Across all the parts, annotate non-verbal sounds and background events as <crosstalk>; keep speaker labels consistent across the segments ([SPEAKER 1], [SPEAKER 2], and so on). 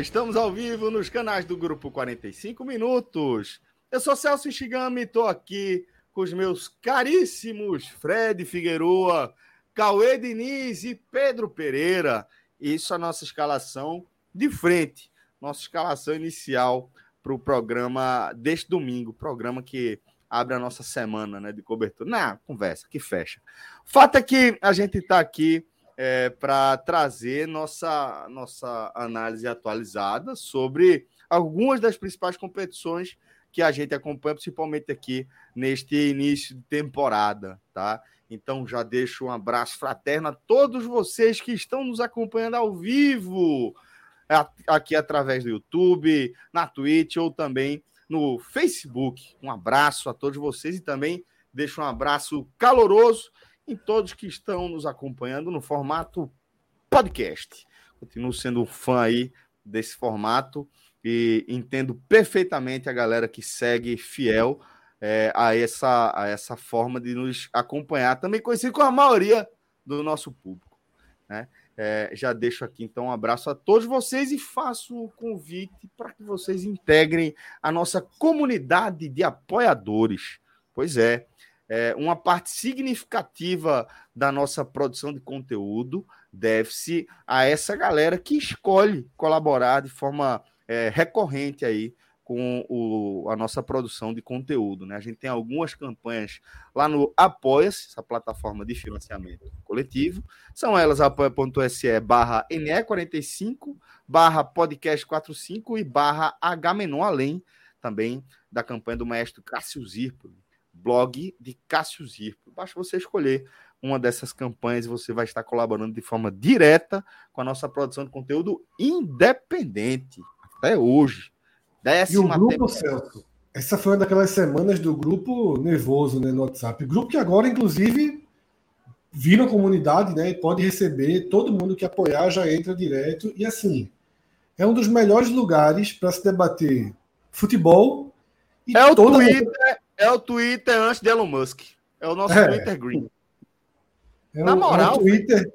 [SPEAKER 1] Estamos ao vivo nos canais do Grupo 45 Minutos. Eu sou Celso Ishigami estou aqui com os meus caríssimos Fred Figueroa, Cauê Diniz e Pedro Pereira. Isso é a nossa escalação de frente, nossa escalação inicial para o programa deste domingo, programa que abre a nossa semana né, de cobertura. Na conversa, que fecha. O fato é que a gente está aqui é, para trazer nossa, nossa análise atualizada sobre algumas das principais competições que a gente acompanha, principalmente aqui neste início de temporada, tá? Então já deixo um abraço fraterno a todos vocês que estão nos acompanhando ao vivo, aqui através do YouTube, na Twitch ou também no Facebook. Um abraço a todos vocês e também deixo um abraço caloroso em todos que estão nos acompanhando no formato podcast. Continuo sendo um fã aí desse formato e entendo perfeitamente a galera que segue fiel é, a, essa, a essa forma de nos acompanhar, também conhecido com a maioria do nosso público. Né? É, já deixo aqui então um abraço a todos vocês e faço o convite para que vocês integrem a nossa comunidade de apoiadores. Pois é, é uma parte significativa da nossa produção de conteúdo deve-se a essa galera que escolhe colaborar de forma é, recorrente aí com o, a nossa produção de conteúdo. Né? A gente tem algumas campanhas lá no Apoia-se, essa plataforma de financiamento coletivo. São elas apoia.se barra NE45, barra podcast45 e barra H Além, também da campanha do maestro Cássio Zirpo, blog de Cássio Zirpo. Basta você escolher uma dessas campanhas e você vai estar colaborando de forma direta com a nossa produção de conteúdo independente até hoje.
[SPEAKER 2] Décima e o grupo, Celso, essa foi uma daquelas semanas do grupo nervoso né, no WhatsApp. Grupo que agora, inclusive, vira comunidade, né? E pode receber, todo mundo que apoiar já entra direto. E assim, é um dos melhores lugares para se debater futebol.
[SPEAKER 1] é, o. Twitter, é o Twitter antes de Elon Musk. É o nosso é. Twitter Green.
[SPEAKER 2] É Na moral. É um Twitter,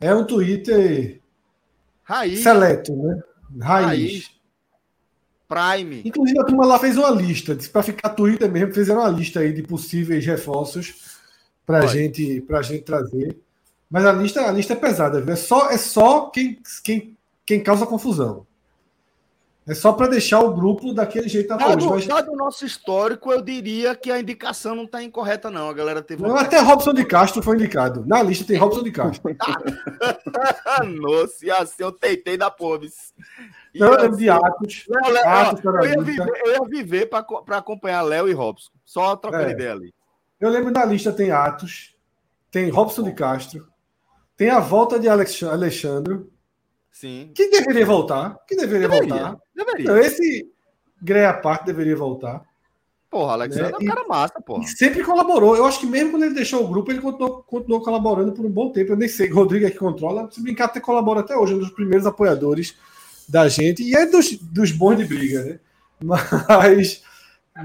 [SPEAKER 2] é um Twitter raiz. seleto, né? Raiz. raiz.
[SPEAKER 1] Prime.
[SPEAKER 2] Inclusive, a turma lá fez uma lista, para ficar Twitter mesmo, fizeram uma lista aí de possíveis reforços para gente, a gente trazer. Mas a lista, a lista é pesada, viu? É só, é só quem, quem, quem causa confusão. É só para deixar o grupo daquele jeito
[SPEAKER 1] até dado, hoje. Mas... Dado o nosso histórico, eu diria que a indicação não está incorreta, não. A galera teve.
[SPEAKER 2] Não, até Robson de Castro foi indicado. Na lista tem Robson de Castro. <laughs>
[SPEAKER 1] Nossa, e assim eu tentei da Pobis.
[SPEAKER 2] Lembro de assim, Atos.
[SPEAKER 1] Não, Atos eu, ia viver, eu ia viver para acompanhar Léo e Robson. Só trocando é. ideia ali.
[SPEAKER 2] Eu lembro da lista tem Atos, tem Robson de Castro, tem a volta de Alexandre
[SPEAKER 1] Sim.
[SPEAKER 2] Que deveria voltar. Que deveria, deveria voltar. Deveria. Não, esse Greia Park deveria voltar.
[SPEAKER 1] Porra, Alexandre né? é um cara massa, porra.
[SPEAKER 2] sempre colaborou. Eu acho que mesmo quando ele deixou o grupo, ele continuou, continuou colaborando por um bom tempo. Eu nem sei, Rodrigo é que controla. Se brincar, até colabora até hoje, é um dos primeiros apoiadores da gente. E é dos, dos bons de briga, né? <laughs> Mas.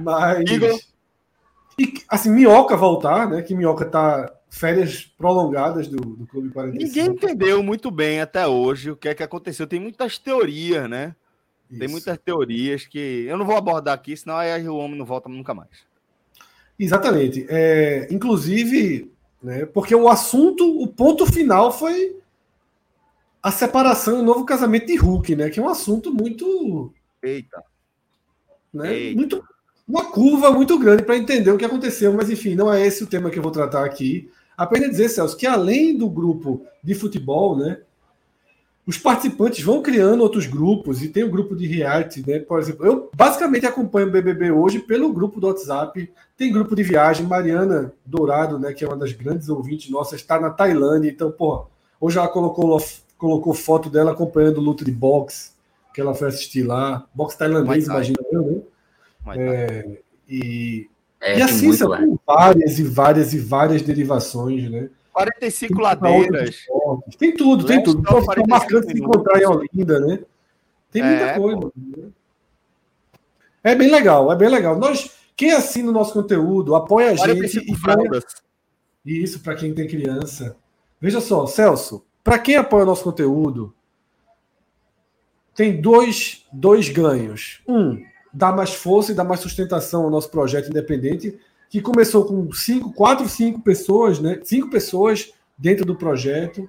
[SPEAKER 2] Mas. Igor. E, assim, Minhoca voltar, né? Que Minhoca tá férias prolongadas do, do Clube 45.
[SPEAKER 1] Ninguém entendeu muito bem até hoje o que é que aconteceu. Tem muitas teorias, né? Isso. Tem muitas teorias que eu não vou abordar aqui, senão aí o homem não volta nunca mais.
[SPEAKER 2] Exatamente. É, inclusive, né, porque o assunto, o ponto final foi a separação e o novo casamento de Hulk, né? Que é um assunto muito.
[SPEAKER 1] Eita.
[SPEAKER 2] Né, Eita. Muito uma curva muito grande para entender o que aconteceu, mas enfim, não é esse o tema que eu vou tratar aqui. Apenas dizer, Celso, que além do grupo de futebol, né, os participantes vão criando outros grupos e tem o grupo de reality, né? Por exemplo, eu basicamente acompanho o BBB hoje pelo grupo do WhatsApp. Tem grupo de viagem, Mariana Dourado, né, que é uma das grandes ouvintes nossas, está na Tailândia, então, pô, hoje ela colocou, colocou foto dela acompanhando o luta de boxe que ela foi assistir lá, boxe tailandês, imagina eu, né? É, e, é, e assim são várias e várias e várias derivações, né?
[SPEAKER 1] 45 tem ladeiras.
[SPEAKER 2] Tem tudo, tem tudo. Então, marcando se encontrar em Olinda, né? Tem muita é, coisa. Né? É bem legal, é bem legal. Nós, quem assina o nosso conteúdo, apoia a gente. E vai... Isso, para quem tem criança. Veja só, Celso, para quem apoia o nosso conteúdo, tem dois, dois ganhos. Um, dá mais força e dá mais sustentação ao nosso projeto independente que começou com cinco, quatro, cinco pessoas, né? Cinco pessoas dentro do projeto,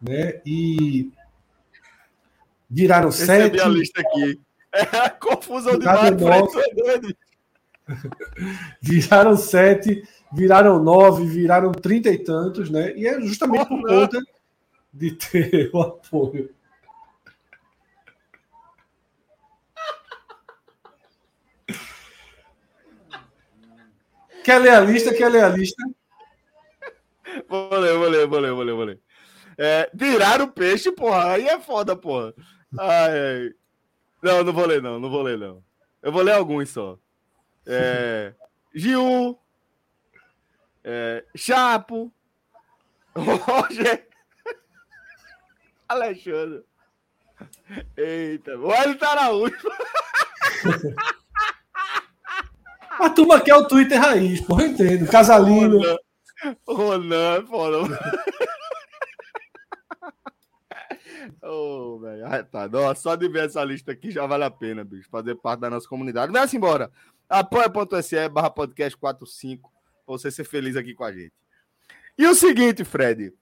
[SPEAKER 2] né? E viraram Recebi
[SPEAKER 1] sete. a lista aqui. <laughs> É confusão de demais. <laughs>
[SPEAKER 2] viraram sete, viraram nove, viraram trinta e tantos, né? E é justamente por conta de ter <laughs> o apoio Quer ler a lista? Quer ler a lista?
[SPEAKER 1] Vou ler, vou ler, vou ler, vou ler, vou ler. É, virar o peixe, porra, aí é foda, porra. Ai, ai. Não, não vou ler, não, não vou ler, não. Eu vou ler alguns só. É, <laughs> Gil, é, Chapo, Roger, <laughs> Alexandre. Eita, o Hélio Araújo. <laughs>
[SPEAKER 2] A turma quer o Twitter raiz, porra, eu entendo. Casalino.
[SPEAKER 1] Ronan, foda. <laughs> oh, velho. Tá, nossa, só de ver essa lista aqui já vale a pena, bicho. Fazer parte da nossa comunidade. Vai-se embora. apoia.se barra podcast 45 pra você ser feliz aqui com a gente. E o seguinte, Fred.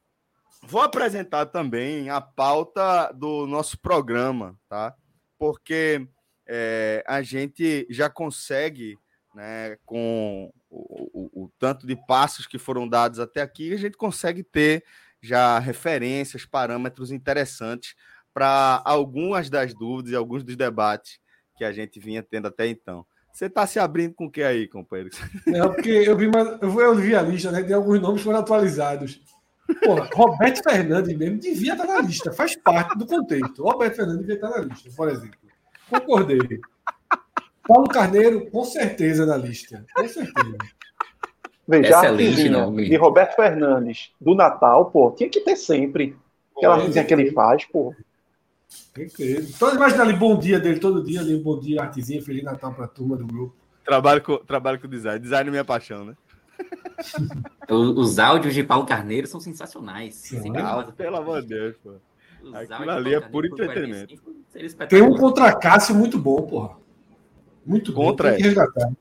[SPEAKER 1] Vou apresentar também a pauta do nosso programa, tá? Porque é, a gente já consegue né, com o, o, o, tanto de passos que foram dados até aqui, a gente consegue ter já referências, parâmetros interessantes para algumas das dúvidas e alguns dos debates que a gente vinha tendo até então. Você está se abrindo com o que aí, companheiro?
[SPEAKER 2] É, porque eu vi, eu vi a lista, né? Tem alguns nomes foram atualizados. Porra, Roberto Fernandes mesmo devia estar na lista, faz parte do contexto. Roberto Fernandes devia estar na lista, por exemplo. Concordei. Paulo Carneiro, com certeza na lista. Com certeza.
[SPEAKER 3] Veja, Excelente nome. de Roberto Fernandes, do Natal, pô, tinha que ter sempre. Aquela artezinha que ele faz, pô.
[SPEAKER 2] Ter. Então, imagina ali, bom dia dele, todo dia ali, bom dia, artezinha, Feliz Natal pra turma do grupo.
[SPEAKER 1] Trabalho com, trabalho com design. Design é minha paixão, né? <laughs>
[SPEAKER 4] Os áudios de Paulo Carneiro são sensacionais.
[SPEAKER 1] Ah, pelo amor de Deus, pô. Aquilo ali é puro entretenimento.
[SPEAKER 2] Tem um contra Cássio muito bom, porra. Muito
[SPEAKER 1] Contra bom, tem que resgatar.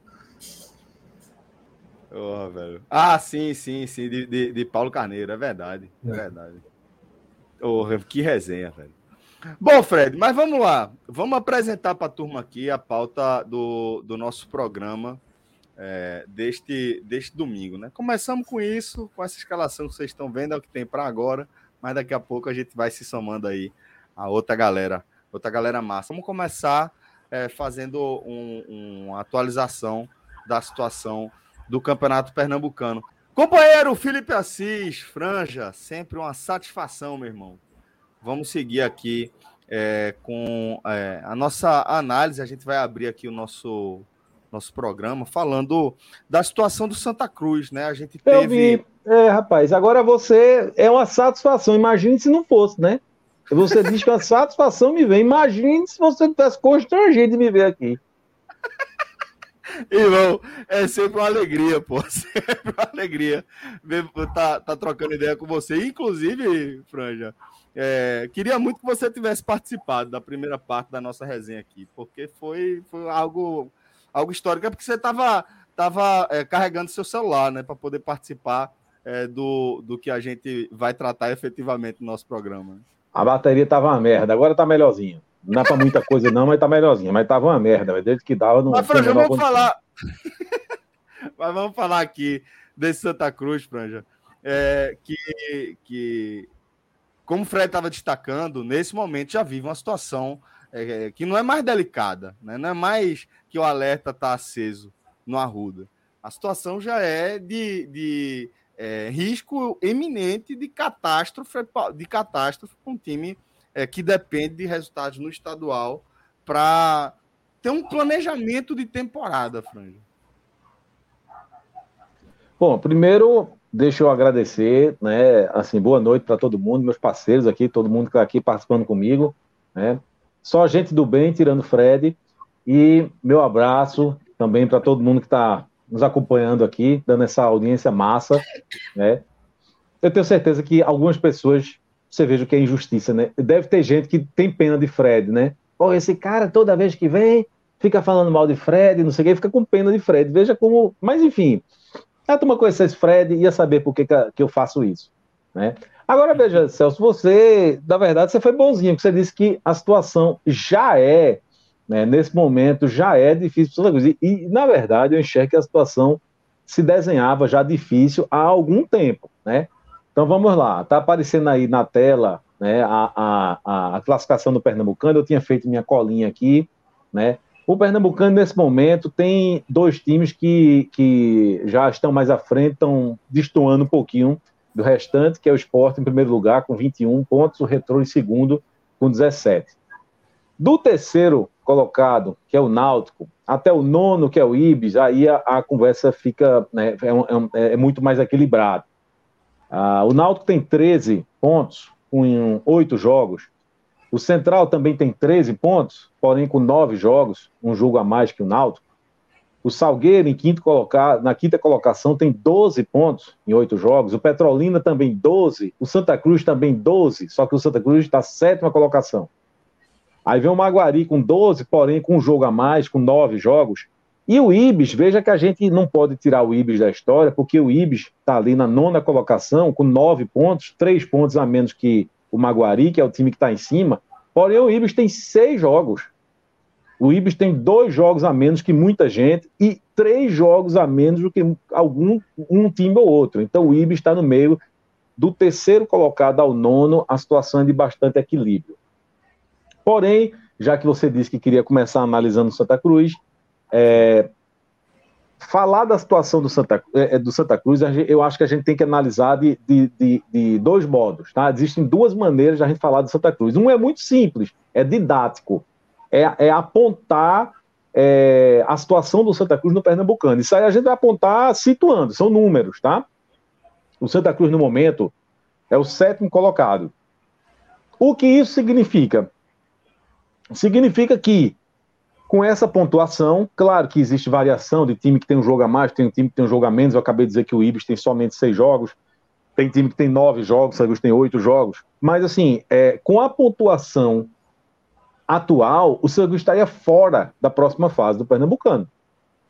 [SPEAKER 1] Oh, velho. Ah, sim, sim, sim, de, de, de Paulo Carneiro, é verdade. É, é verdade. Oh, que resenha, velho. Bom, Fred, mas vamos lá. Vamos apresentar para a turma aqui a pauta do, do nosso programa é, deste, deste domingo, né? Começamos com isso, com essa escalação que vocês estão vendo, é o que tem para agora, mas daqui a pouco a gente vai se somando aí a outra galera, outra galera massa. Vamos começar é, fazendo um, uma atualização da situação do Campeonato Pernambucano. Companheiro Felipe Assis, Franja, sempre uma satisfação, meu irmão. Vamos seguir aqui é, com é, a nossa análise. A gente vai abrir aqui o nosso, nosso programa falando da situação do Santa Cruz, né? A gente teve. Eu vi,
[SPEAKER 3] é, rapaz, agora você é uma satisfação. Imagine se não fosse, né? Você diz que a satisfação me vem. Imagine se você tivesse constrangido de me ver aqui.
[SPEAKER 1] Irmão, é sempre uma alegria, pô. <laughs> Sempre uma alegria ver, tá, tá trocando ideia com você. Inclusive, Franja, é, queria muito que você tivesse participado da primeira parte da nossa resenha aqui, porque foi, foi algo, algo histórico. É porque você estava tava, é, carregando seu celular, né, para poder participar é, do, do que a gente vai tratar efetivamente no nosso programa.
[SPEAKER 3] A bateria tava uma merda, agora tá melhorzinho. Não dá pra muita coisa, não, mas tá melhorzinha. Mas tava uma merda, velho. Desde que dava, não.
[SPEAKER 1] Mas, Franja, vamos
[SPEAKER 3] condição.
[SPEAKER 1] falar. <laughs> Mas vamos falar aqui desse Santa Cruz, Franja. É, que, que, como o Fred estava destacando, nesse momento já vive uma situação é, que não é mais delicada, né? não é mais que o alerta está aceso no Arruda. A situação já é de, de é, risco eminente de catástrofe, de catástrofe com um time é, que depende de resultados no estadual para ter um planejamento de temporada, Franja.
[SPEAKER 3] Bom, primeiro, deixa eu agradecer, né? Assim, boa noite para todo mundo, meus parceiros aqui, todo mundo que está aqui participando comigo, né? Só gente do bem, tirando Fred. E meu abraço também para todo mundo que está nos acompanhando aqui, dando essa audiência massa, né? Eu tenho certeza que algumas pessoas, você veja que é injustiça, né? Deve ter gente que tem pena de Fred, né? Pô, esse cara toda vez que vem fica falando mal de Fred, não sei o que, fica com pena de Fred. Veja como. Mas enfim, a turma conhecesse Fred ia saber por que, que eu faço isso, né? Agora veja, Celso, você, na verdade, você foi bonzinho, porque você disse que a situação já é, né, nesse momento, já é difícil para Santa Cruz. E, e, na verdade, eu enxergo que a situação se desenhava já difícil há algum tempo, né? Então vamos lá, está aparecendo aí na tela né, a, a, a classificação do Pernambucano, eu tinha feito minha colinha aqui, né? O Pernambucano, nesse momento, tem dois times que, que já estão mais à frente, estão destoando um pouquinho do restante, que é o Sport em primeiro lugar, com 21 pontos, o Retro em segundo, com 17. Do terceiro colocado, que é o Náutico, até o nono, que é o Ibis, aí a, a conversa fica né, é, é, é, muito mais equilibrada. Ah, o Náutico tem 13 pontos, com oito jogos. O Central também tem 13 pontos, porém com nove jogos, um jogo a mais que o Náutico. O Salgueiro, em quinto na quinta colocação, tem 12 pontos em oito jogos. O Petrolina também 12. O Santa Cruz também 12, só que o Santa Cruz está sétima colocação. Aí vem o Maguari com 12, porém com um jogo a mais, com nove jogos. E o Ibis, veja que a gente não pode tirar o Ibis da história, porque o Ibis está ali na nona colocação, com nove pontos, três pontos a menos que o Maguari, que é o time que está em cima. Porém, o Ibis tem seis jogos. O Ibis tem dois jogos a menos que muita gente e três jogos a menos do que algum um time ou outro. Então, o Ibis está no meio do terceiro colocado ao nono, a situação é de bastante equilíbrio. Porém, já que você disse que queria começar analisando Santa Cruz, é, falar da situação do Santa, é, do Santa Cruz, eu acho que a gente tem que analisar de, de, de, de, dois modos. Tá? Existem duas maneiras de a gente falar do Santa Cruz. Um é muito simples, é didático, é, é apontar é, a situação do Santa Cruz no Pernambucano. Isso aí a gente vai apontar situando, são números, tá? O Santa Cruz, no momento, é o sétimo colocado. O que isso significa? Significa que com essa pontuação, claro que existe variação de time que tem um jogo a mais, tem um time que tem um jogo a menos. Eu acabei de dizer que o Ibis tem somente seis jogos, tem time que tem nove jogos, o Santos tem oito jogos. Mas, assim, é, com a pontuação atual, o Santos estaria fora da próxima fase do Pernambucano,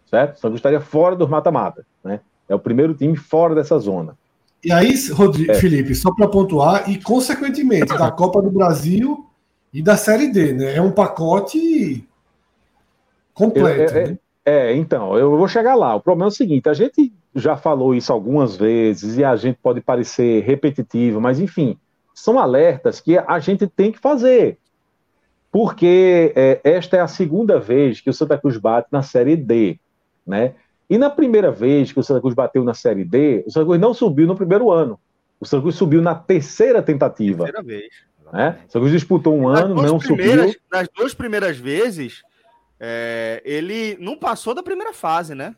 [SPEAKER 3] certo? O Santos estaria fora dos mata-mata, né? É o primeiro time fora dessa zona.
[SPEAKER 2] E aí, Rodrigo, é. Felipe, só para pontuar, e consequentemente da Copa do Brasil e da Série D, né? É um pacote completo.
[SPEAKER 3] É,
[SPEAKER 2] né?
[SPEAKER 3] é, então, eu vou chegar lá. O problema é o seguinte: a gente já falou isso algumas vezes e a gente pode parecer repetitivo, mas enfim, são alertas que a gente tem que fazer. Porque é, esta é a segunda vez que o Santa Cruz bate na Série D, né? E na primeira vez que o Santa Cruz bateu na Série D, o Santa Cruz não subiu no primeiro ano. O Santa Cruz subiu na terceira tentativa. Terceira vez. Né? Santa Cruz disputou um nas ano, não subiu.
[SPEAKER 1] Nas duas primeiras vezes, é, ele não passou da primeira fase, né?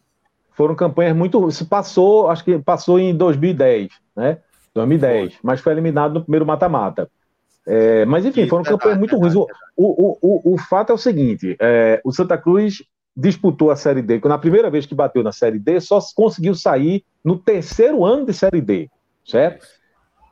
[SPEAKER 3] Foram campanhas muito. Se passou, acho que passou em 2010, né? 2010, foi. mas foi eliminado no primeiro mata-mata. É, mas enfim, foram campanhas muito ruins. O, o, o, o fato é o seguinte: é, o Santa Cruz disputou a Série D, na primeira vez que bateu na Série D, só conseguiu sair no terceiro ano de Série D, certo?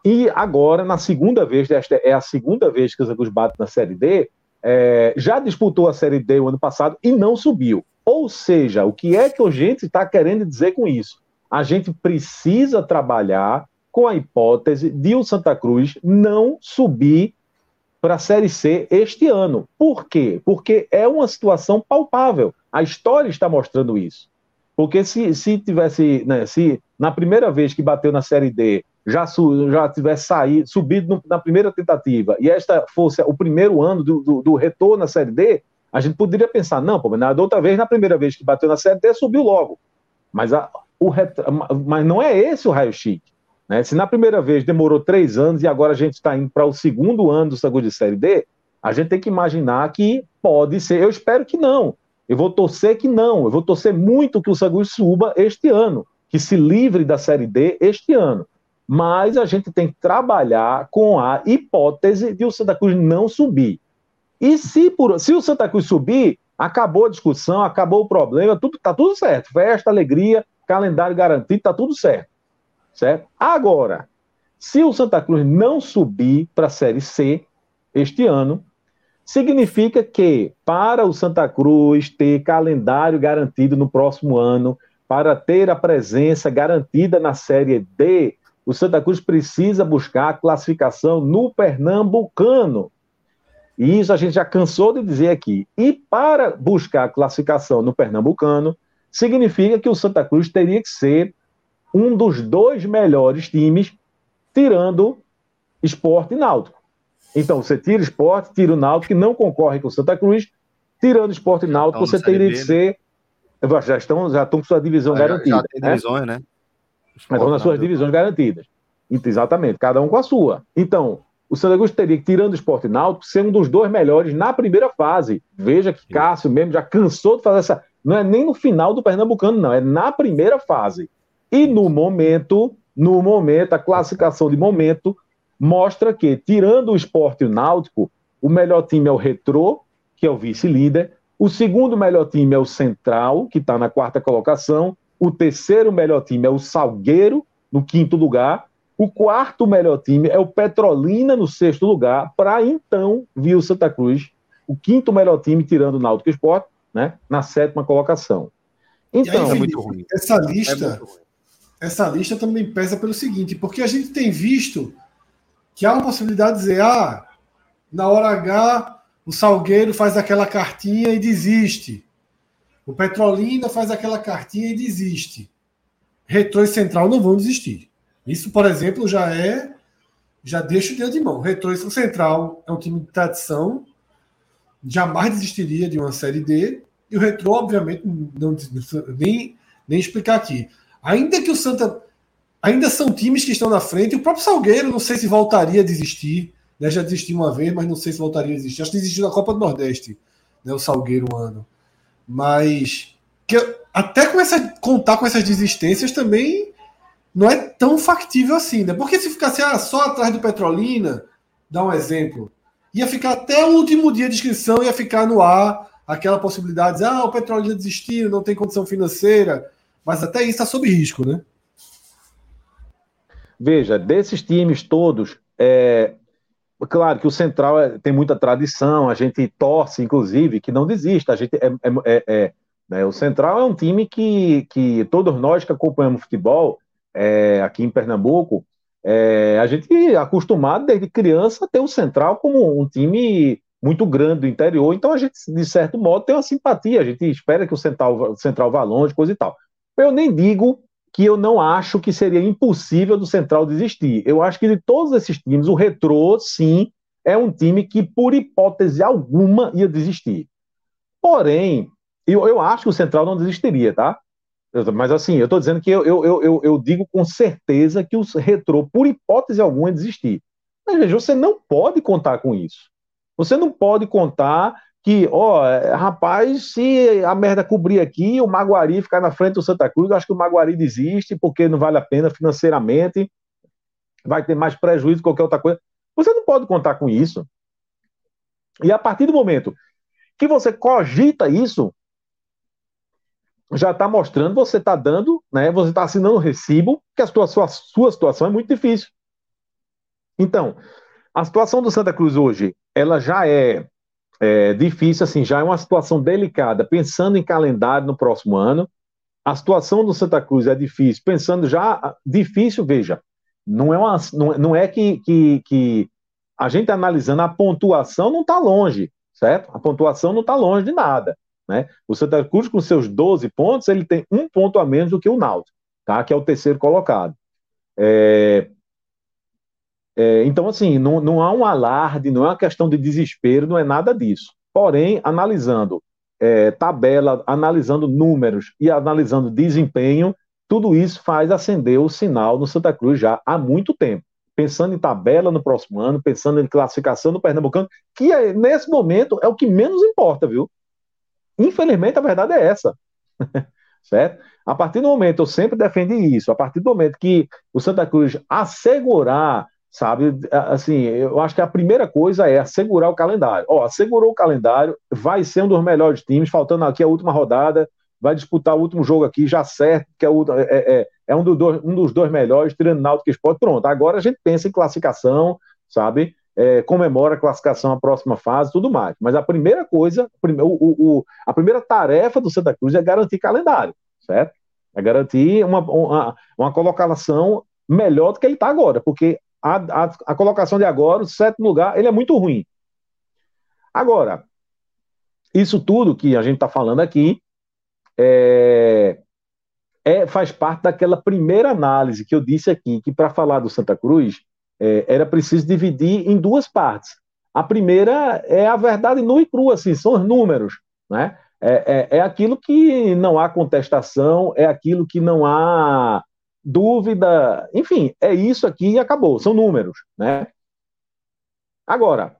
[SPEAKER 3] E agora, na segunda vez, esta é a segunda vez que o Santa bate na Série D, é, já disputou a Série D o ano passado e não subiu. Ou seja, o que é que a gente está querendo dizer com isso? A gente precisa trabalhar com a hipótese de o Santa Cruz não subir para a Série C este ano. Por quê? Porque é uma situação palpável. A história está mostrando isso. Porque se, se tivesse, né, se na primeira vez que bateu na Série D já, já tivesse saído, subido no, na primeira tentativa, e esta fosse o primeiro ano do, do, do, retorno na Série D, a gente poderia pensar, não, pô, na outra vez, na primeira vez que bateu na Série D, subiu logo. Mas, a, o, mas não é esse o raio-x. Né? Se na primeira vez demorou três anos e agora a gente está indo para o segundo ano do Sagu de Série D, a gente tem que imaginar que pode ser, eu espero que não, eu vou torcer que não, eu vou torcer muito que o Santos suba este ano, que se livre da Série D este ano. Mas a gente tem que trabalhar com a hipótese de o Santa Cruz não subir. E se, por, se o Santa Cruz subir, acabou a discussão, acabou o problema, tudo tá tudo certo. Festa, alegria, calendário garantido, tá tudo certo. Certo? Agora, se o Santa Cruz não subir para a Série C este ano, significa que para o Santa Cruz ter calendário garantido no próximo ano, para ter a presença garantida na Série D, o Santa Cruz precisa buscar a classificação no Pernambucano. E isso a gente já cansou de dizer aqui. E para buscar a classificação no Pernambucano, significa que o Santa Cruz teria que ser um dos dois melhores times, tirando esporte e náutico. Então, você tira esporte, tira o Náutico, que não concorre com o Santa Cruz, tirando esporte e Náutico, você teria que ser. Já estão, já estão com sua divisão garantida. Já tem
[SPEAKER 1] né? divisões, né?
[SPEAKER 3] Estão nas suas divisões garantidas. Exatamente, cada um com a sua. Então, o Santa Cruz teria que, tirando o esporte náutico, ser um dos dois melhores na primeira fase. Veja que Cássio mesmo já cansou de fazer essa. Não é nem no final do Pernambucano, não, é na primeira fase. E no momento, no momento, a classificação de momento mostra que, tirando o esporte e o náutico, o melhor time é o Retrô, que é o vice-líder, o segundo melhor time é o Central, que está na quarta colocação, o terceiro melhor time é o Salgueiro, no quinto lugar, o quarto melhor time é o Petrolina, no sexto lugar, para então vir o Santa Cruz, o quinto melhor time, tirando o Náutico Esporte, né, na sétima colocação.
[SPEAKER 2] Então, aí, é muito ruim. Essa lista, é essa lista também pesa pelo seguinte, porque a gente tem visto que há uma possibilidade de dizer, ah, na hora H o Salgueiro faz aquela cartinha e desiste. O Petrolina faz aquela cartinha e desiste. Retrô e Central não vão desistir. Isso, por exemplo, já é. Já deixo de antemão. Retrô e Central é um time de tradição, jamais desistiria de uma Série D. E o Retrô, obviamente, não, nem, nem explicar aqui. Ainda que o Santa ainda são times que estão na frente. O próprio Salgueiro, não sei se voltaria a desistir. Né? Já desistiu uma vez, mas não sei se voltaria a desistir. Acho que desistiu na Copa do Nordeste, né? o Salgueiro, um ano. Mas que até começar a contar com essas desistências também não é tão factível assim, né? Porque se ficasse ah, só atrás do Petrolina, dá um exemplo, ia ficar até o último dia de inscrição, ia ficar no ar aquela possibilidade de, ah, o Petrolina desistiu, não tem condição financeira, mas até isso está sob risco, né?
[SPEAKER 3] Veja, desses times todos, é, claro que o Central é, tem muita tradição, a gente torce, inclusive, que não desista. A gente é, é, é, é né, o Central é um time que, que todos nós que acompanhamos futebol é, aqui em Pernambuco, a gente é acostumado desde criança a ter o Central como um time muito grande do interior, então a gente, de certo modo, tem uma simpatia, a gente espera que o Central, o Central vá longe, coisa e tal. Eu nem digo que eu não acho que seria impossível do Central desistir. Eu acho que de todos esses times, o Retrô, sim, é um time que, por hipótese alguma, ia desistir. Porém, eu, eu acho que o Central não desistiria, tá? Mas assim, eu estou dizendo que eu, eu, eu, eu, digo com certeza que o Retrô, por hipótese alguma, ia desistir. Mas veja, você não pode contar com isso. Você não pode contar que, ó, rapaz, se a merda cobrir aqui, o Maguari ficar na frente do Santa Cruz, eu acho que o Maguari desiste, porque não vale a pena financeiramente, vai ter mais prejuízo que qualquer outra coisa. Você não pode contar com isso. E a partir do momento que você cogita isso, já está mostrando, você está dando, né, você está assinando um recibo, que a sua, sua, sua situação é muito difícil. Então, a situação do Santa Cruz hoje, ela já é é, difícil, assim, já é uma situação delicada, pensando em calendário no próximo ano. A situação do Santa Cruz é difícil, pensando já, difícil, veja, não é, uma, não, não é que, que, que a gente analisando a pontuação não está longe, certo? A pontuação não está longe de nada. Né? O Santa Cruz, com seus 12 pontos, ele tem um ponto a menos do que o Náutico, tá? que é o terceiro colocado. É... É, então, assim, não, não há um alarde, não é uma questão de desespero, não é nada disso. Porém, analisando é, tabela, analisando números e analisando desempenho, tudo isso faz acender o sinal no Santa Cruz já há muito tempo. Pensando em tabela no próximo ano, pensando em classificação do Pernambucano, que é, nesse momento é o que menos importa, viu? Infelizmente, a verdade é essa. <laughs> certo? A partir do momento, eu sempre defendi isso, a partir do momento que o Santa Cruz assegurar, sabe, assim, eu acho que a primeira coisa é assegurar o calendário. Ó, assegurou o calendário, vai ser um dos melhores times, faltando aqui a última rodada, vai disputar o último jogo aqui, já certo, que é, o, é, é, é um, do dois, um dos dois melhores, tirando Náutico e Sport, pronto. Agora a gente pensa em classificação, sabe, é, comemora a classificação, a próxima fase, tudo mais. Mas a primeira coisa, o, o, a primeira tarefa do Santa Cruz é garantir calendário, certo? É garantir uma, uma, uma colocação melhor do que ele está agora, porque a, a, a, colocação de agora, o sétimo lugar, ele é muito ruim. Agora, isso tudo que a gente está falando aqui é, é, faz parte daquela primeira análise que eu disse aqui, que para falar do Santa Cruz, é, era preciso dividir em duas partes. A primeira é a verdade nua e crua, assim, são os números, né? É, é, é aquilo que não há contestação, é aquilo que não há dúvida, enfim, é isso aqui e acabou, são números, né? Agora,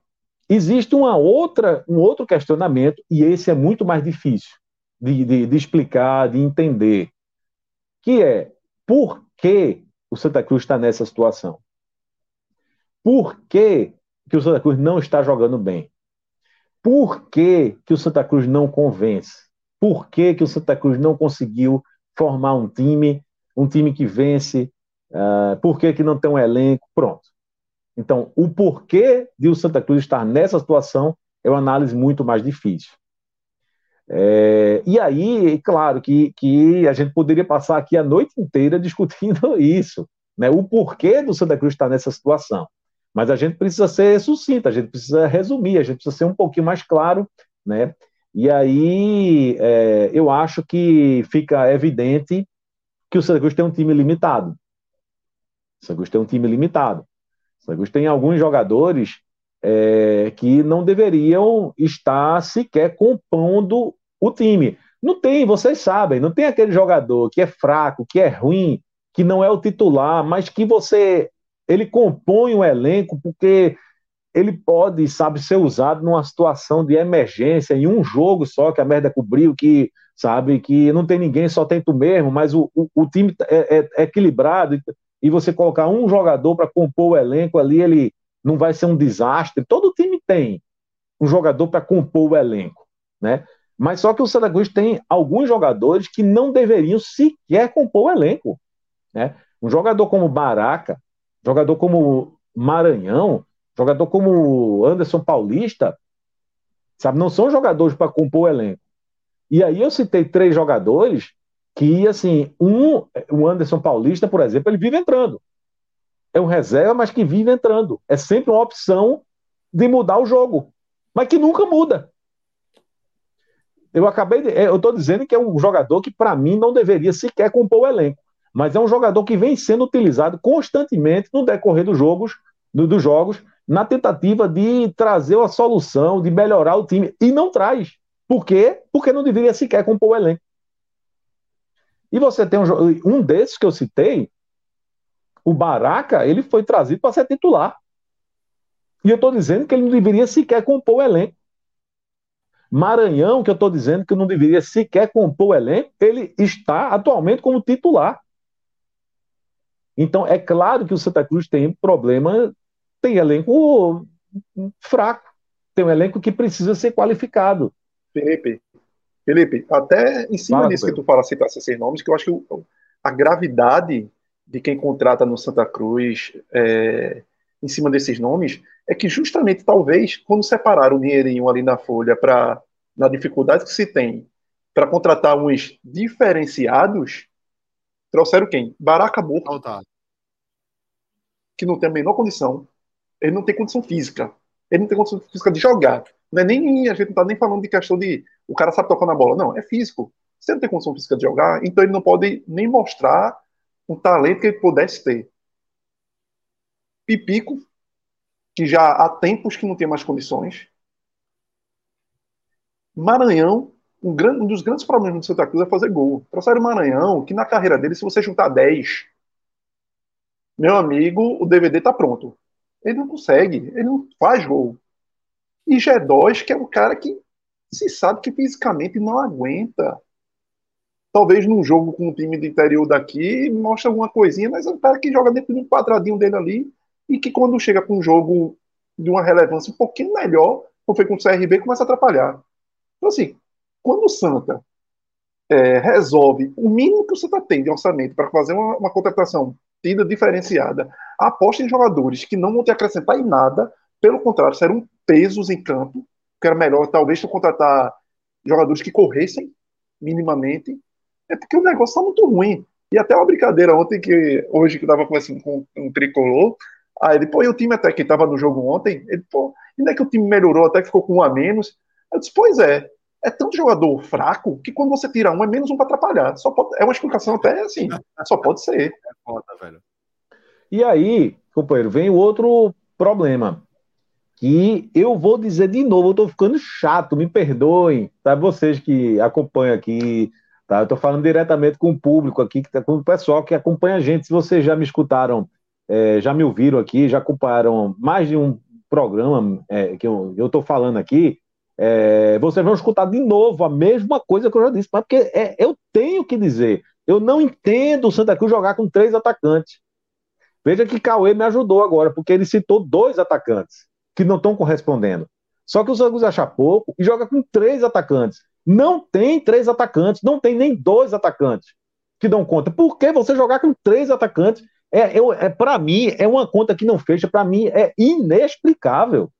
[SPEAKER 3] existe uma outra, um outro questionamento, e esse é muito mais difícil de, de, de explicar, de entender, que é por que o Santa Cruz está nessa situação? Por que, que o Santa Cruz não está jogando bem? Por que, que o Santa Cruz não convence? Por que, que o Santa Cruz não conseguiu formar um time, um time que vence? Uh, por que, que não tem um elenco? Pronto. Então, o porquê de o Santa Cruz estar nessa situação é uma análise muito mais difícil. É, e aí, claro que, que a gente poderia passar aqui a noite inteira <laughs> discutindo isso, né? o porquê do Santa Cruz estar nessa situação. Mas a gente precisa ser sucinto, a gente precisa resumir, a gente precisa ser um pouquinho mais claro, né? E aí é, eu acho que fica evidente que o Santa Cruz tem um time limitado. O Santa Cruz tem um time limitado. O Santa Cruz tem alguns jogadores é, que não deveriam estar sequer compondo o time. Não tem, vocês sabem, não tem aquele jogador que é fraco, que é ruim, que não é o titular, mas que você ele compõe um elenco porque ele pode, sabe, ser usado numa situação de emergência, em um jogo só que a merda cobriu, que, sabe, que não tem ninguém, só tem tu mesmo, mas o, o, o time é, é, é, equilibrado, e você colocar um jogador para compor o elenco ali, ele não vai ser um desastre. Todo time tem um jogador para compor o elenco, né? Mas só que o Santa Cruz tem alguns jogadores que não deveriam sequer compor o elenco, né? Um jogador como Baraca, jogador como Maranhão, jogador como Anderson Paulista, sabe, não são jogadores para compor o elenco. E aí eu citei três jogadores que, assim, um, o Anderson Paulista, por exemplo, ele vive entrando. É um reserva, mas que vive entrando. É sempre uma opção de mudar o jogo, mas que nunca muda. Eu acabei de, eu estou dizendo que é um jogador que para mim não deveria sequer compor o elenco mas é um jogador que vem sendo utilizado constantemente no decorrer dos jogos, do, dos jogos, na tentativa de trazer uma solução, de melhorar o time, e não traz. Por quê? Porque não deveria sequer compor o elenco. E você tem um, um desses que eu citei, o Baraca, ele foi trazido para ser titular. E eu estou dizendo que ele não deveria sequer compor o elenco. Maranhão, que eu estou dizendo que não deveria sequer compor o elenco, ele está atualmente como titular. Então, é claro que o Santa Cruz tem problema, tem elenco fraco, tem um elenco que precisa ser qualificado.
[SPEAKER 5] Felipe, Felipe, até em cima Fala, disso que tu fala, citasse esses nomes, que eu acho que a gravidade de quem contrata no Santa Cruz é, em cima desses nomes é que justamente talvez quando separar o dinheirinho ali na folha para na dificuldade que se tem para contratar uns diferenciados Trouxeram quem? Baraka Burro, que não tem a menor condição. Ele não tem condição física. Ele não tem condição física de jogar. Não é nem, a gente não tá nem falando de questão de o cara sabe tocar na bola. Não, é físico. Ele não tem condição física de jogar, então ele não pode nem mostrar um talento que ele pudesse ter. Pipico, que já há tempos que não tem mais condições. Maranhão, um, grande, um dos grandes problemas do Santa Cruz é fazer gol. Trouxeram o Maranhão, que na carreira dele, se você juntar 10, meu amigo, o DVD tá pronto. Ele não consegue, ele não faz gol. E G2, que é um cara que se sabe que fisicamente não aguenta. Talvez num jogo com um time do interior daqui mostre alguma coisinha, mas é um cara que joga dentro de um quadradinho dele ali e que quando chega com um jogo de uma relevância um pouquinho melhor, como foi com o CRB, começa a atrapalhar. Então, assim, quando o Santa é, resolve o mínimo que o Santa tem de orçamento para fazer uma, uma contratação tida diferenciada, aposta em jogadores que não vão te acrescentar em nada, pelo contrário, serão pesos em campo, que era melhor talvez tu contratar jogadores que corressem minimamente, é porque o negócio está muito ruim. E até uma brincadeira ontem, que hoje que eu estava conversando com um tricolor, aí ele, pô, e o time até que estava no jogo ontem, ele, pô, e não é que o time melhorou, até que ficou com um a menos. Eu disse, pois é, é tanto jogador fraco que quando você tira um é menos um para atrapalhar. Só pode, é uma explicação até assim, só pode ser. É foda, velho.
[SPEAKER 3] E aí, companheiro, vem o outro problema. Que eu vou dizer de novo, eu tô ficando chato, me perdoem, tá? Vocês que acompanham aqui, tá? Eu tô falando diretamente com o público aqui, tá, com o pessoal que acompanha a gente. Se vocês já me escutaram, é, já me ouviram aqui, já acompanharam mais de um programa é, que eu, eu tô falando aqui, é, vocês vão escutar de novo a mesma coisa que eu já disse, mas porque é, eu tenho que dizer, eu não entendo o Santa Cruz jogar com três atacantes. Veja que Cauê me ajudou agora, porque ele citou dois atacantes que não estão correspondendo. Só que o Cruz acha pouco e joga com três atacantes. Não tem três atacantes, não tem nem dois atacantes que dão conta. Por que você jogar com três atacantes? É, é, para mim, é uma conta que não fecha, para mim é inexplicável.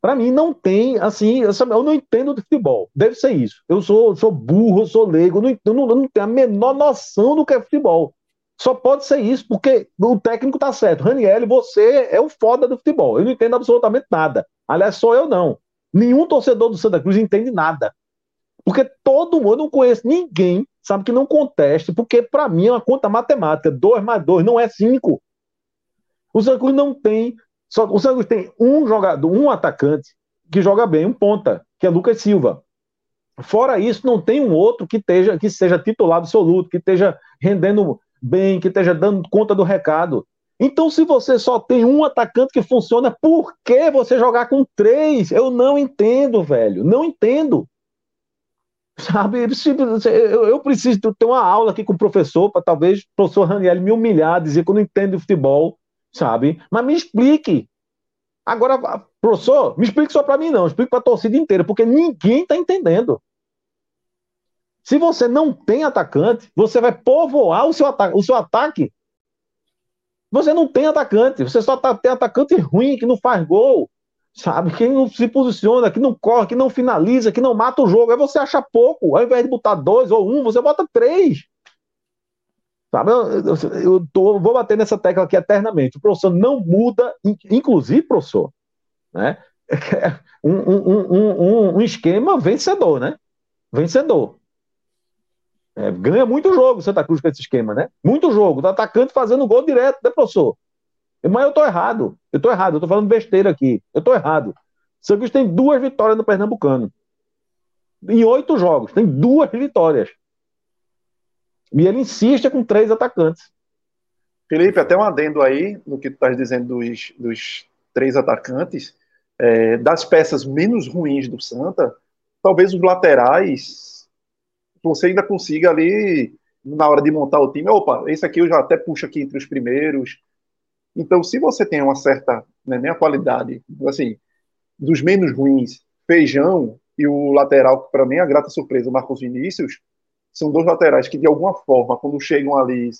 [SPEAKER 3] Para mim não tem, assim, eu, eu, não entendo de futebol. Deve ser isso. Eu sou, sou burro, eu sou leigo, não, eu, não, eu não tenho a menor noção do que é futebol. Só pode ser isso, porque o técnico tá certo. Raniel, você é o foda do futebol. Eu não entendo absolutamente nada. Aliás, sou eu não. Nenhum torcedor do Santa Cruz entende nada. Porque todo mundo, eu não conheço ninguém, sabe, que não conteste, porque para mim é uma conta matemática. 2 mais 2 não é 5. O Santa Cruz não tem só o Santos tem um jogador, um atacante que joga bem, um ponta, que é Lucas Silva. Fora isso, não tem um outro que, esteja, que seja titular absoluto, que esteja rendendo bem, que esteja dando conta do recado. Então, se você só tem um atacante que funciona, por que você jogar com três? Eu não entendo, velho. Não entendo. Sabe, eu preciso ter uma aula aqui com o professor, para talvez o professor Raniel me humilhar, dizer que eu não entendo de futebol sabe? Mas me explique. Agora, professor, me explique só para mim, não. Explique para a torcida inteira, porque ninguém está entendendo. Se você não tem atacante, você vai povoar o seu, o seu ataque. Você não tem atacante, você só tá, tem atacante ruim, que não faz gol, sabe? Que não se posiciona, que não corre, que não finaliza, que não mata o jogo. Aí você acha pouco. Ao invés de botar dois ou um, você bota três. Sabe? Eu, eu, eu tô, vou bater nessa tecla aqui eternamente. O professor não muda, inclusive, professor, né? <laughs> Um, um, um, um esquema vencedor, né? Vencedor. É, ganha muito jogo Santa Cruz com esse esquema, né? Muito jogo. Tá atacante fazendo gol direto, né, professor? Mas eu tô errado. Eu tô errado. Eu tô falando besteira aqui. Eu tô errado. Santa Cruz tem duas vitórias no Pernambucano. Em oito jogos. Tem duas vitórias. E ele insiste com três atacantes.
[SPEAKER 5] Felipe, até um adendo aí no que tu estás dizendo dos, dos três atacantes. É, das peças menos ruins do Santa, talvez os laterais você ainda consiga ali, na hora de montar o time, opa, esse aqui eu já até puxo aqui entre os primeiros. Então, se você tem uma certa, né, nem a qualidade, assim, dos menos ruins, Feijão e o lateral, que para mim é a grata surpresa, Marcos Vinícius, são dois laterais que, de alguma forma, quando chegam ali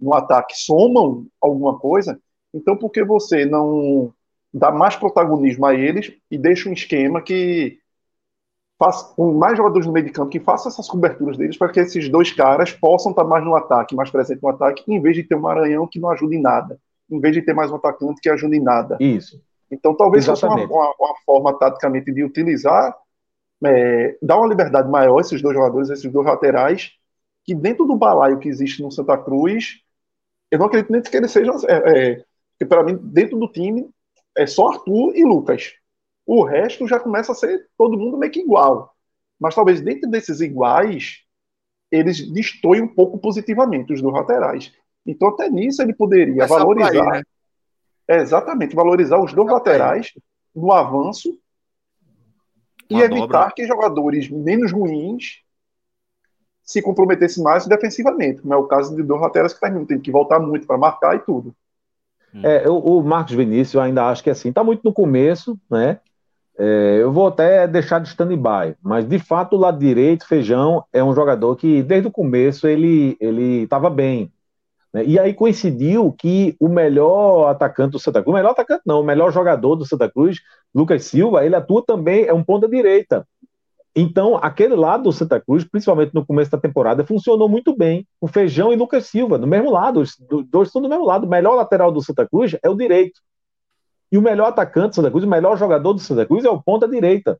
[SPEAKER 5] no ataque, somam alguma coisa. Então, por que você não dá mais protagonismo a eles e deixa um esquema que faça com mais jogadores no meio de campo que faça essas coberturas deles para que esses dois caras possam estar mais no ataque, mais presente no ataque, em vez de ter um Maranhão que não ajuda em nada. em vez de ter mais um atacante que ajude em nada.
[SPEAKER 3] Isso.
[SPEAKER 5] Então, talvez
[SPEAKER 3] Exatamente.
[SPEAKER 5] fosse uma, uma, uma forma, taticamente, de utilizar, é, dar uma liberdade maior a esses dois jogadores, esses dois laterais, que dentro do balaio que existe no Santa Cruz, eu não acredito nem que eles sejam. É, é, porque, para mim, dentro do time, é só Arthur e Lucas. O resto já começa a ser todo mundo meio que igual. Mas talvez dentro desses iguais, eles destoem um pouco positivamente os dois laterais. Então, até nisso, ele poderia
[SPEAKER 1] Começar por aí,
[SPEAKER 5] valorizar.
[SPEAKER 1] né?
[SPEAKER 5] É, exatamente, valorizar os dois
[SPEAKER 1] por aí.
[SPEAKER 5] laterais no avanço e
[SPEAKER 1] Uma
[SPEAKER 5] evitar
[SPEAKER 1] dobra.
[SPEAKER 5] que jogadores menos ruins se comprometessem mais defensivamente, como é o caso de dois laterais que terminam, tem que voltar muito para marcar e tudo.
[SPEAKER 3] É, o, o Marcos Vinícius eu ainda acho que assim, tá muito no começo, né? É, eu vou até deixar de stand-by, mas de fato o lado direito, Feijão, é um jogador que desde o começo ele estava bem. né? E aí coincidiu que o melhor atacante do Santa Cruz, o melhor atacante não, o melhor jogador do Santa Cruz, Lucas Silva, ele atua também, é um ponta direita. Então, aquele lado do Santa Cruz, principalmente no começo da temporada, funcionou muito bem. O Feijão e Lucas Silva, no mesmo lado, os do- dois estão do mesmo lado. O melhor lateral do Santa Cruz é o direito. E o melhor atacante do Santa Cruz, o melhor jogador do Santa Cruz é o ponta direita.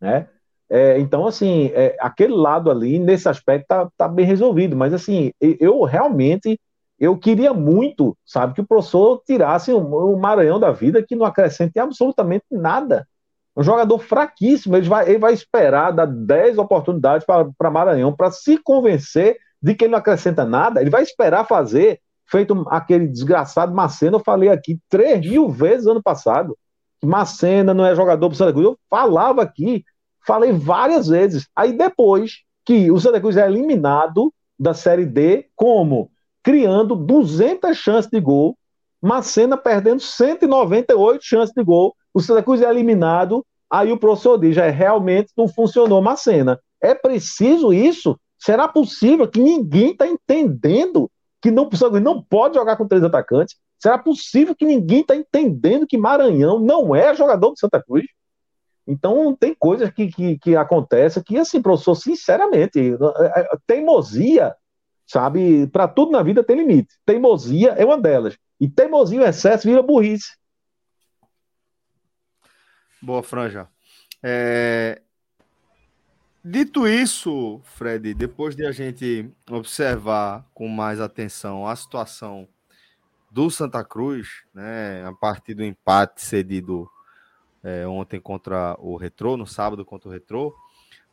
[SPEAKER 3] Né? É, então, assim, é, aquele lado ali, nesse aspecto, tá, tá bem resolvido. Mas, assim, eu realmente eu queria muito, sabe, que o professor tirasse o, o Maranhão da vida, que não acrescente absolutamente nada. Um jogador fraquíssimo, ele vai, ele vai esperar dar 10 oportunidades para Maranhão para se convencer de que ele não acrescenta nada. Ele vai esperar fazer, feito aquele desgraçado Macena. Eu falei aqui 3 mil vezes ano passado. Macena não é jogador para o Santa Cruz. Eu falava aqui, falei várias vezes. Aí depois que o Santa Cruz é eliminado da Série D, como? Criando 200 chances de gol, Macena perdendo 198 chances de gol, o Santa Cruz é eliminado, aí o professor diz, é, realmente não funcionou Macena. É preciso isso? Será possível que ninguém está entendendo que não, não pode jogar com três atacantes? Será possível que ninguém está entendendo que Maranhão não é jogador do Santa Cruz? Então, tem coisas que, que, que acontecem que, assim, professor, sinceramente, é, é, teimosia, sabe, para tudo na vida tem limite. Teimosia é uma delas. E teimosia, o excesso, vira burrice.
[SPEAKER 1] Boa, Franja. É, Dito isso, Fred, depois de a gente observar com mais atenção a situação do Santa Cruz, né, a partir do empate cedido é, ontem contra o Retrô, no sábado contra o Retrô,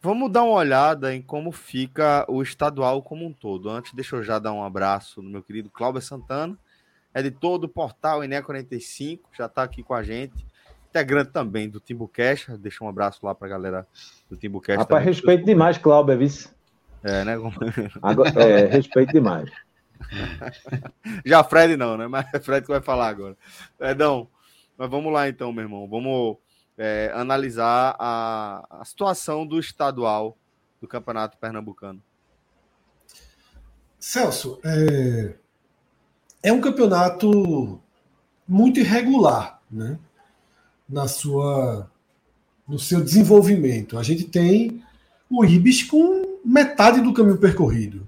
[SPEAKER 1] vamos dar uma olhada em como fica o estadual como um todo. Antes, deixa eu já dar um abraço no meu querido Cláudio Santana, editor do portal Ené 45, já está aqui com a gente integrante também do Timbucast. Deixa um abraço lá pra galera do Timbucast.
[SPEAKER 3] Rapaz, respeito demais, Cláudio, é vice.
[SPEAKER 1] É, né?
[SPEAKER 3] Agora, é, respeito demais. <laughs>
[SPEAKER 1] Já Fred não, né? Mas é Fred que vai falar agora. Fredão, mas vamos lá então, meu irmão. Vamos é, analisar a, a situação do estadual do Campeonato Pernambucano.
[SPEAKER 2] Celso, é, é um campeonato muito irregular, né? Na sua, no seu desenvolvimento. A gente tem o Ibis com metade do caminho percorrido.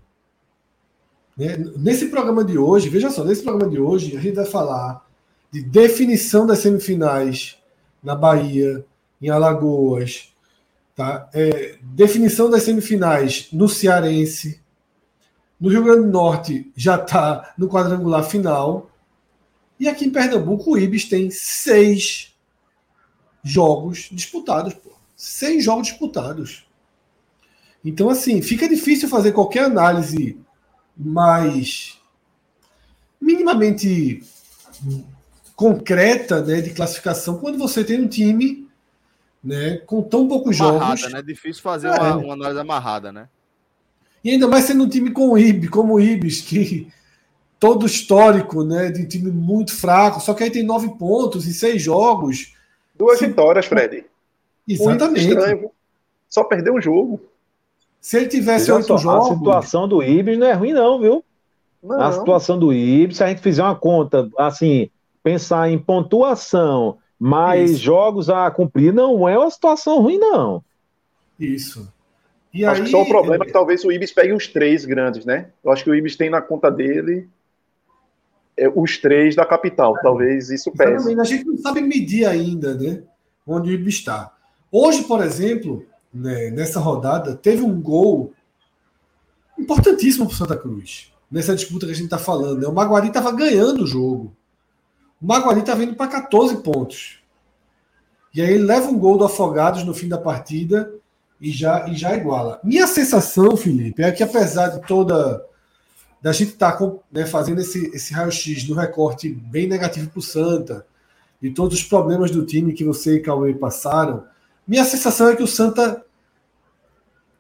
[SPEAKER 2] Né? Nesse programa de hoje, veja só, nesse programa de hoje, a gente vai falar de definição das semifinais na Bahia, em Alagoas, tá? É, definição das semifinais no Cearense, no Rio Grande do Norte já está no quadrangular final. E aqui em Pernambuco, o Ibis tem seis jogos disputados. Pô. Seis jogos disputados. Então, assim, fica difícil fazer qualquer análise mais minimamente concreta né, de classificação quando você tem um time né, com tão poucos
[SPEAKER 1] amarrada,
[SPEAKER 2] jogos.
[SPEAKER 1] né? Difícil fazer
[SPEAKER 2] É.
[SPEAKER 1] uma, uma análise amarrada, né?
[SPEAKER 2] E ainda mais sendo um time com o Ibis, como o Ibis, que todo histórico, né, de um time muito fraco, só que aí tem nove pontos em seis jogos.
[SPEAKER 5] Duas
[SPEAKER 2] Sim.
[SPEAKER 5] vitórias, Fred. Muito
[SPEAKER 2] Exatamente.
[SPEAKER 5] estranho. viu? Só perdeu um jogo.
[SPEAKER 2] Se ele tivesse
[SPEAKER 3] só,
[SPEAKER 2] jogos,
[SPEAKER 3] A situação do Ibis não é ruim, não, viu?
[SPEAKER 5] Não.
[SPEAKER 3] A situação do Ibis, se a gente fizer uma conta, assim, pensar em pontuação, mais
[SPEAKER 2] Isso.
[SPEAKER 3] jogos a cumprir, não é uma situação ruim, não.
[SPEAKER 2] isso. E
[SPEAKER 5] Acho
[SPEAKER 2] aí,
[SPEAKER 5] que só o problema é que talvez o Ibis pegue uns três grandes, né? Eu acho que o Ibis tem na conta dele os três da capital. Talvez isso pese.
[SPEAKER 2] Exatamente. A gente não sabe medir ainda, né? Onde o está. Hoje, por exemplo, né, nessa rodada, teve um gol importantíssimo para Santa Cruz. Nessa disputa que a gente está falando. Né? O Maguari estava ganhando o jogo. O Maguari estava indo para 14 pontos. E aí ele leva um gol do Afogados no fim da partida e já, e já iguala. Minha sensação, Felipe, é que apesar de toda. Da gente estar tá, né, fazendo esse, esse raio-x no recorte bem negativo para o Santa, de todos os problemas do time que você e Cauê passaram, minha sensação é que o Santa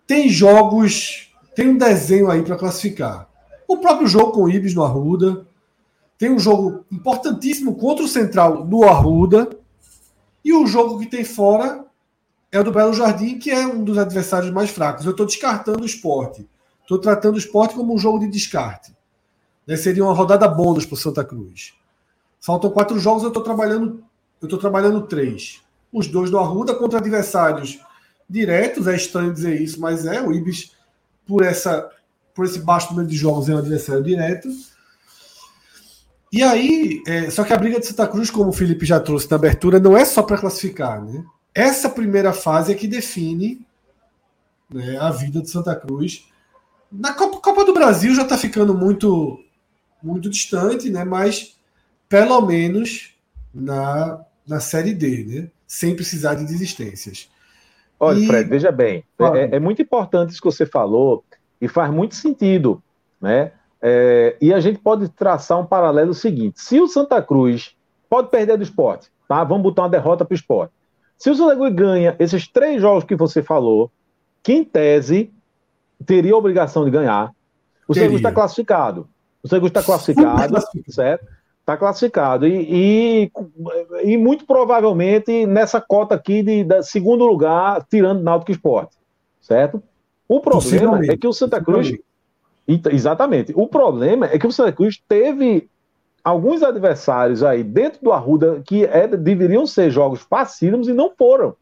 [SPEAKER 2] tem jogos, tem um desenho aí para classificar. O próprio jogo com o Ibis no Arruda, tem um jogo importantíssimo contra o Central no Arruda, e o jogo que tem fora é o do Belo Jardim, que é um dos adversários mais fracos. Eu estou descartando o esporte. Estou tratando o esporte como um jogo de descarte. Né? Seria uma rodada bônus para o Santa Cruz. Faltam quatro jogos, eu estou trabalhando, eu estou trabalhando três. Os dois do Arruda contra adversários diretos, é estranho dizer isso, mas é, o Ibis, por, essa, por esse baixo número de jogos, é um adversário direto. E aí, é, só que a briga de Santa Cruz, como o Felipe já trouxe na abertura, não é só para classificar, né? Essa primeira fase é que define né, a vida de Santa Cruz. Na Copa, Copa do Brasil já está ficando muito, muito distante, né? Mas pelo menos na, na Série D, né? Sem precisar de desistências.
[SPEAKER 3] Olha, e... Fred, veja bem, é, é, muito importante isso que você falou e faz muito sentido, né? É, e a gente pode traçar um paralelo seguinte: se o Santa Cruz pode perder do esporte, tá? Vamos botar uma derrota para o esporte. Se o Santa Cruz ganha esses três jogos que você falou, que em tese teria a obrigação de ganhar, o Santa Cruz está classificado. O Santa está classificado, certo? Está classificado. E, e, e, muito provavelmente nessa cota aqui de, de segundo lugar, tirando Náutico Esporte. Certo? O problema é que o Santa Cruz. Exatamente. O problema é que o Santa Cruz teve alguns adversários aí dentro do Arruda que é, deveriam ser jogos facílimos e não foram.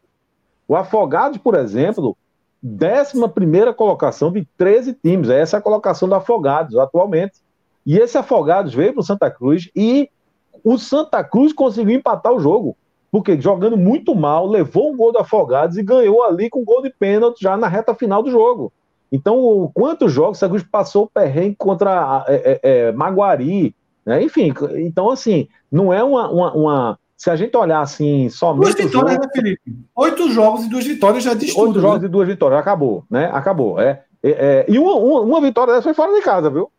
[SPEAKER 3] O Afogados, por exemplo, 11 colocação de 13 times. Essa é a colocação do Afogados atualmente. E esse Afogados veio para o Santa Cruz e o Santa Cruz conseguiu empatar o jogo. Porque jogando muito mal, levou um gol do Afogados e ganhou ali com gol de pênalti já na reta final do jogo. Então, quantos jogos o Santa Cruz passou o perrengue contra é, é, é, Maguari, né? Enfim, então assim, não é uma, uma, uma, Se a gente olhar assim, somente.
[SPEAKER 2] Duas vitórias, jogo, né, Felipe? Oito jogos e duas vitórias já diz
[SPEAKER 3] Oito tudo, jogos né? e duas vitórias, acabou, né? Acabou. É, é, é, e uma, uma, uma, vitória dessa foi fora de casa, viu?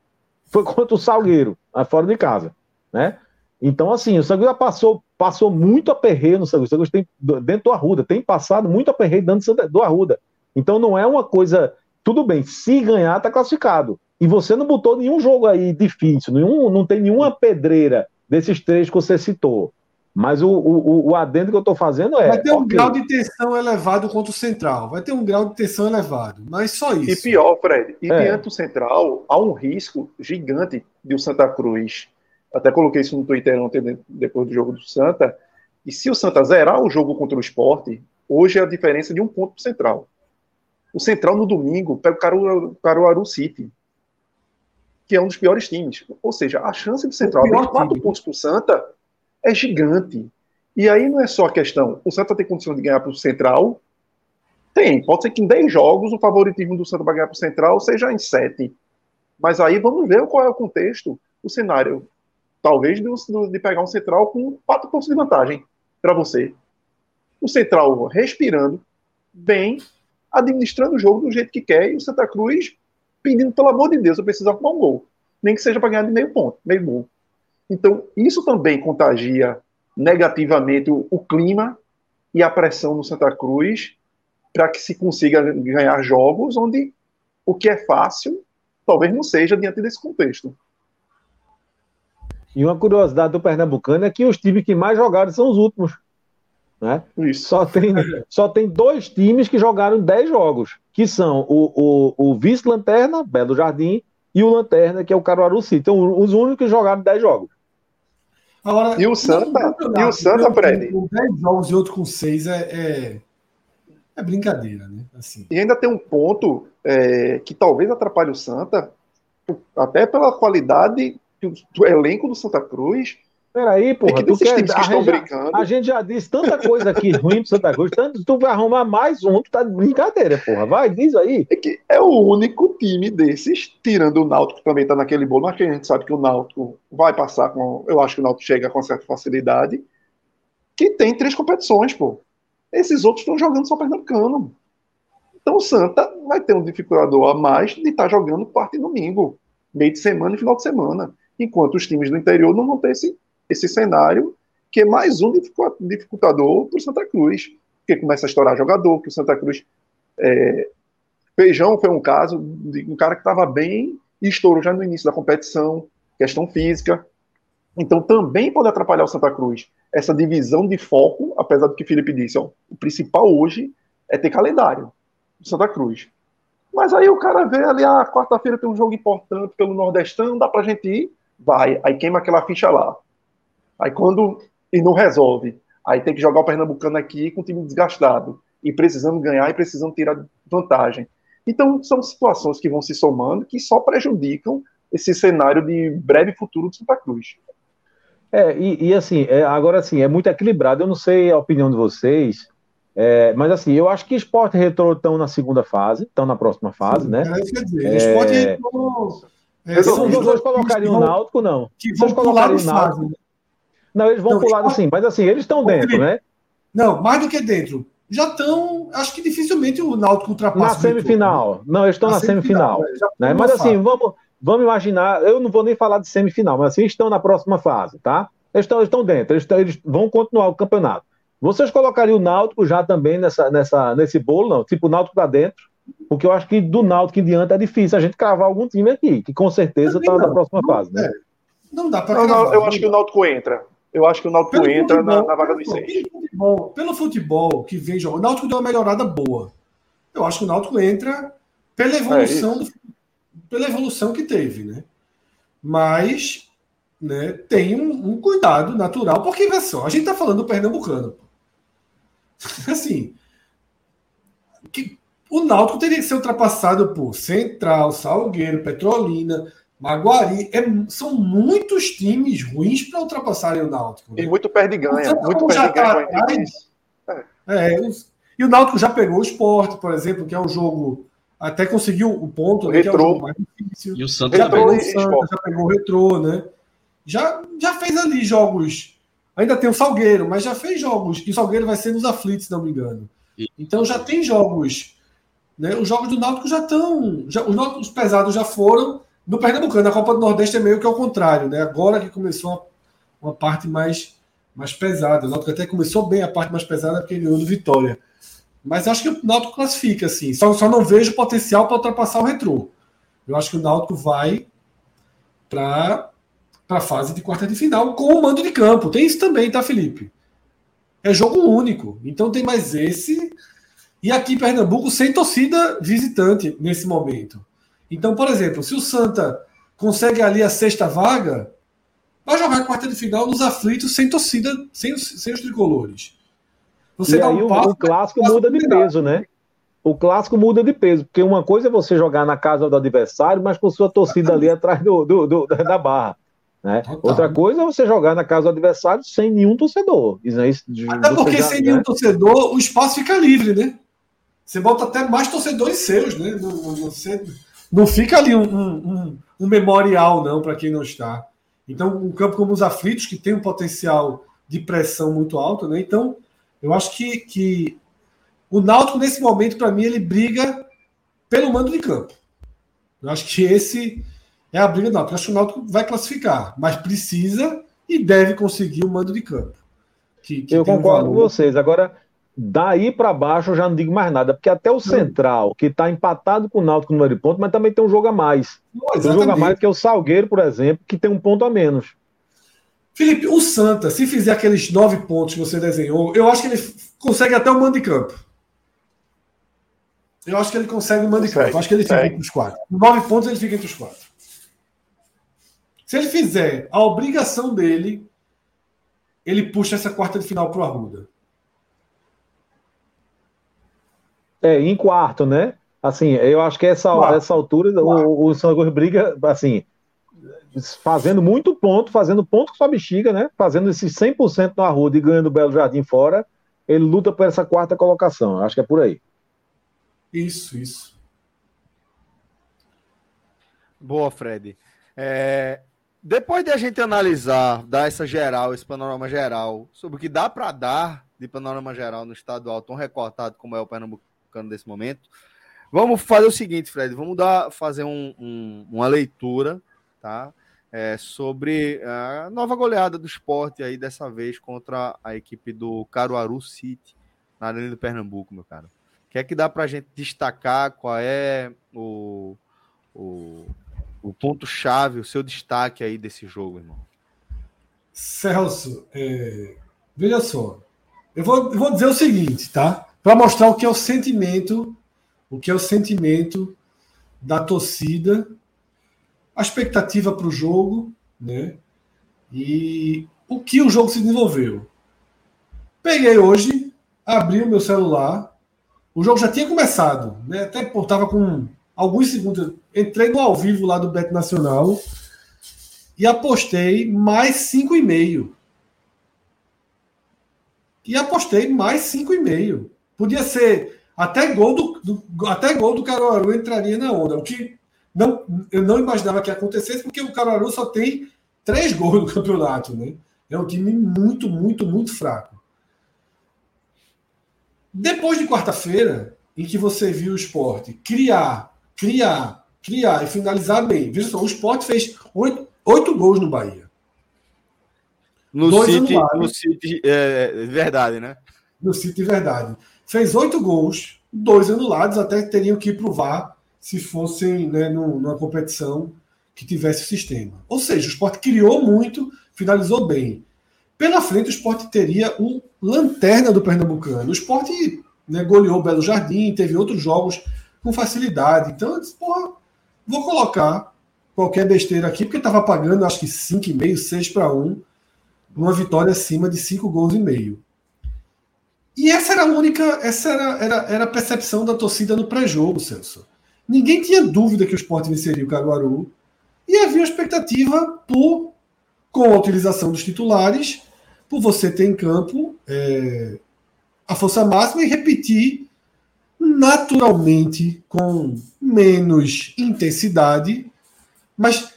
[SPEAKER 3] Foi contra o Salgueiro, fora de casa, né? Então, assim, o Sangue passou, passou muito aperreio no Sangue. O tem, dentro do Arruda, tem passado muito aperreio dentro do Arruda. Então, não é uma coisa. Tudo bem, se ganhar, tá classificado. E você não botou nenhum jogo aí difícil, nenhum, não tem nenhuma pedreira desses três que você citou. Mas o, o, o adendo que eu estou fazendo é.
[SPEAKER 2] Vai ter um okay. grau de tensão elevado contra o Central. Vai ter um grau de tensão elevado. Mas só isso.
[SPEAKER 5] E pior, Fred, e é. diante do Central, há um risco gigante de o Santa Cruz. Até coloquei isso no Twitter ontem, depois do jogo do Santa. E se o Santa zerar o jogo contra o esporte, hoje é a diferença de um ponto para o Central. O Central no domingo pega o Caruaru, Caruaru City que é um dos piores times. Ou seja, a chance do Central abrir quatro pontos para o Santa é gigante. E aí não é só a questão, o Santa tem condição de ganhar para o Central? Tem. Pode ser que em 10 jogos o favoritismo do Santa para ganhar para o Central seja em 7. Mas aí vamos ver qual é o contexto, o cenário. Talvez de, de pegar um Central com 4 pontos de vantagem para você. O Central respirando bem, administrando o jogo do jeito que quer, e o Santa Cruz pedindo, pelo amor de Deus, eu preciso arrumar um gol. Nem que seja para ganhar de meio ponto, meio gol. Então, isso também contagia negativamente o, o clima e a pressão no Santa Cruz para que se consiga ganhar jogos onde o que é fácil talvez não seja diante desse contexto.
[SPEAKER 3] E uma curiosidade do Pernambucano é que os times que mais jogaram são os últimos. Né? Isso. Só, tem, só tem dois times que jogaram 10 jogos, que são o, o, o vice-lanterna, Belo Jardim, e o Lanterna, que é o Caruaru City. Então, os únicos que jogaram 10 jogos.
[SPEAKER 5] Agora, e o Santa, e o Santa, Fred?
[SPEAKER 2] Com 10 jogos e outro com 6 é, é, é, brincadeira, né? Assim.
[SPEAKER 5] E ainda tem um ponto é, que talvez atrapalhe o Santa, até pela qualidade do elenco do Santa Cruz.
[SPEAKER 3] Peraí, porra,
[SPEAKER 5] é que
[SPEAKER 3] tu quer,
[SPEAKER 5] que
[SPEAKER 3] a,
[SPEAKER 5] estão
[SPEAKER 3] gente já,
[SPEAKER 5] brincando.
[SPEAKER 3] a gente já disse tanta coisa aqui ruim pro Santa Cruz, tanto, tu vai arrumar mais um, tu tá de brincadeira, porra. Vai, diz aí.
[SPEAKER 5] É que é o único time desses, tirando o Náutico que também está naquele bolo, mas que a gente sabe que o Náutico vai passar com. Eu acho que o Náutico chega com certa facilidade, que tem três competições, pô. Esses outros estão jogando só Pernambucano. Então o Santa vai ter um dificultador a mais de estar jogando quarta e domingo, meio de semana e final de semana. Enquanto os times do interior não vão ter esse, esse cenário, que é mais um dificu- dificultador para o Santa Cruz. Porque começa a estourar jogador, que o Santa Cruz. é, Feijão foi um caso de um cara que estava bem e estourou já no início da competição, questão física. Então também pode atrapalhar o Santa Cruz essa divisão de foco, apesar do que Felipe disse, ó, o principal hoje é ter calendário do Santa Cruz. Mas aí o cara vê ali, a quarta-feira tem um jogo importante pelo Nordestão, dá pra gente ir, vai, aí queima aquela ficha lá. Aí quando e não resolve, aí tem que jogar o Pernambucano aqui com o time desgastado e precisando ganhar e precisando tirar vantagem. Então são situações que vão se somando que só prejudicam esse cenário de breve futuro do Santa Cruz.
[SPEAKER 3] É, e, e assim, é, agora assim, é muito equilibrado. Eu não sei a opinião de vocês, é, mas assim, eu acho que esporte e retrô estão na segunda fase, estão na próxima fase, né?
[SPEAKER 2] É isso que eu ia dizer.
[SPEAKER 3] É.
[SPEAKER 2] Esporte e Retrô, é,
[SPEAKER 3] Vocês,
[SPEAKER 2] os
[SPEAKER 3] vocês
[SPEAKER 2] dois
[SPEAKER 3] colocariam o Náutico, não?
[SPEAKER 2] que
[SPEAKER 3] Vocês
[SPEAKER 2] vão
[SPEAKER 3] colocariam o Náutico?
[SPEAKER 2] fase. né?
[SPEAKER 3] Não, eles vão
[SPEAKER 2] Não,
[SPEAKER 3] pular assim, mas assim, eles estão dentro, né?
[SPEAKER 2] Não, mais do que dentro. Já estão. Acho que dificilmente o Náutico ultrapassa.
[SPEAKER 3] Na semifinal. Não, eles estão
[SPEAKER 2] né?
[SPEAKER 3] na semifinal.
[SPEAKER 2] já
[SPEAKER 3] né?
[SPEAKER 2] foi
[SPEAKER 3] Mas assim,
[SPEAKER 2] fase.
[SPEAKER 3] vamos, vamos imaginar, eu não vou nem falar de semifinal, mas assim, estão na próxima fase, tá? Eles estão, eles estão dentro, eles, estão- eles vão continuar o campeonato. Vocês colocariam o Náutico já também nessa, nessa, nesse bolo, não? Tipo, o Náutico tá dentro? Porque eu acho que do Náutico em diante é difícil a gente cravar algum time aqui, que com certeza está na próxima
[SPEAKER 2] Não,
[SPEAKER 3] fase, né?
[SPEAKER 2] é. Não dá para
[SPEAKER 5] não, eu acho que o Náutico entra. Eu acho que o Náutico
[SPEAKER 2] Pelo
[SPEAKER 5] entra na,
[SPEAKER 2] futebol,
[SPEAKER 5] na vaga dos
[SPEAKER 2] pelo
[SPEAKER 5] seis.
[SPEAKER 2] futebol, pelo futebol que vem jogando, o Náutico deu uma melhorada boa. Eu acho que o Náutico entra pela evolução, do- pela evolução que teve, né? Mas né, tem um, um cuidado natural, porque vê só, a gente tá falando do Pernambucano. <laughs> Assim, que o Náutico teria que ser ultrapassado por Central, Salgueiro, Petrolina, Maguari. É- são muitos times ruins para ultrapassarem o Náutico. né?
[SPEAKER 5] E muito.
[SPEAKER 2] Então,
[SPEAKER 5] Muito
[SPEAKER 2] já
[SPEAKER 5] perde-ganha
[SPEAKER 2] tá
[SPEAKER 5] com a equipe.
[SPEAKER 2] atrás, É, os- e o Náutico já pegou o esporte, por exemplo, que é um jogo. Até conseguiu o ponto, né, que é o
[SPEAKER 5] Retrô.
[SPEAKER 2] jogo mais difícil.
[SPEAKER 6] E o Santa
[SPEAKER 2] Já pegou o Santa,
[SPEAKER 5] Sport.
[SPEAKER 2] já pegou o Retrô, né? Já, já fez ali jogos. Ainda tem o Salgueiro, mas já fez jogos. E o Salgueiro vai ser nos aflitos, se não me engano.
[SPEAKER 6] E-
[SPEAKER 2] Então já tem jogos. Né? Os jogos do Náutico já estão. Já, os, Náuticos- os pesados já foram. No Pernambucano, a Copa do Nordeste é meio que ao contrário, né? Agora que começou uma, uma parte mais, mais pesada. O Náutico até começou bem a parte mais pesada porque ele ganhou do Vitória. Mas acho que o Náutico classifica, assim. Só, só não vejo potencial para ultrapassar o Retrô. Eu acho que o Náutico vai para a fase de quarta de final com o mando de campo. Tem isso também, tá, Felipe? É jogo único. Então tem mais esse. E aqui em Pernambuco, sem torcida visitante nesse momento. Então, por exemplo, se o Santa consegue ali a sexta vaga, vai jogar a quarta de final nos aflitos sem torcida, sem, os- sem os tricolores. Você
[SPEAKER 3] e
[SPEAKER 2] dá
[SPEAKER 3] aí
[SPEAKER 2] um
[SPEAKER 3] o,
[SPEAKER 2] passo.
[SPEAKER 3] o clássico
[SPEAKER 2] passo
[SPEAKER 3] muda de peso, né? O clássico muda de peso, porque uma coisa é você jogar na casa do adversário, mas com sua torcida ali atrás do, do- do- da barra. Né?
[SPEAKER 2] Total.
[SPEAKER 3] Outra coisa é você jogar na casa do adversário sem nenhum torcedor. Isso,
[SPEAKER 2] Até porque
[SPEAKER 3] já-
[SPEAKER 2] sem
[SPEAKER 3] né?
[SPEAKER 2] nenhum torcedor, o espaço fica livre, né? Você bota até mais torcedores seus, né? Você- não fica ali um, um- um- memorial, não, para quem não está. Então, um campo como os aflitos, que tem um potencial de pressão muito alto, né? Então, eu acho que, que o Náutico, nesse momento, para mim, ele briga pelo mando de campo. Eu acho que esse é a briga do Náutico. Eu acho que o Náutico vai classificar, mas precisa e deve conseguir o mando de campo. Que- que
[SPEAKER 3] Eu
[SPEAKER 2] tem um
[SPEAKER 3] concordo com vocês. Agora, daí para baixo eu já não digo mais nada, porque até o Central, que está empatado com o Náutico no número de pontos, mas também tem um jogo a mais.
[SPEAKER 2] Não,
[SPEAKER 3] Tem um jogo a mais que é o Salgueiro, por exemplo, que tem um ponto a menos.
[SPEAKER 2] Felipe, o Santa, se fizer aqueles nove pontos que você desenhou, eu acho que ele consegue até o mando de campo. Eu acho que ele consegue o mando de campo. Eu acho que ele fica entre os quatro. Com nove pontos, ele fica entre os quatro. Se ele fizer a obrigação dele, ele puxa essa quarta de final pro Arruda.
[SPEAKER 3] É, em quarto, né? Assim, eu acho que essa,
[SPEAKER 2] Quarto.
[SPEAKER 3] essa altura
[SPEAKER 2] Quarto.
[SPEAKER 3] o, o São Luís briga, assim, fazendo muito ponto, fazendo ponto com sua bexiga, né? Fazendo esses 100% no Arruda e ganhando o Belo Jardim fora, ele luta por essa quarta colocação. Acho que é por aí.
[SPEAKER 2] Isso, isso.
[SPEAKER 1] Boa, Fred. É, depois de a gente analisar, dar essa geral, esse panorama geral, sobre o que dá para dar de panorama geral no estadual tão recortado como é o Pernambucano desse momento, vamos fazer o seguinte, Fred, vamos dar, fazer um, um, uma leitura, tá? É, sobre a nova goleada do esporte aí, dessa vez contra a equipe do Caruaru City, na Arena do Pernambuco, meu cara. O que é que dá para a gente destacar? Qual é o, o, o ponto-chave, o seu destaque aí desse jogo, irmão?
[SPEAKER 2] Celso, é... veja só. Eu vou, eu vou dizer o seguinte, tá? Para mostrar o que é o sentimento, o que é o sentimento da torcida, a expectativa para o jogo, né? E o que o jogo se desenvolveu. Peguei hoje, abri o meu celular, o jogo já tinha começado, né? Até portava com alguns segundos. Entrei no ao vivo lá do Bet Nacional e apostei mais 5,5. E apostei mais 5,5. Podia ser até gol do, do, até gol do Caruaru entraria na onda. O que não, eu não imaginava que acontecesse, porque o Caruaru só tem três gols no campeonato. Né? É um time muito, muito, muito fraco. Depois de quarta-feira, em que você viu o esporte criar criar, criar e finalizar bem. Veja só, o Sport fez oito, oito gols no Bahia.
[SPEAKER 1] No Dois City, no City é, é verdade, né?
[SPEAKER 2] No City, verdade. Fez oito gols, dois anulados, até teriam que provar se fossem né, numa competição que tivesse o sistema. Ou seja, o Sport criou muito, finalizou bem. Pela frente, o Sport teria o lanterna do Pernambucano. O Sport né, goleou o Belo Jardim, teve outros jogos com facilidade. Então eu disse, porra, vou colocar qualquer besteira aqui, porque estava pagando acho que 5,5, 6 para 1, uma vitória acima de 5 gols e meio. E essa era a única, essa era, era, era a percepção da torcida no pré-jogo, Celso. Ninguém tinha dúvida que o Sport venceria o Caruaru. E havia expectativa por, com a utilização dos titulares, por você ter em campo é, a força máxima e repetir naturalmente com menos intensidade, mas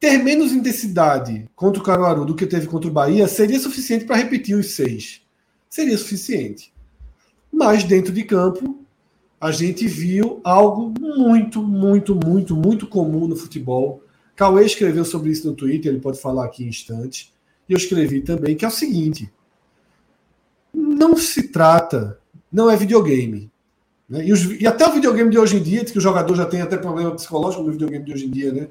[SPEAKER 2] ter menos intensidade contra o Caruaru do que teve contra o Bahia seria suficiente para repetir os seis. Seria suficiente. Mas dentro de campo, a gente viu algo muito, muito, muito, muito comum no futebol. Cauê escreveu sobre isso no Twitter, ele pode falar aqui em instantes. E eu escrevi também, que é o seguinte: não se trata, não é videogame. Né? E, os, e, até o videogame de hoje em dia, que o jogador já tem até problema psicológico no videogame de hoje em dia, né?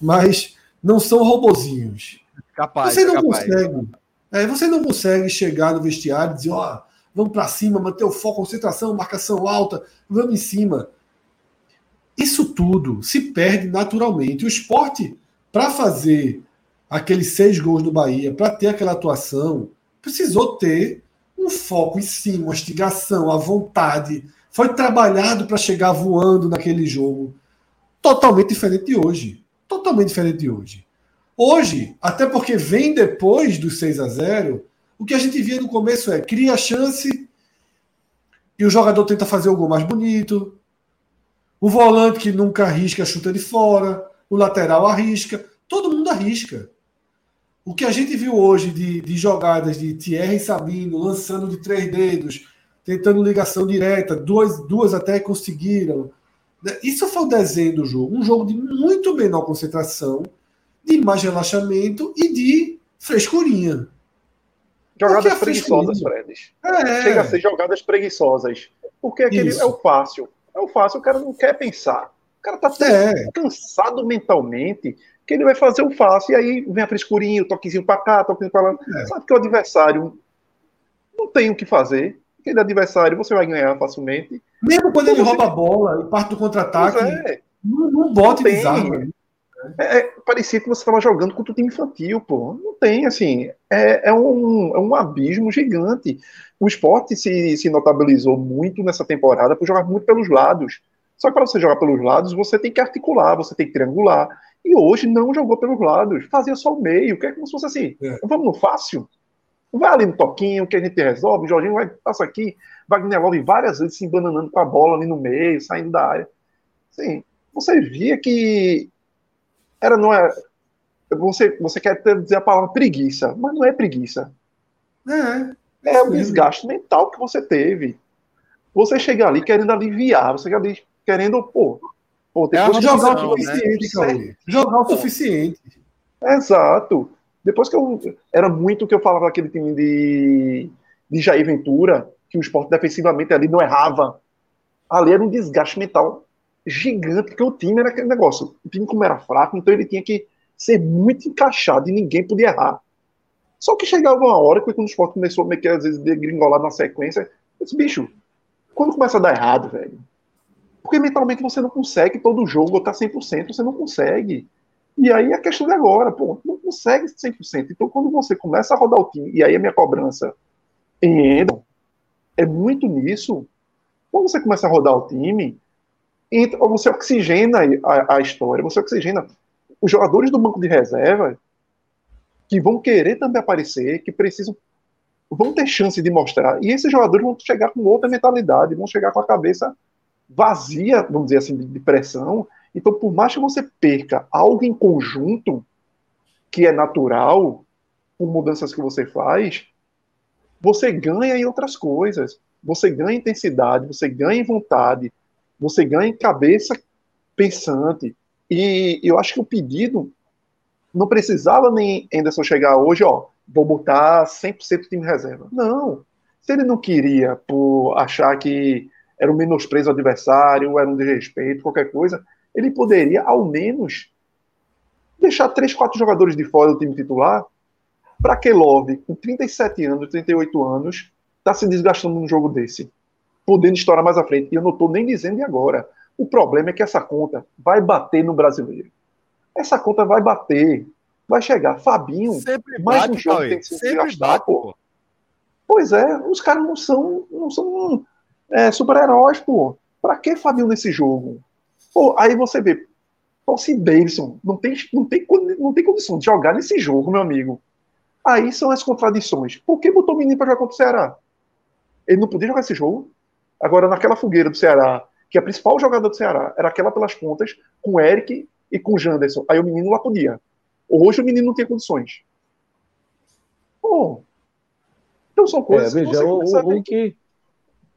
[SPEAKER 2] Mas não são robozinhos.
[SPEAKER 1] Capaz,
[SPEAKER 2] você não
[SPEAKER 1] capaz.
[SPEAKER 2] consegue. É, você não consegue chegar no vestiário e dizer, ó, oh, vamos para cima, manter o foco, concentração, marcação alta, vamos em cima. Isso tudo se perde naturalmente. O esporte, para fazer aqueles seis gols do Bahia, para ter aquela atuação, precisou ter um foco em cima, uma instigação, a vontade, foi trabalhado para chegar voando naquele jogo. Totalmente diferente de hoje. Totalmente diferente de hoje. Hoje, até porque vem depois do 6 a 0 o que a gente via no começo é cria a chance e o jogador tenta fazer o gol mais bonito. O volante que nunca arrisca chuta de fora. O lateral arrisca. Todo mundo arrisca. O que a gente viu hoje de, de jogadas de Thierry Sabino lançando de três dedos, tentando ligação direta, duas, duas até conseguiram. Isso foi o desenho do jogo. Um jogo de muito menor concentração, de mais relaxamento e de frescurinha.
[SPEAKER 5] Jogadas preguiçosas, Fred. É. Chega a ser jogadas preguiçosas. Porque aquele Isso. é o fácil. É o fácil, o cara não quer pensar. O cara tá tão é. cansado mentalmente que ele vai fazer o fácil. E aí vem a frescurinha, o toquezinho pra cá, o toquezinho pra lá. É. Sabe que o adversário não tem o que fazer aquele adversário você vai ganhar facilmente.
[SPEAKER 2] Mesmo quando ele rouba a bola e parte do contra-ataque, é. não, não bota não desarma.
[SPEAKER 5] É, é, parecia que você estava jogando contra o time infantil, pô. Não tem, assim. É, é, um, é um abismo gigante. O esporte se, se notabilizou muito nessa temporada por jogar muito pelos lados. Só que para você jogar pelos lados, você tem que articular, você tem que triangular. E hoje não jogou pelos lados, fazia só o meio, que é como se fosse assim,
[SPEAKER 2] É.
[SPEAKER 5] vamos no fácil. Vai ali no toquinho, que a gente resolve, o Jorginho vai, passa aqui, Wagner Love várias vezes se embananando com a bola ali no meio, saindo da área. Sim, você via que era não é você você quer dizer a palavra preguiça, mas não é preguiça.
[SPEAKER 2] É,
[SPEAKER 5] É o desgaste mental que você teve. Você chega ali querendo aliviar, você chega ali querendo, pô, pô
[SPEAKER 1] É
[SPEAKER 2] jogar o
[SPEAKER 1] né?
[SPEAKER 2] suficiente. Jogar o suficiente.
[SPEAKER 5] Exato. Depois que eu. Era muito o que eu falava daquele time de, de Jair Ventura, que o esporte defensivamente ali não errava. Ali era um desgaste mental gigante, porque o time era aquele negócio. O time, como era fraco, então ele tinha que ser muito encaixado e ninguém podia errar. Só que chegava uma hora que quando o esporte começou a meio que às vezes degringolar na sequência, eu disse, bicho, quando começa a dar errado, velho? Porque mentalmente você não consegue todo jogo botar 100%, você não consegue. E aí a questão de agora, pô, não consegue 100%. Então quando você começa a rodar o time, e aí a minha cobrança em é muito nisso, quando você começa a rodar o time, entra, você oxigena a, a história, você oxigena os jogadores do banco de reserva que vão querer também aparecer, que precisam, vão ter chance de mostrar. E esses jogadores vão chegar com outra mentalidade, vão chegar com a cabeça vazia, vamos dizer assim, de, pressão. Então, por mais que você perca algo em conjunto, que é natural, com mudanças que você faz, você ganha em outras coisas. Você ganha intensidade, você ganha vontade, você ganha em cabeça pensante. E eu acho que o pedido não precisava nem Anderson chegar hoje, ó, vou botar 100% time reserva. Não. Se ele não queria por achar que era um menosprezo ao adversário, era um desrespeito, qualquer coisa, ele poderia, ao menos, deixar três, quatro jogadores de fora do time titular para que Love, com 37 anos, 38 anos, está se desgastando num jogo desse, podendo estourar mais à frente. E eu não estou nem dizendo de agora. O problema é que essa conta vai bater no brasileiro. Essa conta vai bater, vai chegar. Fabinho,
[SPEAKER 1] Sempre
[SPEAKER 5] mais
[SPEAKER 1] bate,
[SPEAKER 5] um jogo
[SPEAKER 1] Cauê.
[SPEAKER 5] tem que se desgastar,
[SPEAKER 1] bate,
[SPEAKER 5] pô.
[SPEAKER 1] pô.
[SPEAKER 5] Pois é, os caras não são, não são é, super-heróis, pô. Pra que Fabinho nesse jogo? Pô, aí você vê, se Davidson não tem, não, tem, não tem condição de jogar nesse jogo, meu amigo. Aí são as contradições. Por que botou o menino pra jogar contra o Ceará? Ele não podia jogar esse jogo? Agora, naquela fogueira do Ceará, que a principal jogador do Ceará era aquela pelas pontas, com o Eric e com o Janderson. Aí o menino lá podia. Hoje o menino não tem condições. Então são
[SPEAKER 3] É,
[SPEAKER 5] coisas que
[SPEAKER 3] veja,
[SPEAKER 5] você
[SPEAKER 3] o, o- que,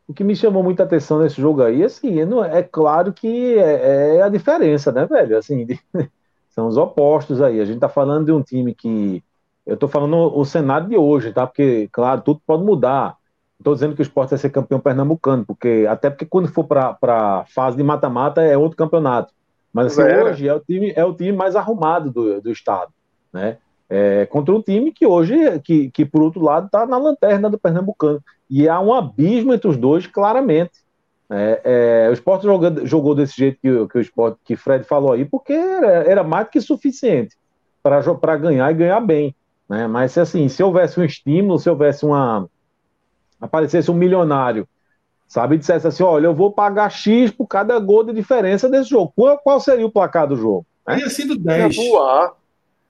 [SPEAKER 3] o que me chamou muita atenção nesse jogo aí, assim, não é, é claro que é, é a diferença, né, velho? Assim, de- <laughs> são os opostos aí. A gente tá falando de um time que. Eu tô falando o, o cenário de hoje, tá? Porque, claro, tudo pode mudar. Tô dizendo que o esporte vai ser campeão pernambucano, porque até porque quando for para a fase de mata-mata é outro campeonato. Mas assim, hoje é o time, é o time mais arrumado do, do estado, né? É, contra um time que hoje, que, que por outro lado, está na lanterna do Pernambucano. E há um abismo entre os dois, claramente. É, é, o esporte jogou, jogou desse jeito que, o- que o esporte, que Fred falou aí, porque era, era mais do que suficiente para ganhar e ganhar bem. Né? Mas assim, se houvesse um estímulo, se houvesse uma. Aparecesse um milionário, sabe, e dissesse assim: olha, eu vou pagar X por cada gol de diferença desse jogo. Qual, qual seria o placar do jogo?
[SPEAKER 2] Teria sido
[SPEAKER 5] ia
[SPEAKER 2] 10.
[SPEAKER 5] voar.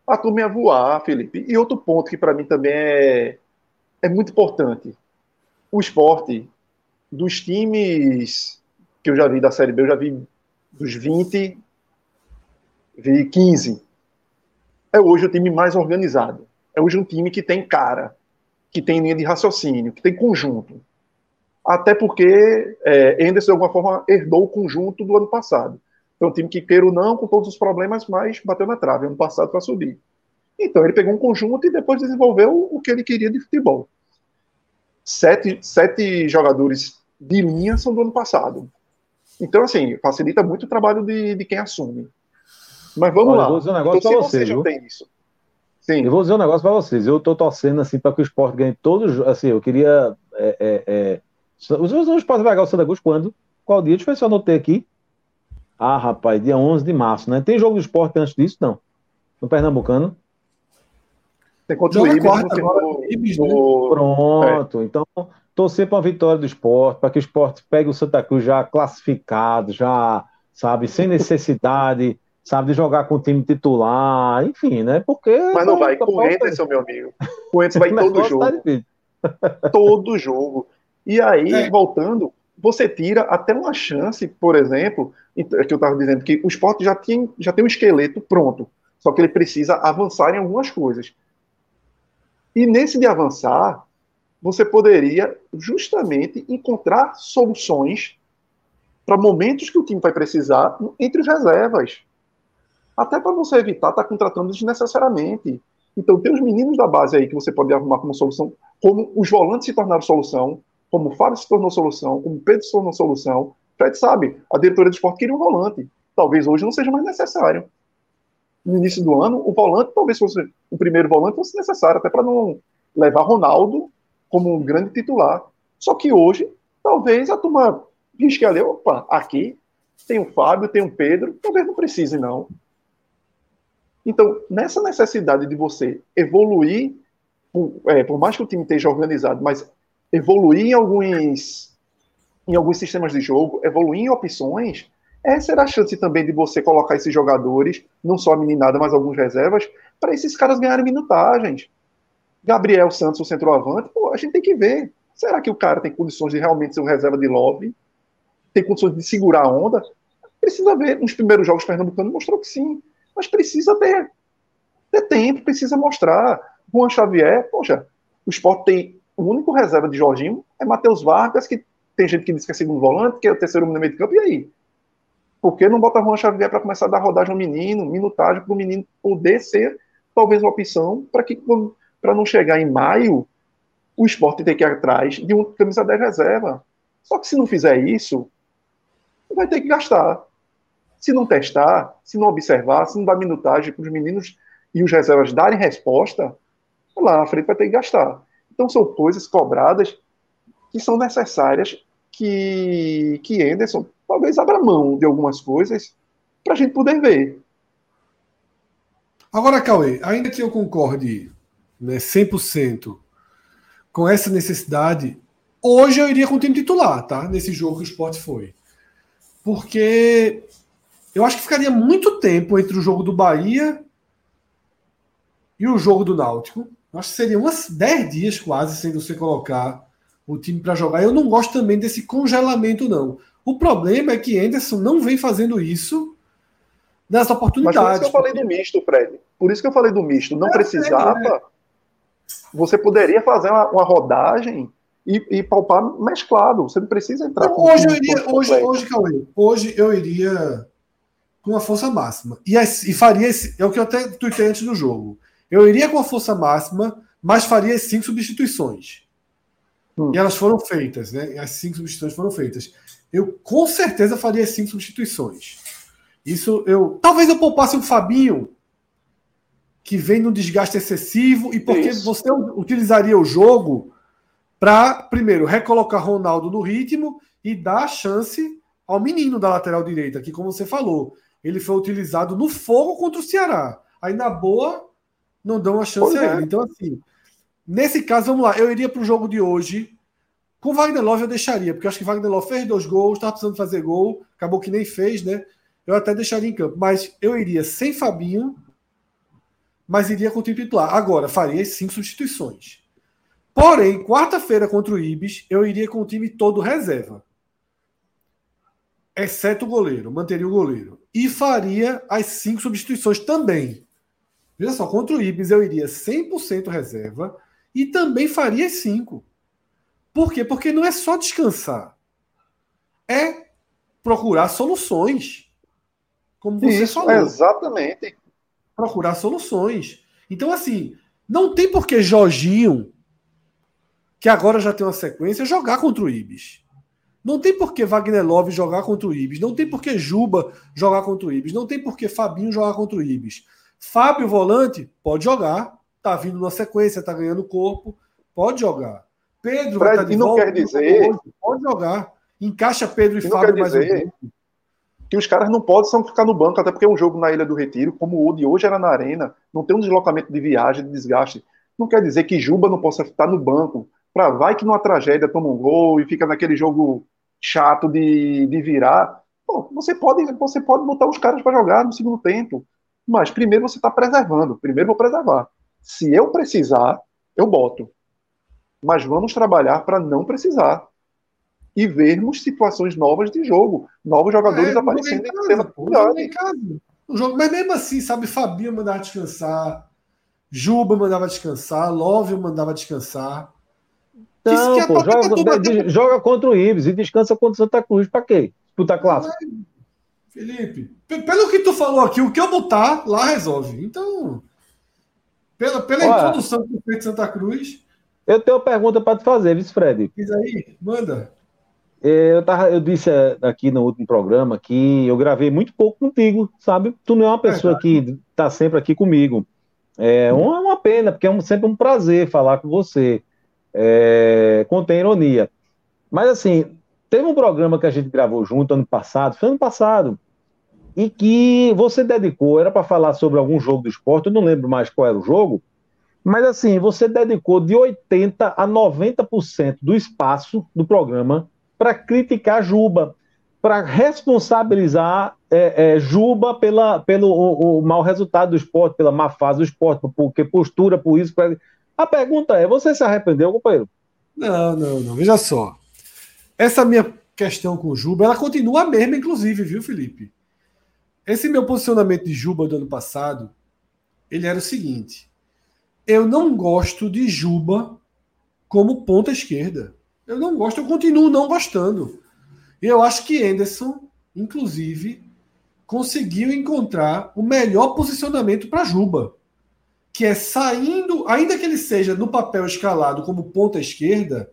[SPEAKER 5] A turma ia voar, Felipe. E outro ponto que para mim também é, é muito importante. O esporte, dos times que eu já vi da Série B, eu já vi dos 20, vi 15. É hoje o time mais organizado. É hoje um time que tem cara, que tem linha de raciocínio, que tem conjunto. Até porque é, Anderson, de alguma forma, herdou o conjunto do ano passado. Foi um time que, queira ou não, com todos os problemas, mas bateu na trave ano passado para subir. Então, ele pegou um conjunto e depois desenvolveu o que ele queria de futebol. Sete, sete jogadores de linha são do ano passado. Então, assim, facilita muito o trabalho de, de quem assume. Mas vamos
[SPEAKER 3] Olha,
[SPEAKER 5] lá.
[SPEAKER 3] eu vou dizer um negócio
[SPEAKER 5] então, se
[SPEAKER 3] você,
[SPEAKER 5] você já
[SPEAKER 3] viu?
[SPEAKER 5] tem isso. Sim.
[SPEAKER 3] Eu vou dizer um negócio para vocês. Eu tô torcendo assim para que o esporte ganhe todos. os- Assim, eu queria. É, é, é... O esporte vai ganhar o Santa Cruz quando? Qual dia? Deixa eu ver se eu anotei aqui. Ah, rapaz, dia 11 de março, né? Tem jogo do esporte antes disso? Não. No Pernambucano?
[SPEAKER 5] Tem contra o Ibis
[SPEAKER 2] quarta
[SPEAKER 5] no-
[SPEAKER 2] agora,
[SPEAKER 5] no-
[SPEAKER 2] Ibis, né?
[SPEAKER 5] no-
[SPEAKER 3] Pronto. Então, torcer para uma vitória do esporte, para que o esporte pegue o Santa Cruz já classificado, já, sabe, sem necessidade, sabe, de jogar com o time titular, enfim, né? Porque.
[SPEAKER 5] Mas não vai, com o Henderson, meu amigo. O Henderson vai <laughs> todo jogo. Tá <laughs> todo jogo. E aí, é. voltando, você tira até uma chance, por exemplo, é que eu estava dizendo que o esporte já tem, já tem um esqueleto pronto, só que ele precisa avançar em algumas coisas. E nesse de avançar, você poderia justamente encontrar soluções para momentos que o time vai precisar entre os reservas. Até para você evitar estar tá contratando desnecessariamente. Então, tem os meninos da base aí que você pode arrumar como solução, como os volantes se tornaram solução, como o Fábio se tornou solução, como o Pedro se tornou solução. Fred sabe, a diretoria do esporte queria um volante. Talvez hoje não seja mais necessário. No início do ano, o volante talvez fosse o primeiro volante fosse necessário, até para não levar Ronaldo como um grande titular. Só que hoje, talvez a turma risque ali, opa, aqui tem o Fábio, tem o Pedro, talvez não precise, não. Então, nessa necessidade de você evoluir, por, é, por mais que o time esteja organizado, mas evoluir em alguns, em alguns sistemas de jogo, evoluir em opções, essa era a chance também de você colocar esses jogadores, não só a meninada, mas alguns reservas, para esses caras ganharem minutagens. Gabriel Santos, o centroavante, pô, a gente tem que ver. Será que o cara tem condições de realmente ser um reserva de love? Tem condições de segurar a onda? Precisa ver. Nos primeiros jogos, Pernambucano mostrou que sim. Mas precisa ter, ter tempo, precisa mostrar. Juan Xavier, poxa, o esporte tem o único reserva de Jorginho é Matheus Vargas, que tem gente que diz que é segundo volante, que é o terceiro no meio de campo, e aí? Por que não bota Juan Xavier para começar a dar rodagem ao menino, minutagem para o menino poder ser talvez uma opção para que para não chegar em maio o esporte ter que ir atrás de um camisa 10 reserva. Só que se não fizer isso, vai ter que gastar. Se não testar, se não observar, se não dar minutagem para os meninos e os reservas darem resposta, lá na frente vai ter que gastar. Então, são coisas cobradas que são necessárias que, que Anderson talvez abra mão de algumas coisas para a gente poder ver.
[SPEAKER 2] Agora, Cauê, ainda que eu concorde né, 100% com essa necessidade, hoje eu iria com o time titular, tá? Nesse jogo que o Sport foi. Porque eu acho que ficaria muito tempo entre o jogo do Bahia e o jogo do Náutico acho que seria umas 10 dias quase sem você colocar o time para jogar. Eu não gosto também desse congelamento, não. O problema é que Anderson não vem fazendo isso nas oportunidades. Mas por
[SPEAKER 5] isso que eu falei do misto, Fred. Por isso que eu falei do misto. Não é, precisava. É, é. Você poderia fazer uma, uma rodagem e, e, palpar mesclado. Você não precisa entrar
[SPEAKER 2] não, com hoje eu iria, hoje, hoje, Cauê, hoje eu iria com a força máxima. E, e faria esse. É o que eu até tuitei antes do jogo. Eu iria com a força máxima, mas faria as cinco substituições. Hum. E elas foram feitas, né? As cinco substituições foram feitas. Eu com certeza faria as cinco substituições. Isso eu. Talvez eu poupasse o Fabinho, que vem num desgaste excessivo, e porque Isso. você utilizaria o jogo para, primeiro, recolocar Ronaldo no ritmo e dar a chance ao menino da lateral direita, que, como você falou, ele foi utilizado no fogo contra o Ceará. Aí, na boa, não dão a chance pois a ele. É. Então, assim, nesse caso, vamos lá, eu iria para o jogo de hoje. Com Wagner Love eu deixaria, porque eu acho que Wagner Love fez dois gols, estava precisando fazer gol, acabou que nem fez, né? Eu até deixaria em campo. Mas eu iria sem Fabinho, mas iria com o time titular. Agora, faria cinco substituições. Porém, quarta-feira contra o Ibis, eu iria com o time todo reserva. Exceto o goleiro, manteria o goleiro. E faria as cinco substituições também. Veja só, contra o Ibis eu iria 100% reserva e também faria 5. Por quê? Porque não é só descansar. É procurar soluções. Como você Isso, falou.
[SPEAKER 5] Exatamente.
[SPEAKER 2] Procurar soluções. Então, assim, não tem por que Jorginho, que agora já tem uma sequência, jogar contra o Ibis. Não tem por que Wagner Love jogar contra o Ibis. Não tem por que Juba jogar contra o Ibis. Não tem por que Fabinho jogar contra o Ibis. Fábio Volante pode jogar, tá vindo na sequência, tá ganhando corpo, pode jogar. Pedro
[SPEAKER 5] vai estar tá não volta, quer dizer
[SPEAKER 2] pode jogar. Encaixa Pedro e, e Fábio mais um pouco.
[SPEAKER 5] Que os caras não podem só ficar no banco, até porque é um jogo na Ilha do Retiro, como o de hoje era na Arena, não tem um deslocamento de viagem, de desgaste. Não quer dizer que Juba não possa estar no banco. Pra vai que numa tragédia toma um gol e fica naquele jogo chato de, de virar. Pô, você pode, você pode botar os caras para jogar no segundo tempo, mas primeiro você está preservando. Primeiro vou preservar. Se eu precisar, eu boto. Mas vamos trabalhar para não precisar e vermos situações novas de jogo, novos jogadores é, aparecendo em casa,
[SPEAKER 2] em casa. O jogo, mas mesmo assim, sabe, Fabinho mandava descansar, Juba mandava descansar, Love mandava descansar.
[SPEAKER 3] Não, pô, joga, joga, contra o Ibis e descansa contra o Santa Cruz. Pra quê? Disputar clássico.
[SPEAKER 2] Felipe, pelo que tu falou aqui, o que eu botar, lá resolve. Então, pela, pela Olha, introdução que fez de Santa Cruz.
[SPEAKER 3] Eu tenho uma pergunta para te fazer, Vice Fred.
[SPEAKER 2] Diz aí, manda.
[SPEAKER 3] É, eu, tava, eu disse é, aqui no último programa que eu gravei muito pouco contigo, sabe? Tu não é uma pessoa é, que está sempre aqui comigo. É uma, uma pena, porque é um, sempre um prazer falar com você é, contém ironia. Mas assim, teve um programa que a gente gravou junto ano passado, foi ano passado, e que você dedicou, era para falar sobre algum jogo do esporte, eu não lembro mais qual era o jogo, mas assim, você dedicou de 80% a 90% do espaço do programa para criticar Juba, para responsabilizar é, é, Juba pela, pelo o, o mau resultado do esporte, pela má fase do esporte, porque postura, por isso. A pergunta é: você se arrependeu, companheiro?
[SPEAKER 2] Não, não, não. Veja só. Essa minha questão com o Juba, ela continua a mesma, inclusive, viu, Felipe? Esse meu posicionamento de Juba do ano passado, ele era o seguinte: eu não gosto de Juba como ponta esquerda. Eu não gosto, eu continuo não gostando. E eu acho que Anderson, inclusive, conseguiu encontrar o melhor posicionamento para Juba que é saindo, ainda que ele seja no papel escalado como ponta esquerda,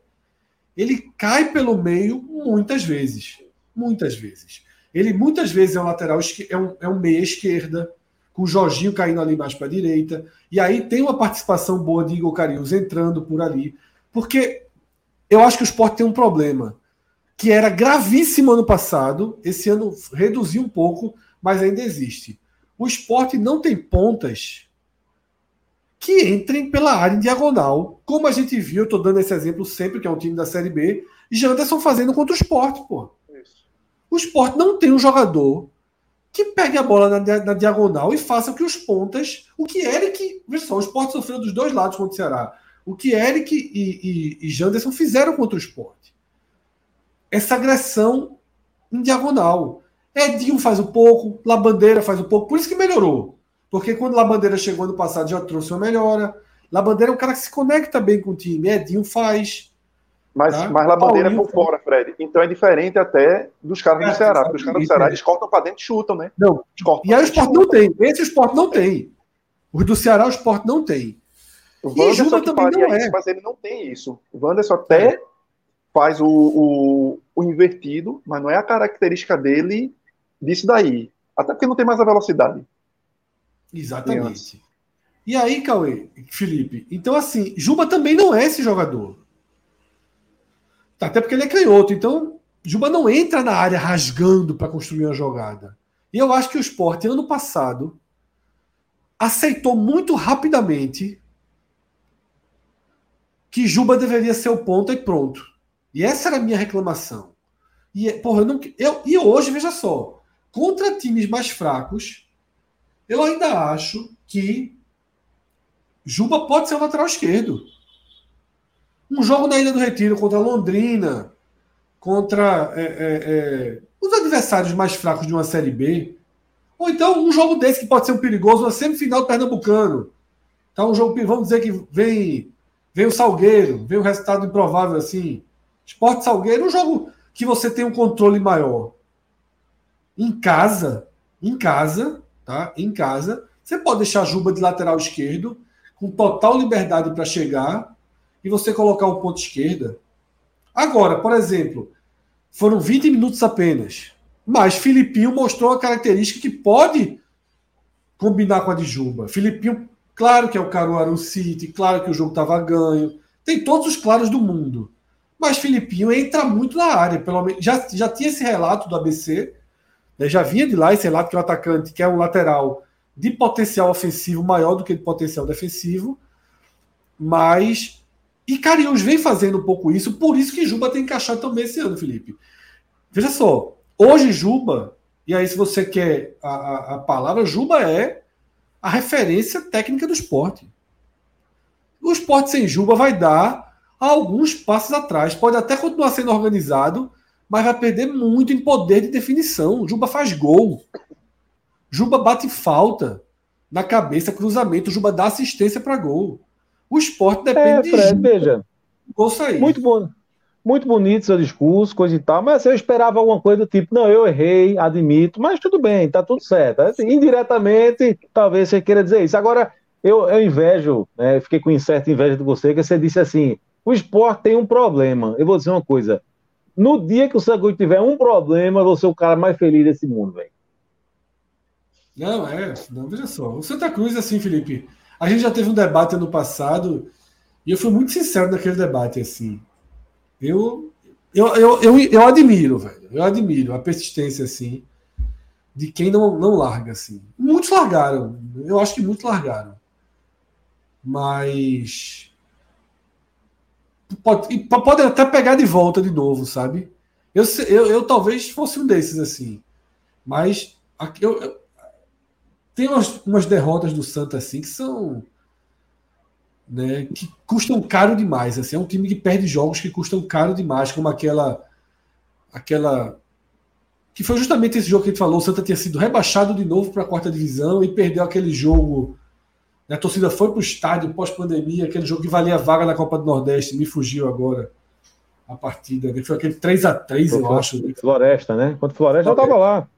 [SPEAKER 2] ele cai pelo meio muitas vezes. Muitas vezes. Ele muitas vezes é um lateral, é um, é um meia esquerda, com o Jorginho caindo ali mais para a direita. E aí tem uma participação boa de Igor Carius entrando por ali. Porque eu acho que o Sport tem um problema, que era gravíssimo ano passado, esse ano reduziu um pouco, mas ainda existe. O Sport não tem pontas que entrem pela área em diagonal, como a gente viu, eu estou dando esse exemplo sempre, que é um time da Série B, Janderson fazendo contra o esporte, pô. O esporte não tem um jogador que pegue a bola na, na, diagonal e faça que os pontas, o que Eric, veja só, o esporte sofreu dos dois lados contra o Ceará, o que Eric e, e, e Janderson fizeram contra o esporte. Essa agressão em diagonal. Edinho faz um pouco, Labandeira faz um pouco, por isso que melhorou. Porque quando Labandeira chegou no passado já trouxe uma melhora. Labandeira é um cara que se conecta bem com o time. Edinho faz.
[SPEAKER 5] Mas, tá? mas Labandeira é por fora, Fred. Então é diferente até dos caras é, do Ceará. Porque os caras do Ceará eles cortam para dentro e chutam, né?
[SPEAKER 2] Não. E aí o esporte não tem. Esse esporte não tem. Os do Ceará o esporte não tem.
[SPEAKER 5] O Wanderson também não é. Isso, mas ele não tem isso. O Wanderson até é. faz o, o, o invertido, mas não é a característica dele disso daí. Até porque não tem mais a velocidade.
[SPEAKER 2] Exatamente. E aí, Cauê, Felipe, então assim, Juba também não é esse jogador. Tá, até porque ele é canhoto, então Juba não entra na área rasgando para construir uma jogada. E eu acho que o Sport, ano passado, aceitou muito rapidamente que Juba deveria ser o ponta e pronto. E essa era a minha reclamação. E, porra, eu não, eu, e hoje, veja só, contra times mais fracos, eu ainda acho que Juba pode ser o lateral esquerdo. Um jogo na Ilha do Retiro contra Londrina, contra é, é, é, os adversários mais fracos de uma Série B. Ou então um jogo desse que pode ser um perigoso, uma semifinal do Pernambucano. Então, um jogo, vamos dizer que vem, vem o Salgueiro, vem um resultado improvável assim. Esporte Salgueiro, um jogo que você tem um controle maior. Em casa, em casa, tá? em casa. Você pode deixar Juba de lateral esquerdo, com total liberdade para chegar, e você colocar o ponto esquerda. Agora, por exemplo, foram 20 minutos apenas. Mas Filipinho mostrou a característica que pode combinar com a de Juba. Filipinho, claro que é o Caruaru City, claro que o jogo estava ganho. Tem todos os claros do mundo. Mas Filipinho entra muito na área. Pelo menos, já, já tinha esse relato do ABC né? Já vinha de lá esse relato que o atacante quer um lateral de potencial ofensivo maior do que de potencial defensivo, mas. E Cariús vem fazendo um pouco isso, por isso que Juba tem encaixado também esse ano, Felipe. Veja só, Hoje, Juba, e aí, se você quer a, a, a palavra, Juba é a referência técnica do esporte. O esporte sem Juba vai dar alguns passos atrás. Pode até continuar sendo organizado, mas vai perder muito em poder de definição. Juba faz gol. Juba bate falta na cabeça, cruzamento. Juba dá assistência para gol. O esporte depende
[SPEAKER 3] é, Fred, de. Veja,
[SPEAKER 2] gol sair.
[SPEAKER 3] Muito bom. Muito bonito seu discurso, coisa e tal, mas assim, eu esperava alguma coisa do tipo, não, eu errei, admito, mas tudo bem, tá tudo certo. Assim, indiretamente, talvez você queira dizer isso. Agora, eu, eu invejo, né, fiquei com certa inveja de você, que você disse assim, o esporte tem um problema. Eu vou dizer uma coisa, no dia que o Santa tiver um problema, vou ser o cara mais feliz desse mundo, velho.
[SPEAKER 2] Não, é, não, veja só. O Santa Cruz, assim, Felipe, a gente já teve um debate ano passado, e eu fui muito sincero naquele debate, assim. Eu, eu, eu, eu, eu admiro, velho. Eu admiro a persistência, assim, de quem não, não larga, assim. Muitos largaram. Eu acho que muitos largaram. Mas. Pode, pode até pegar de volta de novo, sabe? Eu, eu, eu talvez fosse um desses, assim. Mas eu, eu, tem umas, umas derrotas do Santa, assim, que são né, que custam caro demais. Assim, é um time que perde jogos que custam caro demais, como aquela. aquela que foi justamente esse jogo que a gente falou. O Santa tinha sido rebaixado de novo para a quarta divisão e perdeu aquele jogo. Né, a torcida foi para o estádio pós-pandemia, aquele jogo que valia a vaga na Copa do Nordeste. Me fugiu agora a partida. Né, foi aquele 3 a 3 eu acho.
[SPEAKER 3] Né. Floresta, né? Quanto Floresta, eu estava lá.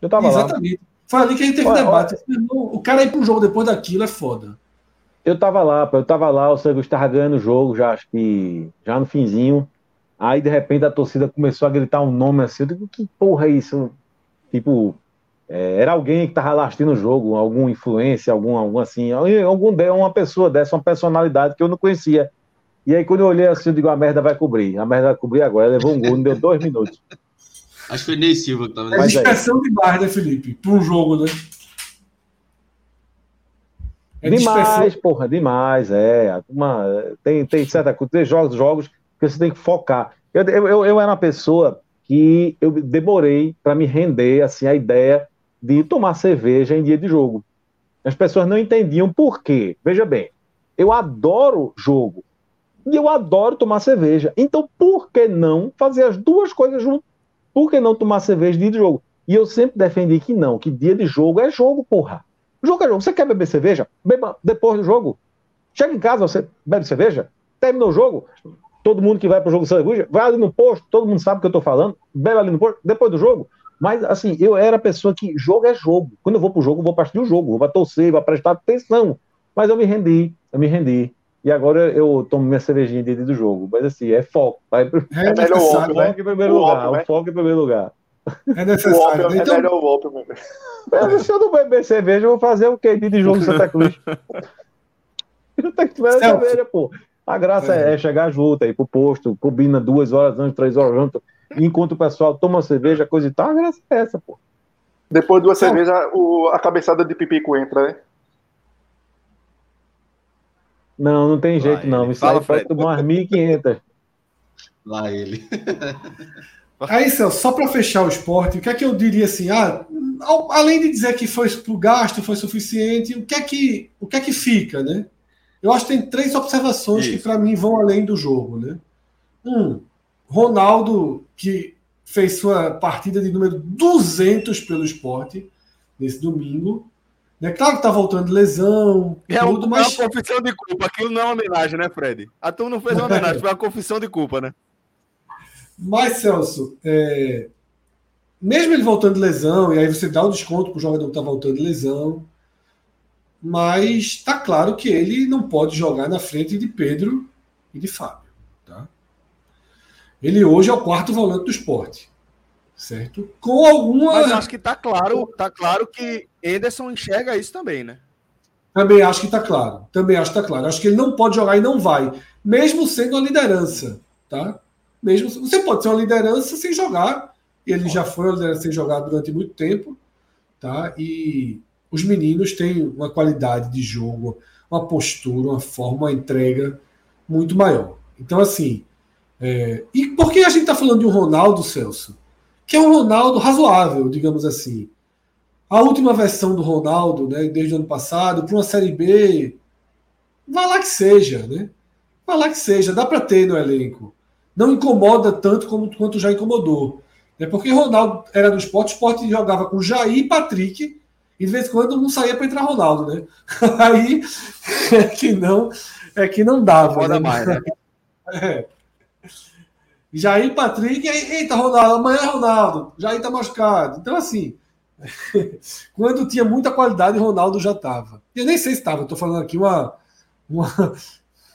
[SPEAKER 2] Eu tava Exatamente. Lá. Foi ali que a gente teve olha, debate. Olha... O cara ir para um jogo depois daquilo é foda.
[SPEAKER 3] Eu tava lá, eu tava lá, o Santos estava ganhando o jogo, já acho que já no finzinho. Aí, de repente, a torcida começou a gritar um nome assim. Eu digo, que porra é isso? Tipo, é, era alguém que tava lastindo o jogo, algum influência, algum, algum assim, algum uma pessoa dessa, uma personalidade que eu não conhecia. E aí, quando eu olhei assim, eu digo, a merda vai cobrir. A merda vai cobrir agora. Levou um gol, não deu dois minutos.
[SPEAKER 6] Acho que foi Ney Silva que tava
[SPEAKER 2] É dispersão demais, né, Felipe? Para um jogo, né?
[SPEAKER 3] É demais, porra, demais, é. Uma, tem, tem certa coisa, tem jogos, jogos que você tem que focar. Eu, eu, eu era uma pessoa que eu demorei para me render assim a ideia de tomar cerveja em dia de jogo. As pessoas não entendiam por quê. Veja bem, eu adoro jogo e eu adoro tomar cerveja. Então, por que não fazer as duas coisas juntas? Por que não tomar cerveja dia de jogo? E eu sempre defendi que não, que dia de jogo é jogo, porra. Jogo é jogo. Você quer beber cerveja? Beba depois do jogo. Chega em casa, você bebe cerveja, terminou o jogo, todo mundo que vai para o jogo de cerveja, vai ali no posto, todo mundo sabe o que eu estou falando, bebe ali no posto, depois do jogo. Mas, assim, eu era a pessoa que jogo é jogo. Quando eu vou pro jogo, eu vou partir do jogo, vou para torcer, vou prestar atenção. Mas eu me rendi, eu me rendi. E agora eu tomo minha cervejinha dentro do jogo. Mas, assim, é foco. Vai, é,
[SPEAKER 2] é melhor o foco,
[SPEAKER 3] né? em primeiro o lugar. Ópio, o foco em primeiro lugar.
[SPEAKER 2] É necessário. O
[SPEAKER 5] né? então... é melhor o ópio, meu
[SPEAKER 3] se eu não beber cerveja, eu vou fazer o quê de jogo Santa Cruz? <laughs> eu tenho que beber cerveja, pô. A graça é. é, chegar junto, aí pro posto, combina duas horas antes, três horas junto, enquanto o pessoal toma cerveja, coisa e tal, a graça é essa, pô.
[SPEAKER 5] Depois de duas cervejas, a cabeçada de pipico entra, né?
[SPEAKER 3] Não, não tem jeito, não. Isso Fala, aí tomar umas 1.500.
[SPEAKER 6] Lá ele. <laughs>
[SPEAKER 2] Aí, Celso, só para fechar o esporte, o que é que eu diria assim? Ah, além de dizer que foi o gasto foi suficiente, o que é que, o que, é que fica, né? Eu acho que tem três observações Isso. que para mim vão além do jogo, né? Um, Ronaldo, que fez sua partida de número 200 pelo esporte nesse domingo. Né? Claro que tá voltando de lesão,
[SPEAKER 1] é tudo, mas... É uma confissão de culpa. Aquilo não é uma homenagem, né, Fred? A turma não fez uma homenagem, foi uma confissão de culpa, né?
[SPEAKER 2] Mas, Celso, é... mesmo ele voltando de lesão, e aí você dá o desconto para o jogador que está voltando de lesão, mas está claro que ele não pode jogar na frente de Pedro e de Fábio. Ele hoje é o quarto volante do esporte. Certo? Com alguma.
[SPEAKER 1] Mas acho que está claro, tá claro que Ederson enxerga isso também, né?
[SPEAKER 2] Também acho que está claro. Também acho que está claro. Acho que ele não pode jogar e não vai. Mesmo sendo a liderança. Tá? Mesmo você pode ser uma liderança sem jogar. Ele já foi uma liderança sem jogar durante muito tempo, tá? E os meninos têm uma qualidade de jogo, uma postura, uma forma, uma entrega muito maior. Então, assim, é... e por que a gente está falando de um Ronaldo, Celso, que é um Ronaldo razoável, digamos assim. A última versão do Ronaldo, né, desde o ano passado, para uma Série B, vai lá que seja, né? Vai lá que seja, dá para ter no elenco. Não incomoda tanto como, quanto já incomodou. É porque Ronaldo era do esporte, o esporte jogava com Jair e Patrick, e de vez em quando não saía para entrar Ronaldo, né? <laughs> Aí é que não, é que não dava.
[SPEAKER 1] Né? mais, né? <laughs>
[SPEAKER 2] É. Jair Patrick, eita, Ronaldo, amanhã é Ronaldo, Jair tá machucado. Então, assim, <laughs> quando tinha muita qualidade, Ronaldo já estava. Eu nem sei se estava, estou falando aqui uma, uma,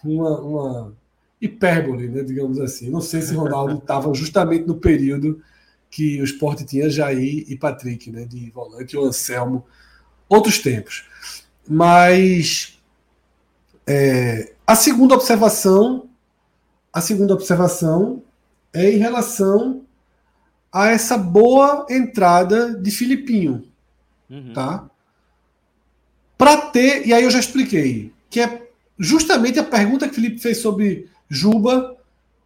[SPEAKER 2] uma, uma, hipérbole, né, digamos assim. Não sei se Ronaldo estava justamente no período que o esporte tinha Jair e Patrick, né, de volante, o Anselmo, outros tempos. Mas é, a segunda observação, a segunda observação é em relação a essa boa entrada de Filipinho, uhum. tá? Para ter, e aí eu já expliquei, que é justamente a pergunta que o Felipe fez sobre Juba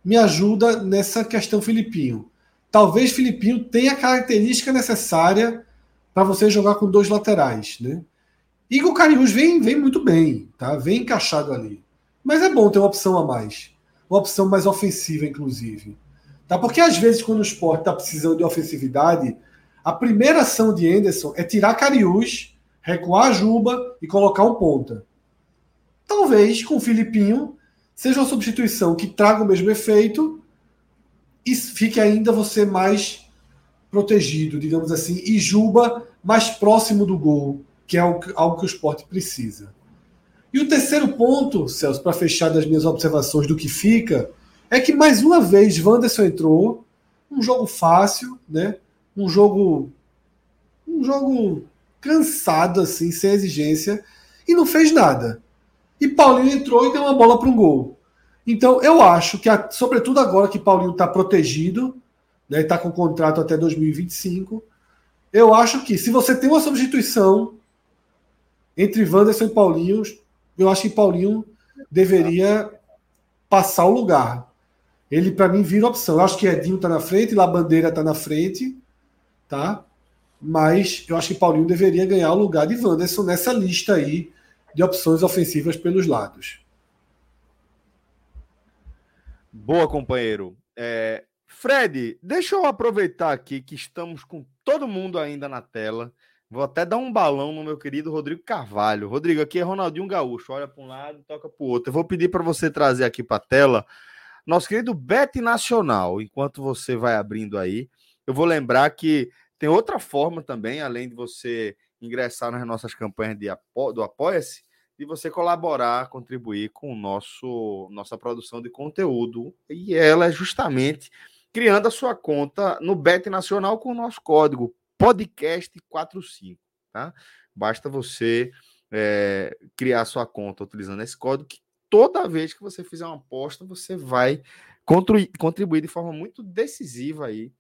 [SPEAKER 2] me ajuda nessa questão Filipinho. Talvez Filipinho tenha a característica necessária para você jogar com dois laterais, né? Igor Cariús vem, vem muito bem, tá? Vem encaixado ali. Mas é bom ter uma opção a mais. Uma opção mais ofensiva, inclusive. Tá? Porque às vezes, quando o esporte está precisando de ofensividade, a primeira ação de Anderson é tirar Cariús, recuar Juba e colocar um ponta. Talvez com o Filipinho seja uma substituição que traga o mesmo efeito e fique ainda você mais protegido, digamos assim, e Juba mais próximo do gol, que é algo que o esporte precisa. E o terceiro ponto, Celso, para fechar das minhas observações do que fica, é que mais uma vez Wanderson entrou, um jogo fácil, né? Um jogo um jogo cansado assim, sem exigência e não fez nada. E Paulinho entrou e deu uma bola para um gol. Então eu acho que, sobretudo agora que Paulinho está protegido, né, está com contrato até 2025, eu acho que se você tem uma substituição entre Wanderson e Paulinho, eu acho que Paulinho deveria passar o lugar. Ele, para mim, vira opção. Eu acho que Edinho está na frente, Labandeira está na frente, tá? Mas eu acho que Paulinho deveria ganhar o lugar de Wanderson nessa lista aí de opções ofensivas pelos lados.
[SPEAKER 1] Boa, companheiro. É, Fred, deixa eu aproveitar aqui que estamos com todo mundo ainda na tela. Vou até dar um balão no meu querido Rodrigo Carvalho. Rodrigo, aqui é Ronaldinho Gaúcho. Olha para um lado, toca para o outro. Eu vou pedir para você trazer aqui para a tela nosso querido Bet Nacional. Enquanto você vai abrindo aí, eu vou lembrar que tem outra forma também, além de você ingressar nas nossas campanhas de apo do Apoia-se, de você colaborar, contribuir com nosso nossa produção de conteúdo. E ela é justamente criando a sua conta no Bet Nacional com o nosso código podcast45, tá? Basta você é, criar sua conta utilizando esse código que toda vez que você fizer uma aposta, você vai contribuir de forma muito decisiva aí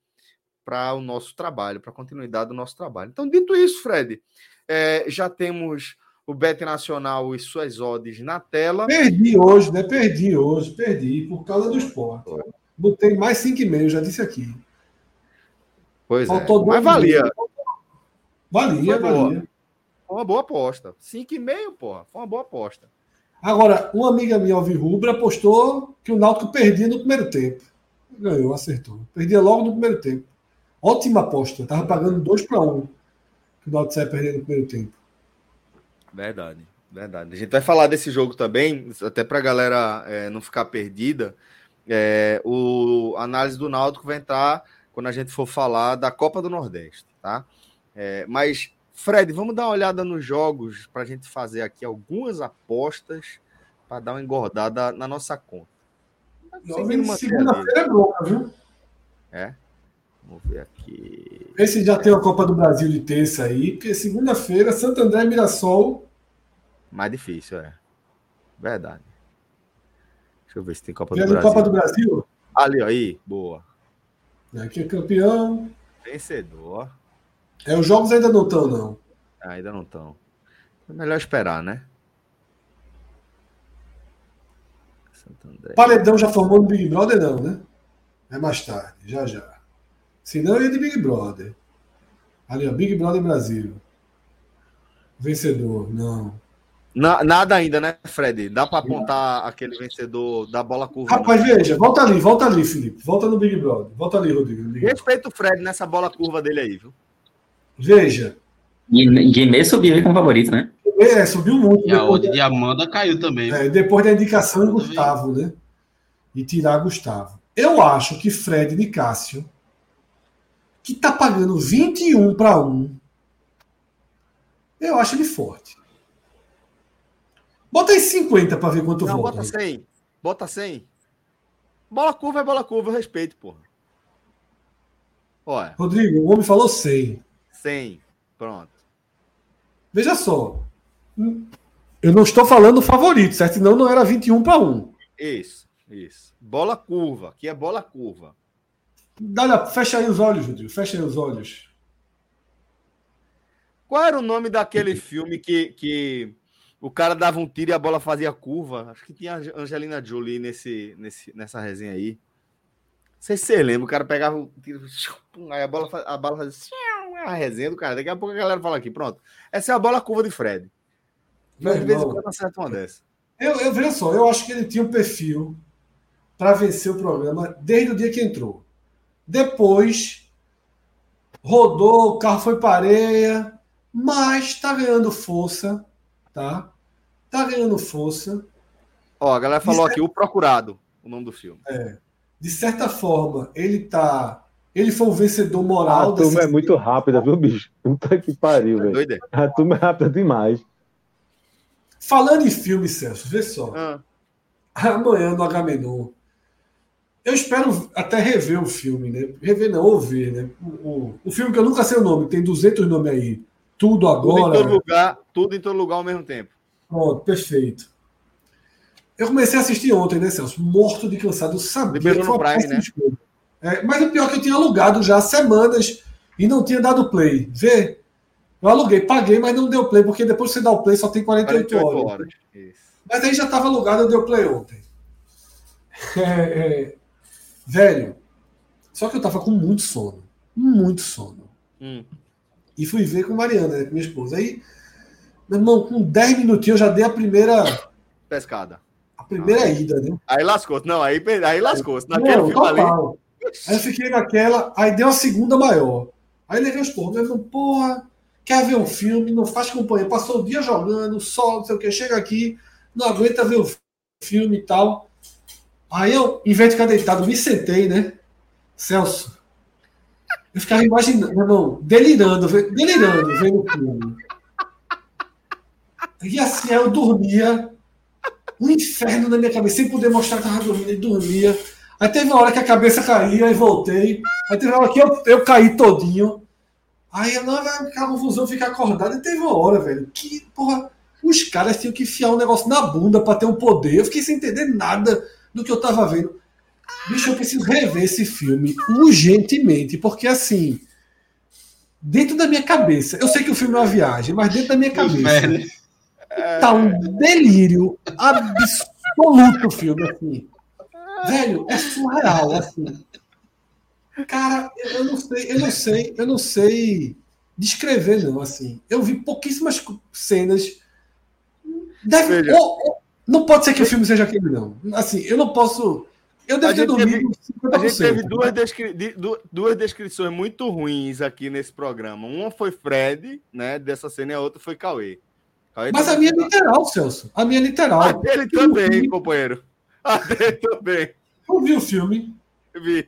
[SPEAKER 1] para o nosso trabalho, para a continuidade do nosso trabalho. Então, dito isso, Fred, é, já temos o Bet Nacional e suas odds na tela.
[SPEAKER 2] Perdi hoje, né? Perdi hoje, perdi por causa do esporte. Botei mais 5,5, já disse aqui.
[SPEAKER 1] Pois Faltou é, mas valia.
[SPEAKER 2] Valia,
[SPEAKER 1] Foi
[SPEAKER 2] valia.
[SPEAKER 1] Foi uma boa aposta. 5,5, porra. Foi uma boa aposta.
[SPEAKER 2] Agora, uma amiga minha, Alvirrubra, apostou que o Náutico perdia no primeiro tempo. Ganhou, acertou. Perdia logo no primeiro tempo. Ótima aposta. Tava pagando 2 para 1 um, que o Náutico saia perdendo no primeiro tempo.
[SPEAKER 1] Verdade, verdade. A gente vai falar desse jogo também, até para a galera é, não ficar perdida. É, o a análise do Náutico vai entrar quando a gente for falar da Copa do Nordeste, tá? É, mas Fred, vamos dar uma olhada nos jogos para a gente fazer aqui algumas apostas para dar uma engordada na nossa conta.
[SPEAKER 2] Segunda-feira é boa, viu?
[SPEAKER 1] É. Vamos ver aqui.
[SPEAKER 2] Esse já tem a Copa do Brasil de terça aí, porque segunda-feira, Santo André Mirassol.
[SPEAKER 1] Mais difícil, é. Verdade. Deixa eu ver se tem Copa
[SPEAKER 2] do
[SPEAKER 1] Brasil.
[SPEAKER 2] Copa do Brasil?
[SPEAKER 1] Ali, aí, boa.
[SPEAKER 2] Aqui é campeão.
[SPEAKER 1] Vencedor.
[SPEAKER 2] É, os jogos ainda não estão, não.
[SPEAKER 1] Ah, ainda não estão. É melhor esperar, né?
[SPEAKER 2] Paredão já formou no Big Brother, não, né? É mais tarde, já já. Senão eu ia de Big Brother. Ali, ó, Big Brother Brasil. Vencedor, não.
[SPEAKER 1] Na- nada ainda, né, Fred? Dá pra apontar aquele vencedor da bola curva. não.
[SPEAKER 2] Rapaz, veja, volta ali, volta ali, Felipe. Volta no Big Brother. Volta ali, Rodrigo.
[SPEAKER 1] Respeita o Fred nessa bola curva dele aí, viu?
[SPEAKER 2] Veja.
[SPEAKER 4] Guiné Guiné subiu aí como favorito, né?
[SPEAKER 2] É, subiu muito.
[SPEAKER 6] E a outra de Amanda caiu também.
[SPEAKER 2] é, depois da indicação de Gustavo, né? E tirar Gustavo. Eu acho que Fred de Cássio, que tá pagando 21 para 1, eu acho ele forte. Bota aí 50 para ver quanto
[SPEAKER 1] Não,
[SPEAKER 2] volta.
[SPEAKER 1] bota 100. Bota 100. Bola curva é bola curva, eu respeito, porra. Olha,
[SPEAKER 2] Rodrigo, o homem falou 100.
[SPEAKER 1] 100. Pronto.
[SPEAKER 2] Veja só. Eu não estou falando favorito, certo? Senão não era 21 para 1.
[SPEAKER 1] Isso, isso. Bola curva, que é bola curva.
[SPEAKER 2] Dá, fecha aí os olhos, Rodrigo. Fecha aí os olhos.
[SPEAKER 1] Qual era o nome daquele filme que, que o cara dava um tiro e a bola fazia curva? Acho que tinha Angelina Jolie nesse, nesse, nessa resenha aí. Não sei se você lembra, o cara pegava o tiro, <laughs> aí a bola, a bola fazia a resenha do cara. Daqui a pouco a galera fala aqui, pronto. Essa é a bola curva de Fred. Mas de vez em quando acerta uma dessa.
[SPEAKER 2] Eu, eu veja só, eu acho que ele tinha um perfil para vencer o programa desde o dia que entrou. Depois rodou, o carro foi para areia, mas está ganhando força, tá? Tá ganhando força.
[SPEAKER 1] Ó, a galera falou
[SPEAKER 2] é-
[SPEAKER 1] aqui, o Procurado, o nome do filme.
[SPEAKER 2] De certa forma, ele tá, ele foi o vencedor moral
[SPEAKER 3] A turma
[SPEAKER 2] dessa-
[SPEAKER 3] é muito rápida, viu, bicho? Puta que pariu, velho.
[SPEAKER 1] Doido, é?
[SPEAKER 3] A turma é rápida demais.
[SPEAKER 2] Falando em filme, Celso, vê só.
[SPEAKER 1] Ah,
[SPEAKER 2] amanhã no Agamenon. Eu espero até rever o filme, né? Rever não, ouvir, né? O, o, o filme que eu nunca sei o nome, tem 200 nomes aí. Tudo
[SPEAKER 1] tudo em todo
[SPEAKER 2] agora.
[SPEAKER 1] lugar, tudo em todo lugar ao mesmo tempo.
[SPEAKER 2] Pronto, perfeito. Eu comecei a assistir ontem, né, Celso? Morto de cansado. Eu sabia
[SPEAKER 1] Liberou
[SPEAKER 2] que foi
[SPEAKER 1] no Prime, né?
[SPEAKER 2] É, mas o pior é que eu tinha alugado já há semanas e não tinha dado play. Vê? Eu aluguei, paguei, mas não deu play, porque depois que você dá o play só tem 48,
[SPEAKER 1] 48
[SPEAKER 2] horas.
[SPEAKER 1] horas.
[SPEAKER 2] Mas aí já estava alugado, eu dei o play ontem. <laughs> É, é, velho, só que eu tava com muito sono. Muito sono.
[SPEAKER 1] Hum.
[SPEAKER 2] E fui ver com Mariana, né, com minha esposa. Aí, meu irmão, com 10 minutinhos eu já dei a primeira,
[SPEAKER 1] Pescada.
[SPEAKER 2] a primeira ida, né?
[SPEAKER 1] Aí lascou. Não, aí, aí lascou. Naquele
[SPEAKER 2] Não,
[SPEAKER 1] filme ali.
[SPEAKER 2] Aí eu fiquei naquela, aí deu a segunda maior. Aí levei os porros. Irmão, porra, quer ver um filme, não faz companhia. Passou o dia jogando, sol, não sei o que, chega aqui, não aguenta ver o filme e tal. Aí eu, em vez de ficar deitado, me sentei, né? Celso. Eu ficava imaginando, meu irmão, delirando, delirando vendo o filme. E assim, eu dormia, um inferno na minha cabeça, sem poder mostrar que estava dormindo, e dormia. Aí teve uma hora que a cabeça caía e voltei. Aí teve uma hora que eu, eu caí todinho. Aí eu não vai ficar confusão, ficar acordado. E teve uma hora, velho, que, porra, os caras tinham que enfiar um negócio na bunda pra ter um poder. Eu fiquei sem entender nada do que eu tava vendo. Bicho, eu preciso rever esse filme urgentemente, porque assim, dentro da minha cabeça, eu sei que o filme é uma viagem, mas dentro da minha cabeça tá um delírio absoluto o filme, assim. Velho, é surreal, assim. Cara, eu não sei, eu não sei, eu não sei descrever, não, assim. Eu vi pouquíssimas cenas. Deve,
[SPEAKER 1] Veja.
[SPEAKER 2] ou- não pode ser que o filme seja aquele, não. Assim, eu não posso. Eu devo ter
[SPEAKER 1] gente teve-
[SPEAKER 2] dormido
[SPEAKER 1] A gente
[SPEAKER 2] 50%.
[SPEAKER 1] teve duas, descri- de- du- duas descrições muito ruins aqui nesse programa. Uma foi Fred, né? Dessa cena, e a outra foi Cauê. Cauê
[SPEAKER 2] Mas a minha é literal, Celso. A minha é literal.
[SPEAKER 1] A dele também, companheiro. <laughs> A dele também.
[SPEAKER 2] Eu vi o filme.
[SPEAKER 1] Vi.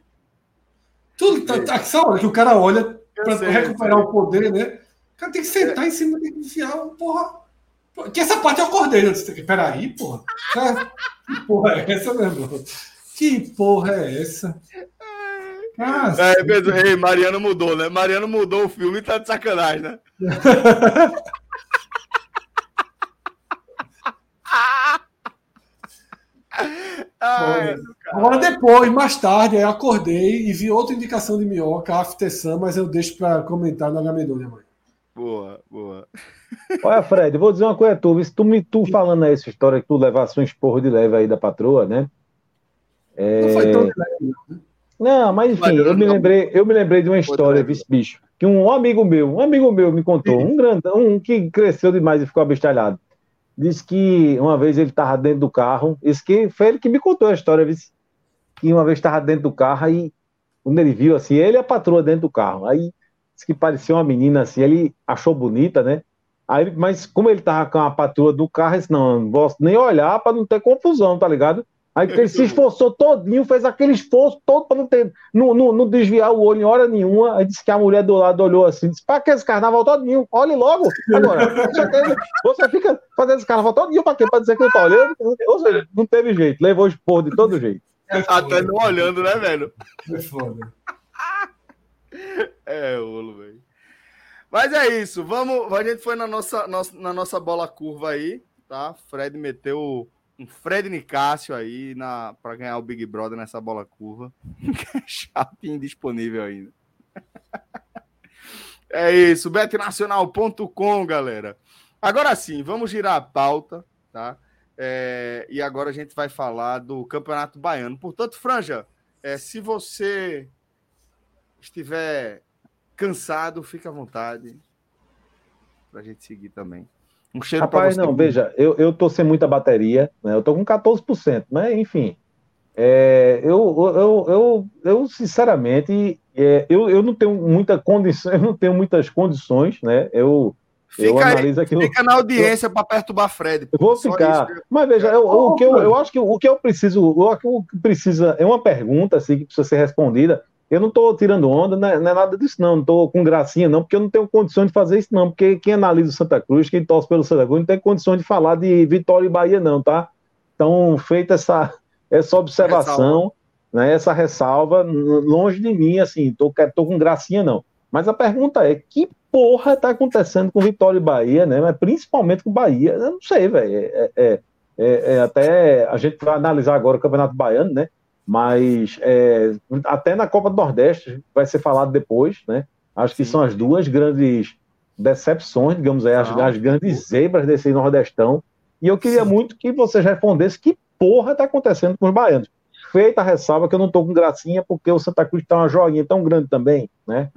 [SPEAKER 2] Tudo, tá, tá, essa hora que o cara olha para
[SPEAKER 1] sei,
[SPEAKER 2] recuperar
[SPEAKER 1] eu
[SPEAKER 2] o poder, né? O cara tem que sentar em cima, tem que enfiar, porra. Que essa parte eu acordei. Eu disse, peraí, porra. Que porra é essa, meu irmão? Que porra é essa? Cara,
[SPEAKER 1] É, mesmo, ei, Mariano mudou, né? Mariano mudou o filme e tá de sacanagem, né? <laughs> Ai,
[SPEAKER 2] Agora depois, mais tarde, eu acordei e vi outra indicação de minhoca, After Sun, mas eu deixo para comentar no Agamenon, mãe.
[SPEAKER 1] boa, boa.
[SPEAKER 3] Olha, Fred, vou dizer uma coisa, tu, se tu me tu falando aí essa história que tu levasse um esporro de leve aí da patroa, né?
[SPEAKER 2] Não foi tão leve, não.
[SPEAKER 3] Não, mas enfim, eu me lembrei, eu me lembrei de uma história, vice bicho, que um amigo meu, um amigo meu me contou, um grandão, um que cresceu demais e ficou abestalhado. Disse que uma vez ele estava dentro do carro, isso que foi ele que me contou a história, vice, que uma vez estava dentro do carro e quando ele viu assim, ele e a patroa dentro do carro, aí disse que parecia uma menina assim, ele achou bonita, né? Aí, mas como ele tava com a patroa do carro, disse, não, não posso nem olhar para não ter confusão, tá ligado? Aí ele se esforçou todinho, fez aquele esforço todo para não, ter, não, não, não, desviar o olho em hora nenhuma. Aí disse que a mulher do lado olhou assim, disse, para que esse carnaval todinho? Olhe logo. Agora, <laughs> você fica fazendo esse carnaval todinho para quê? Para dizer que não tá olhando? Ou seja, não teve jeito, levou o esporro de todo jeito.
[SPEAKER 1] Até não olhando, né, velho?
[SPEAKER 2] É foda.
[SPEAKER 1] É, olo, velho. Mas é isso, vamos. A gente foi na nossa, na nossa bola curva aí, tá? Fred meteu um Fred Nicásio aí na para ganhar o Big Brother nessa bola curva. <laughs> Chato e indisponível ainda. <laughs> É isso, betnacional.com, galera. Agora sim, vamos girar a pauta, tá? É, e agora a gente vai falar do Campeonato Baiano. Portanto, Franja, é, se você estiver cansado, fica à vontade para a gente seguir também.
[SPEAKER 3] Um cheiro Rapaz, não, veja, eu, eu tô sem muita bateria, né? Eu tô com 14%, mas enfim. É, eu, eu, eu, eu, sinceramente, é, eu, eu não tenho muita condição, <laughs> eu não tenho muitas condições, né? Eu,
[SPEAKER 1] fica, eu analiso aquilo. Fica na audiência para perturbar Fred.
[SPEAKER 3] Eu vou ficar. Isso. Mas veja, eu, o que eu, eu acho que o que eu preciso, o que precisa é uma pergunta assim que precisa ser respondida. Eu não estou tirando onda, não é, não é, nada disso, não. Não estou com gracinha, não, porque eu não tenho condições de fazer isso, não. Porque quem analisa o Santa Cruz, quem torce pelo Santa Cruz, não tem condições de falar de Vitória e Bahia, não, tá? Então, feita essa, essa observação, ressalva. né, essa ressalva, longe de mim, assim, tô, tô com gracinha, não. Mas a pergunta é: que porra tá acontecendo com Vitória e Bahia, né? Mas principalmente com Bahia, eu não sei, velho. É, é, é, é, até a gente vai analisar agora o Campeonato Baiano, né? Mas é, até na Copa do Nordeste vai ser falado depois, né? Acho que Sim. são as duas grandes decepções, digamos aí, as, as, grandes zebras desse Nordestão. E eu queria Sim. muito que vocês respondessem que porra tá acontecendo com os baianos. Feita a ressalva que eu não tô com gracinha, porque o Santa Cruz tá uma joguinha tão grande também, né?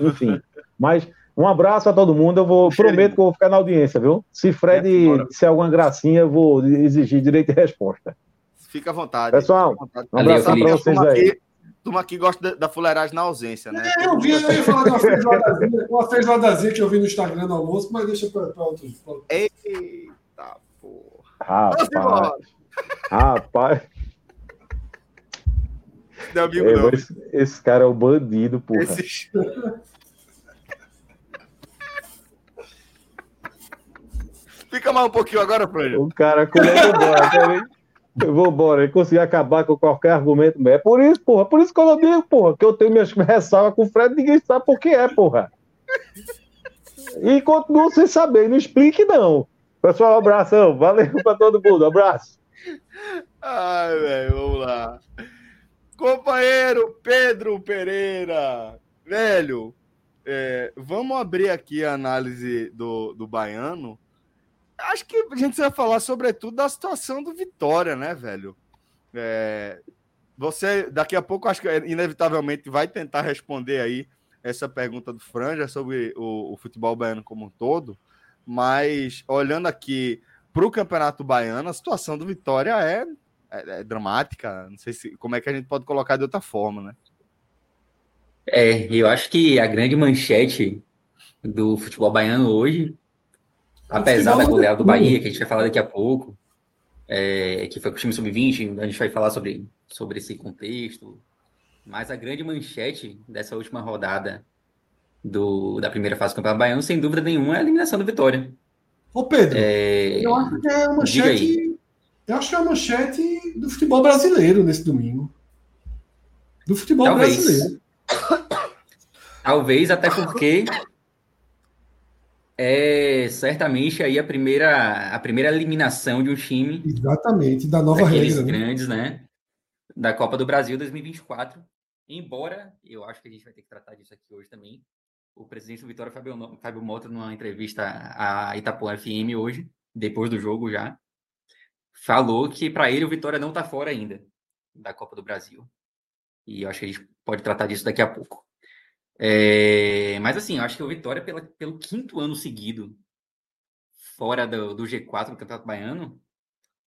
[SPEAKER 3] Enfim. Mas um abraço a todo mundo. Eu vou prometo que eu vou ficar na audiência, viu? Se Fred se alguma gracinha, eu vou exigir direito de resposta.
[SPEAKER 1] Fica à vontade.
[SPEAKER 3] Pessoal,
[SPEAKER 1] vontade. um abraço para vocês aí. Aqui, turma aqui gosta da, da fuleiragem na ausência, né?
[SPEAKER 2] É, eu vi, eu ia falar de uma feijoadazinha, uma feijoadazinha que eu vi no Instagram no almoço, mas deixa para outro.
[SPEAKER 1] Eita, porra.
[SPEAKER 3] Rapaz. Rapaz.
[SPEAKER 1] Não, amigo, é, não.
[SPEAKER 3] Esse, esse, cara é o bandido, porra. Esse... <laughs>
[SPEAKER 1] Fica mais um pouquinho agora, Fran.
[SPEAKER 3] O cara comendo bola, eu vou embora, ele conseguir acabar com qualquer argumento. É por isso, porra. Por isso que eu não digo, porra, que eu tenho minhas <laughs> ressalvas com o Fred, ninguém sabe por que é, porra. E continuo sem saber, não explique, não. Pessoal, um abração. Valeu pra todo mundo. Abraço.
[SPEAKER 1] Ai, velho, vamos lá. Companheiro Pedro Pereira. Velho, é, vamos abrir aqui a análise do, do baiano acho que a gente vai falar sobretudo da situação do Vitória, né, velho? É, você, daqui a pouco, acho que inevitavelmente vai tentar responder aí essa pergunta do Franja sobre o, o futebol baiano como um todo, mas olhando aqui para o Campeonato Baiano, a situação do Vitória é, é, é, dramática. Não sei se, como é que a gente pode colocar de outra forma, né?
[SPEAKER 4] É, eu acho que a grande manchete do futebol baiano hoje Apesar da goleada do Bahia, que a gente vai falar daqui a pouco, é, que foi com o time sub-20, a gente vai falar sobre, sobre esse contexto. Mas a grande manchete dessa última rodada do, da primeira fase do Campeonato Baiano, sem dúvida nenhuma, é a eliminação do Vitória.
[SPEAKER 2] Ô Pedro, é... eu acho que é uma manchete. Eu acho que é uma manchete do futebol brasileiro nesse domingo. Do futebol Talvez. brasileiro.
[SPEAKER 4] Talvez, até porque é certamente aí a primeira, a primeira eliminação de um time.
[SPEAKER 2] Exatamente, da nova regra.
[SPEAKER 4] Né? grandes, né? Da Copa do Brasil 2024. Embora, eu acho que a gente vai ter que tratar disso aqui hoje também. O presidente do Vitória, Fábio, Fábio Mota, numa entrevista à Itapuã FM hoje, depois do jogo já, falou que para ele o Vitória não está fora ainda da Copa do Brasil. E eu acho que a gente pode tratar disso daqui a pouco. É, mas assim, eu acho que o Vitória, pela, pelo quinto ano seguido, fora do, do G4 do Campeonato Baiano,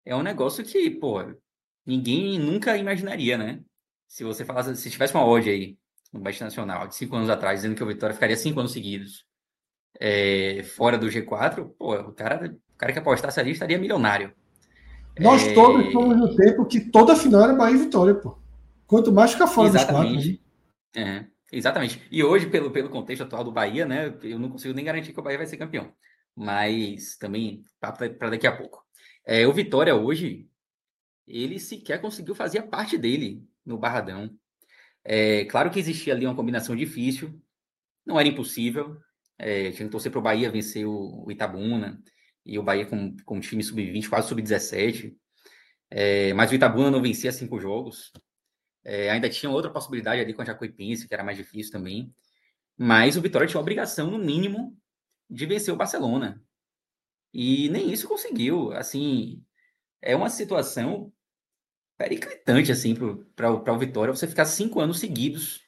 [SPEAKER 4] é um negócio que, pô, ninguém nunca imaginaria, né? Se você falasse, se tivesse uma odd aí no Baixa Nacional, de cinco anos atrás, dizendo que o Vitória ficaria cinco anos seguidos é, fora do G4, pô, o cara, o cara que apostasse ali estaria milionário.
[SPEAKER 2] Nós é... todos fomos no tempo que toda final era Bahia e Vitória, pô. Quanto mais ficar fora
[SPEAKER 4] Exatamente.
[SPEAKER 2] dos
[SPEAKER 4] quatro. Né? É. Exatamente. E hoje, pelo, pelo contexto atual do Bahia, né, eu não consigo nem garantir que o Bahia vai ser campeão. Mas também para daqui a pouco. É, o Vitória hoje, ele sequer conseguiu fazer a parte dele no Barradão. É, claro que existia ali uma combinação difícil, não era impossível. É, tinha que torcer para o Bahia vencer o, Itabuna, e o Bahia com, com time sub-20, quase sub-17. É, mas o Itabuna não vencia cinco jogos. É, ainda tinha outra possibilidade ali com a Jacuipense, que era mais difícil também. Mas o Vitória tinha a obrigação, no mínimo, de vencer o Barcelona. E nem isso conseguiu. Assim, é uma situação periclitante assim, para o Vitória você ficar cinco anos seguidos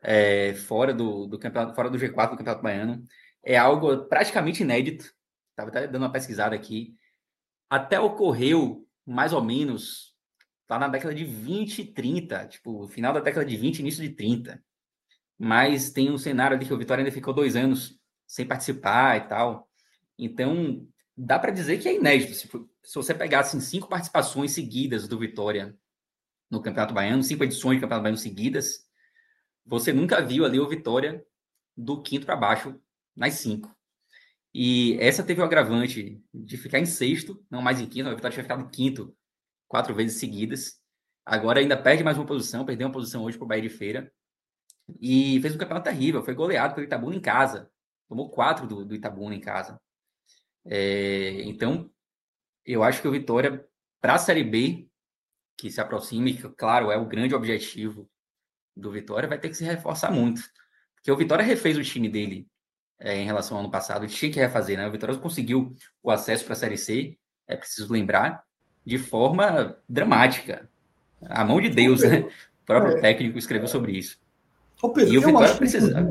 [SPEAKER 4] é, fora do, do campeonato, fora do G4 do Campeonato Baiano. É algo praticamente inédito. Estava dando uma pesquisada aqui. Até ocorreu mais ou menos tá na década de 20 e 30, tipo, final da década de 20, início de 30. Mas tem um cenário ali que o Vitória ainda ficou dois anos sem participar e tal. Então, dá para dizer que é inédito. Se, se você pegasse assim, cinco participações seguidas do Vitória no Campeonato Baiano, cinco edições do Campeonato Baiano seguidas, você nunca viu ali o Vitória do quinto para baixo nas cinco. E essa teve o agravante de ficar em sexto, não mais em quinto, a Vitória tinha ficado em quinto quatro vezes seguidas. Agora ainda perde mais uma posição, perdeu uma posição hoje para o Bahia de Feira. E fez um campeonato terrível, foi goleado pelo Itabuna em casa. Tomou quatro do, do Itabuna em casa. É, então, eu acho que o Vitória, para a Série B, que se aproxime, que, claro, é o grande objetivo do Vitória, vai ter que se reforçar muito. Porque o Vitória refez o time dele é, em relação ao ano passado, tinha que refazer, né? O Vitória conseguiu o acesso para a Série C, é preciso lembrar, de forma dramática. A mão de Deus, Pedro, né? O próprio é, técnico escreveu sobre isso.
[SPEAKER 2] Pedro, e o Vitória precisa.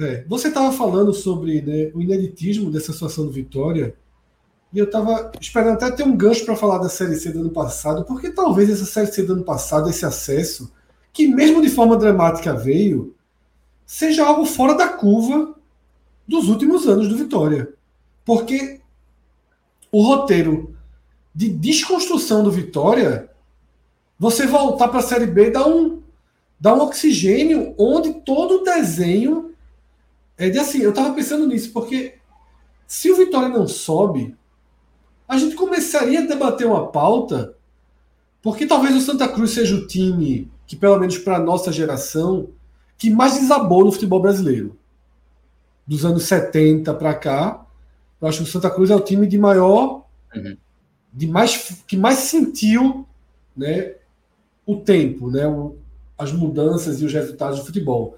[SPEAKER 2] É, você estava falando sobre né, o ineditismo dessa situação do Vitória, e eu estava esperando até ter um gancho para falar da Série C do ano passado, porque talvez essa Série C do ano passado, esse acesso, que mesmo de forma dramática veio, seja algo fora da curva dos últimos anos do Vitória. Porque o roteiro de desconstrução do Vitória, você voltar para a Série B dá um, dá um oxigênio onde todo o desenho é de assim. Eu estava pensando nisso, porque se o Vitória não sobe, a gente começaria a debater uma pauta, porque talvez o Santa Cruz seja o time que, pelo menos para a nossa geração, que mais desabou no futebol brasileiro. Dos anos 70 para cá, eu acho que o Santa Cruz é o time de maior uhum de mais que mais sentiu né, o tempo, né, o, as mudanças e os resultados do futebol.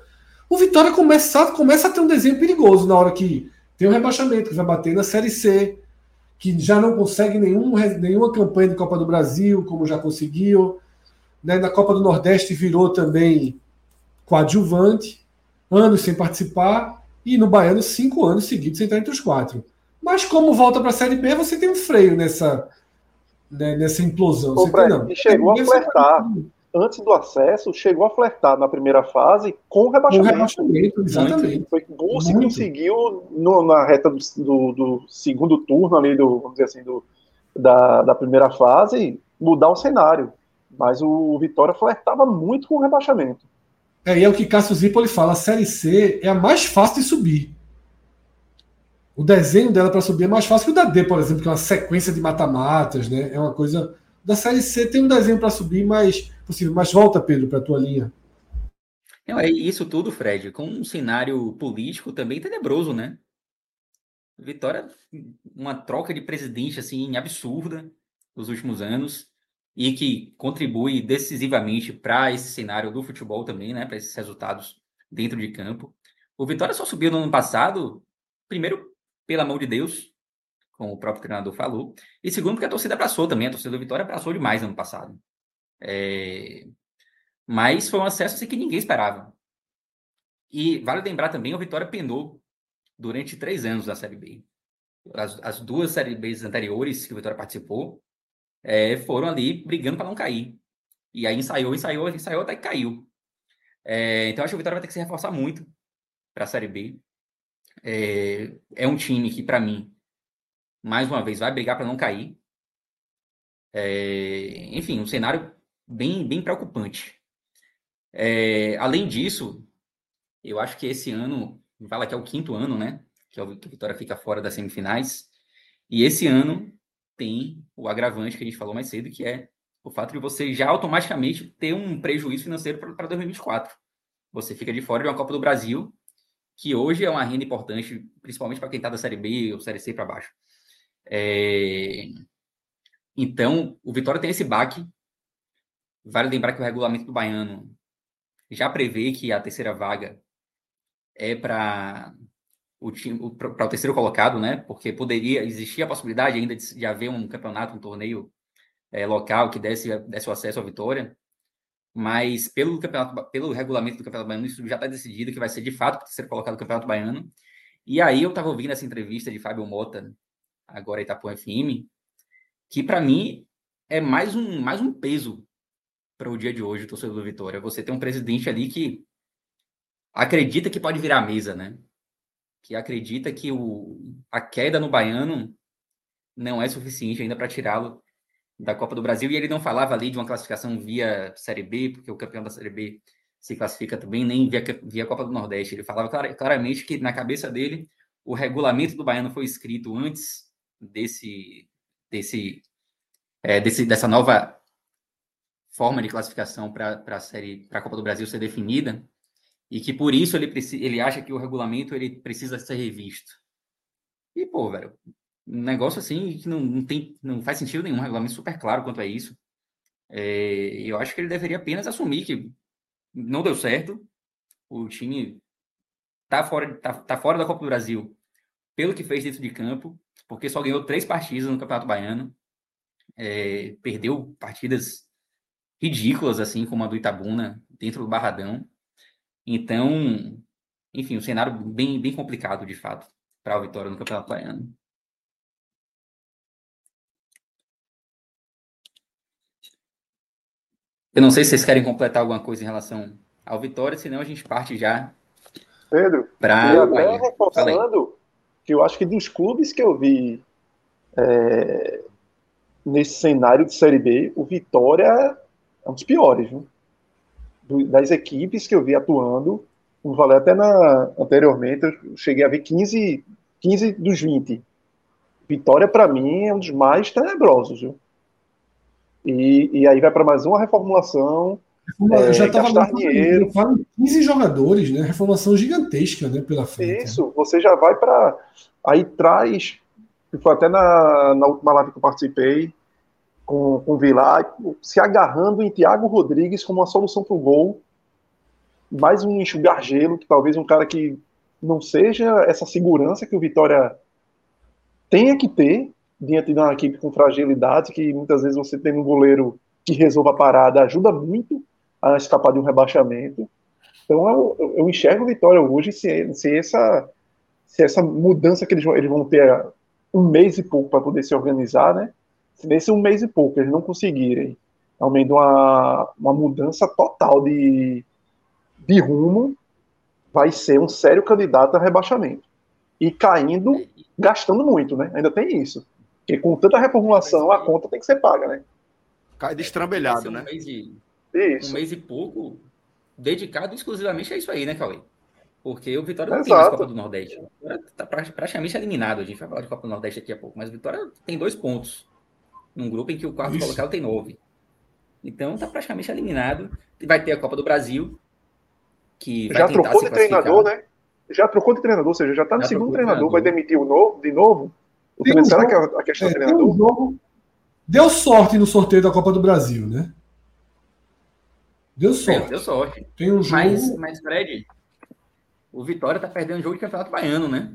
[SPEAKER 2] O Vitória começa, começa a ter um desenho perigoso na hora que tem um rebaixamento, que vai bater na Série C, que já não consegue nenhum, nenhuma campanha de Copa do Brasil, como já conseguiu. Né, na Copa do Nordeste virou também coadjuvante, anos sem participar, e no Baiano, cinco anos seguidos sem estar entre os quatro. Mas como volta para a Série B, você tem um freio nessa, né, nessa implosão. Ô,
[SPEAKER 5] Fred, e chegou a flertar. Antes do acesso, chegou a flertar na primeira fase com o rebaixamento. Com o rebaixamento,
[SPEAKER 2] exatamente.
[SPEAKER 5] Foi bom se conseguiu no, na reta do, do, do, segundo turno ali, do, vamos dizer assim, do, da, da primeira fase, mudar o cenário. Mas o Vitória flertava muito com o rebaixamento.
[SPEAKER 2] É, e é o que Cássio Zipoli fala, a Série C é a mais fácil de subir o desenho dela para subir é mais fácil que o da D, por exemplo, que é uma sequência de mata-matas, né? É uma coisa. Da série C tem um desenho para subir mais possível. Mas volta, Pedro, para a tua linha.
[SPEAKER 4] Não, é isso tudo, Fred, com um cenário político também tenebroso, né? Vitória, uma troca de presidente assim absurda nos últimos anos e que contribui decisivamente para esse cenário do futebol também, né? Para esses resultados dentro de campo. O Vitória só subiu no ano passado, primeiro pela mão de Deus, como o próprio treinador falou. E segundo, porque a torcida abraçou também. A torcida do Vitória abraçou demais ano passado. É... Mas foi um acesso assim, que ninguém esperava. E vale lembrar também, o Vitória penou durante três anos na Série B. As, as duas Série Bs anteriores que o Vitória participou é, foram ali brigando para não cair. E aí ensaiou, ensaiou, ensaiou até que caiu. É, então acho que o Vitória vai ter que se reforçar muito para a Série B. É, é um time que, para mim, mais uma vez, vai brigar para não cair. É, enfim, um cenário bem, bem preocupante. É, além disso, eu acho que esse ano, fala que é o quinto ano, né? Que, a Vitória fica fora das semifinais. E esse ano tem o agravante que a gente falou mais cedo, que é o fato de você já automaticamente ter um prejuízo financeiro para 2024. Você fica de fora de uma Copa do Brasil, que hoje é uma renda importante, principalmente para quem está da Série B ou Série C para baixo. É... Então, o Vitória tem esse baque. Vale lembrar que o regulamento do Baiano já prevê que a terceira vaga é para o time para o terceiro colocado, né? Porque poderia existir a possibilidade ainda de, de haver um campeonato, um torneio é, local que desse, desse o acesso à vitória. Mas pelo campeonato, pelo regulamento do Campeonato Baiano, isso já está decidido que vai ser de fato o terceiro colocado do Campeonato Baiano. E aí eu estava ouvindo essa entrevista de Fábio Mota, agora Itapuã FM, que para mim é mais um, mais um peso para o dia de hoje, o torcedor do Vitória. Você tem um presidente ali que acredita que pode virar a mesa, né? Que acredita que o, a queda no Baiano não é suficiente ainda para tirá-lo da Copa do Brasil. E ele não falava ali de uma classificação via Série B, porque o campeão da Série B se classifica também, nem via, via Copa do Nordeste. Ele falava clar, claramente que na cabeça dele o regulamento do Baiano foi escrito antes desse, desse, é, desse dessa nova forma de classificação para a série para a Copa do Brasil ser definida e que por isso ele ele acha que o regulamento ele precisa ser revisto. E pô, velho, um negócio assim que não, não tem não faz sentido nenhum, um regulamento super claro quanto a isso. É, eu acho que ele deveria apenas assumir que não deu certo, o time tá fora tá, tá fora da Copa do Brasil pelo que fez dentro de campo porque só ganhou três partidas no Campeonato Baiano, é, perdeu partidas ridículas, assim como a do Itabuna, dentro do Barradão. Então, enfim, um cenário bem, bem complicado, de fato, para a Vitória no Campeonato Baiano. Eu não sei se vocês querem completar alguma coisa em relação ao Vitória, senão a gente parte já.
[SPEAKER 5] Pedro,
[SPEAKER 4] pra...
[SPEAKER 5] até reforçando, que eu acho que dos clubes que eu vi é, nesse cenário de Série B, o Vitória é um dos piores, viu? das equipes que eu vi atuando, como falei até na, anteriormente, eu cheguei a ver 15, 15 dos 20. Vitória, para mim, é um dos mais tenebrosos. Viu? E, e aí vai para mais uma reformulação.
[SPEAKER 2] Eu é, já estava dinheiro. Eu falo 15 jogadores, né? Reformulação gigantesca né, pela frente.
[SPEAKER 5] Isso, né? você já vai para. Aí traz. Foi até na, na última live que eu participei com, com o Vilar, se agarrando em Thiago Rodrigues como uma solução para o gol. Mais um enxugar gelo, que talvez um cara que não seja essa segurança que o Vitória tenha que ter diante de uma equipe com fragilidade, que muitas vezes você tem um goleiro que resolva a parada, ajuda muito a escapar de um rebaixamento. Então eu, eu enxergo Vitória hoje se, se, essa, se essa mudança que eles vão, eles vão ter um mês e pouco para poder se organizar, né? Se nesse um mês e pouco eles não conseguirem menos uma, uma mudança total de, de rumo, vai ser um sério candidato a rebaixamento. E caindo, gastando muito, né? Ainda tem isso. Porque com tanta reformulação, a conta tem que ser paga, né?
[SPEAKER 1] Cai destrambelhado, um né?
[SPEAKER 4] Mês de, isso. Um mês e pouco dedicado exclusivamente a isso aí, né, Cauê? Porque o Vitória não Exato. tem mais Copa do Nordeste. Está praticamente eliminado. A gente vai falar de Copa do Nordeste daqui a pouco. Mas o Vitória tem dois pontos. Num grupo em que o quarto Isso. colocado tem nove. Então está praticamente eliminado. E vai ter a Copa do Brasil. Que
[SPEAKER 5] já trocou de treinador, né? Já trocou de treinador, ou seja, já está no já segundo treinador. Vai demitir o novo, de novo? Um será que a questão é, treinador? Um jogo,
[SPEAKER 2] deu sorte no sorteio da Copa do Brasil, né? Deu sorte.
[SPEAKER 4] deu sorte.
[SPEAKER 2] Tem um jogo...
[SPEAKER 4] mas, mas, Fred, o Vitória tá perdendo o jogo de campeonato baiano, né?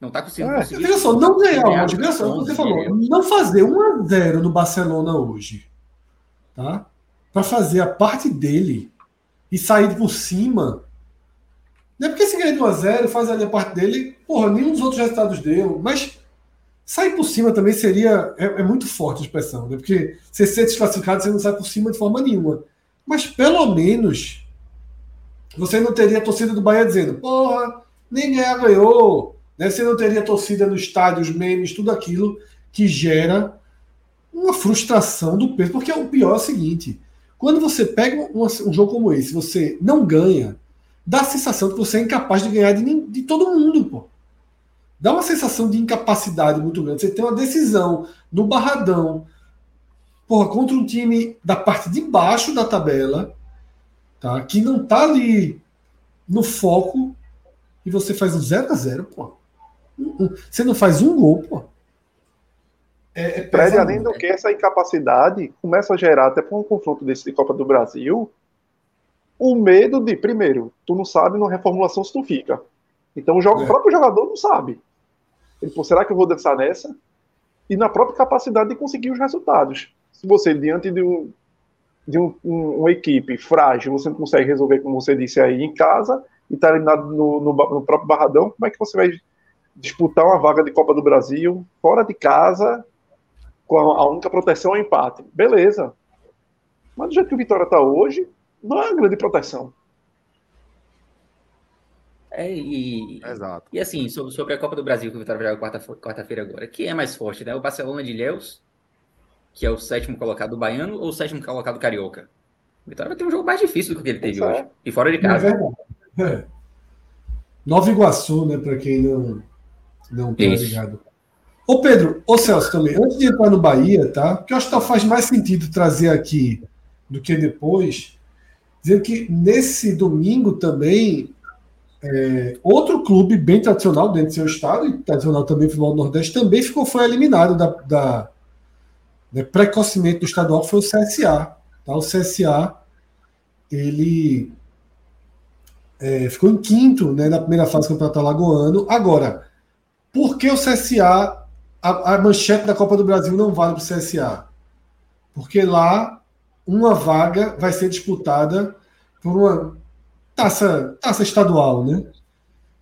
[SPEAKER 4] Não tá conseguindo. É,
[SPEAKER 2] conseguir veja só, não ganhar hoje. Veja você falou, não fazer 1x0 no Barcelona hoje. Tá? para fazer a parte dele e sair por cima. Não é porque se ganha de 1x0, faz ali a parte dele, porra, nenhum dos outros resultados deu, mas sair por cima também seria. É, é muito forte a expressão, né? Porque você ser desclassificado, você não sai por cima de forma nenhuma. Mas pelo menos você não teria a torcida do Bahia dizendo, porra, nem ganhar ganhou. Né? Você não teria torcida no estádio, os memes, tudo aquilo que gera uma frustração do peso. Porque o pior é o seguinte: quando você pega um, um jogo como esse, você não ganha, dá a sensação que você é incapaz de ganhar de, de todo mundo, pô. Dá uma sensação de incapacidade muito grande. Você tem uma decisão no Barradão, porra, contra um time da parte de baixo da tabela, tá? que não tá ali no foco, e você faz um 0 a 0 pô. Você não faz um gol, pô.
[SPEAKER 5] É, é Fred, além do que, essa incapacidade começa a gerar, até para um confronto desse de Copa do Brasil, o medo de, primeiro, tu não sabe na reformulação se tu fica. Então o, jogo, é. o próprio jogador não sabe. Ele, Pô, será que eu vou dançar nessa? E na própria capacidade de conseguir os resultados. Se você, diante de, um, de um, um, uma equipe frágil, você não consegue resolver, como você disse aí, em casa, e está eliminado no, no, no, próprio Barradão, como é que você vai disputar uma vaga de Copa do Brasil fora de casa, com a, a única proteção é empate? Beleza. Mas do jeito que o Vitória está hoje, não é uma grande proteção.
[SPEAKER 4] É, e,
[SPEAKER 1] Exato.
[SPEAKER 4] e assim, sobre, sobre a Copa do Brasil, que o Vitória vai jogar quarta-feira quarta agora, quem é mais forte, né? O Barcelona de Ilhéus, que é o sétimo colocado do Baiano, ou o sétimo colocado do Carioca? O Vitória vai ter um jogo mais difícil do que ele teve hoje. E fora de casa. É
[SPEAKER 2] é. Nova Iguaçu, né? Para quem não, não tá ligado. Ô Pedro, ô Celso também, antes de entrar no Bahia, tá? Porque eu acho que faz mais sentido trazer aqui do que depois, dizendo que nesse domingo também é, outro clube bem tradicional dentro do seu estado, e tradicional também futebol do Nordeste, também ficou, foi eliminado da, da né, precocemente do estadual, foi o CSA. Tá? O CSA ele é, ficou em quinto né, na primeira fase do Campeonato Alagoano. Agora, por que o CSA, a, a manchete da Copa do Brasil não vale para o CSA? Porque lá uma vaga vai ser disputada por uma taça, taça estadual, né?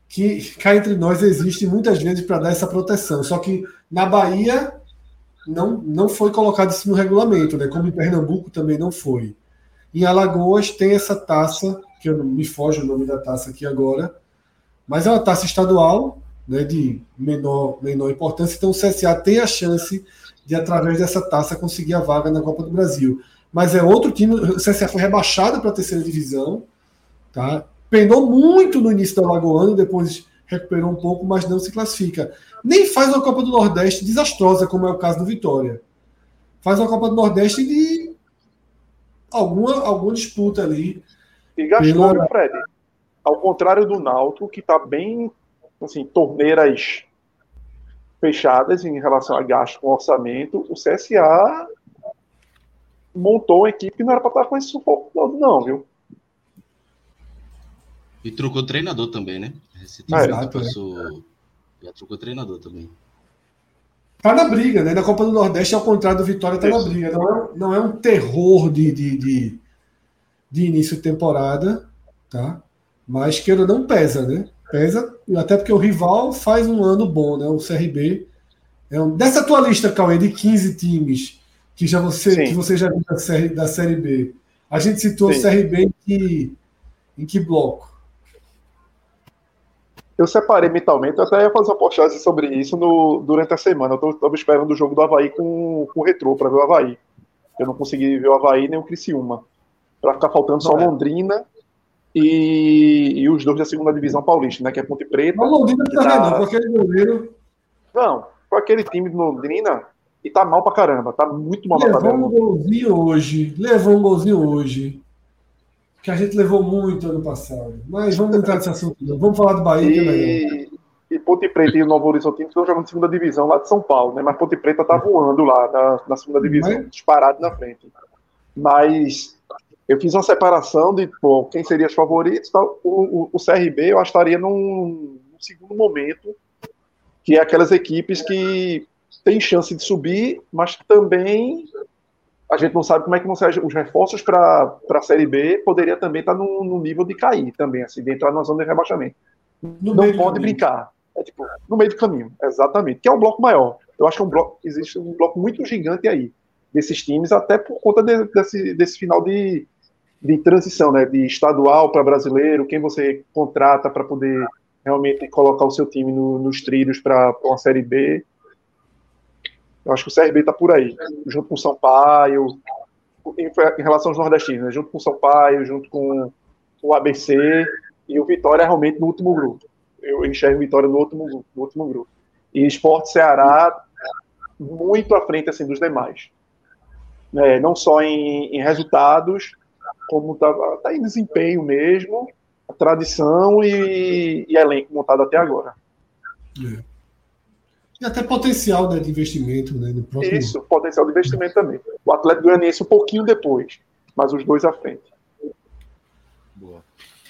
[SPEAKER 2] Que cá entre nós existe muitas vezes para dar essa proteção. Só que na Bahia não, não foi colocado isso no regulamento, né? Como em Pernambuco também não foi. Em Alagoas tem essa taça, que eu me foge o nome da taça aqui agora, mas é uma taça estadual, né, de menor, menor importância, então o CSA tem a chance de, através dessa taça, conseguir a vaga na Copa do Brasil. Mas é outro time, o CSA foi rebaixado para a terceira divisão, Tá? Penou muito no início do Alagoano, depois recuperou um pouco, mas não se classifica. Nem faz uma Copa do Nordeste desastrosa, como é o caso do Vitória. Faz uma Copa do Nordeste de alguma, alguma disputa ali.
[SPEAKER 5] E gastou, pela... Fred? Ao contrário do Náutico, que está bem, assim, torneiras fechadas em relação a gasto com orçamento, o CSA montou uma equipe que não era para estar com esse sufoco todo, não, viu?
[SPEAKER 6] E trocou treinador também, né?
[SPEAKER 2] Esse ah, exato,
[SPEAKER 6] passou... é. Já trocou treinador também.
[SPEAKER 2] Tá na briga, né? Na Copa do Nordeste, ao contrário do Vitória, tá Isso. na briga. Não é, não é um terror de, de, de, de início de temporada, tá? Mas que não pesa, né? Pesa, até porque o rival faz um ano bom, né? O CRB. É um... Dessa tua lista, Cauê, de 15 times que, já você, que você já viu da série, da série B, a gente citou Sim. o CRB em que, em que bloco?
[SPEAKER 5] Eu separei mentalmente, eu até ia fazer uma postagem sobre isso no, durante a semana. Eu estava esperando o jogo do Havaí com, com o Retrô para ver o Havaí. Eu não consegui ver o Havaí nem o Criciúma. Para ficar faltando só é. Londrina e, e, os dois da segunda divisão paulista, né? Que é Ponte Preta.
[SPEAKER 2] Não, Londrina tá, tá... não, com aquele goleiro.
[SPEAKER 5] Não, com aquele time de Londrina e tá mal pra caramba. Tá muito mal
[SPEAKER 2] Levou um golzinho hoje. Levou um golzinho hoje que a gente levou muito ano passado. Mas vamos entrar nesse assunto. Vamos falar do Bahia,
[SPEAKER 5] e, que é E Ponte Preta e o Novo Horizonte estão jogando segunda divisão lá de São Paulo, né? Mas Ponte Preta tá voando lá na, na segunda divisão, Mas... disparado na frente. Mas eu fiz uma separação de pô, quem seria os favoritos. Tal. O, o, o CRB eu estaria num, num segundo momento, que é aquelas equipes que têm chance de subir, mas também a gente não sabe como é que vão ser os reforços para a Série B, poderia também estar no, no, nível de cair também, assim, de entrar na zona de rebaixamento. No não pode brincar. É tipo, no meio do caminho, exatamente. Que é um bloco maior. Eu acho que é um bloco, existe um bloco muito gigante aí desses times, até por conta de, desse, desse final de, de transição, né? De estadual para brasileiro, quem você contrata para poder realmente colocar o seu time no, nos trilhos para uma Série B. Eu acho que o CRB está por aí, junto com o Sampaio, em, em relação aos nordestinos, né? junto com o Sampaio, junto com o ABC e o Vitória realmente no último grupo. Eu enxergo Vitória no último, no último grupo. E Esporte Ceará muito à frente assim dos demais. É, não só em, em resultados, como está tá em desempenho mesmo, tradição e, e elenco montado até agora.
[SPEAKER 2] É. E até potencial né, de investimento. Né,
[SPEAKER 5] próprio... Isso, potencial de investimento também. O Atlético Goianiense um pouquinho depois, mas os dois à frente.
[SPEAKER 1] Boa.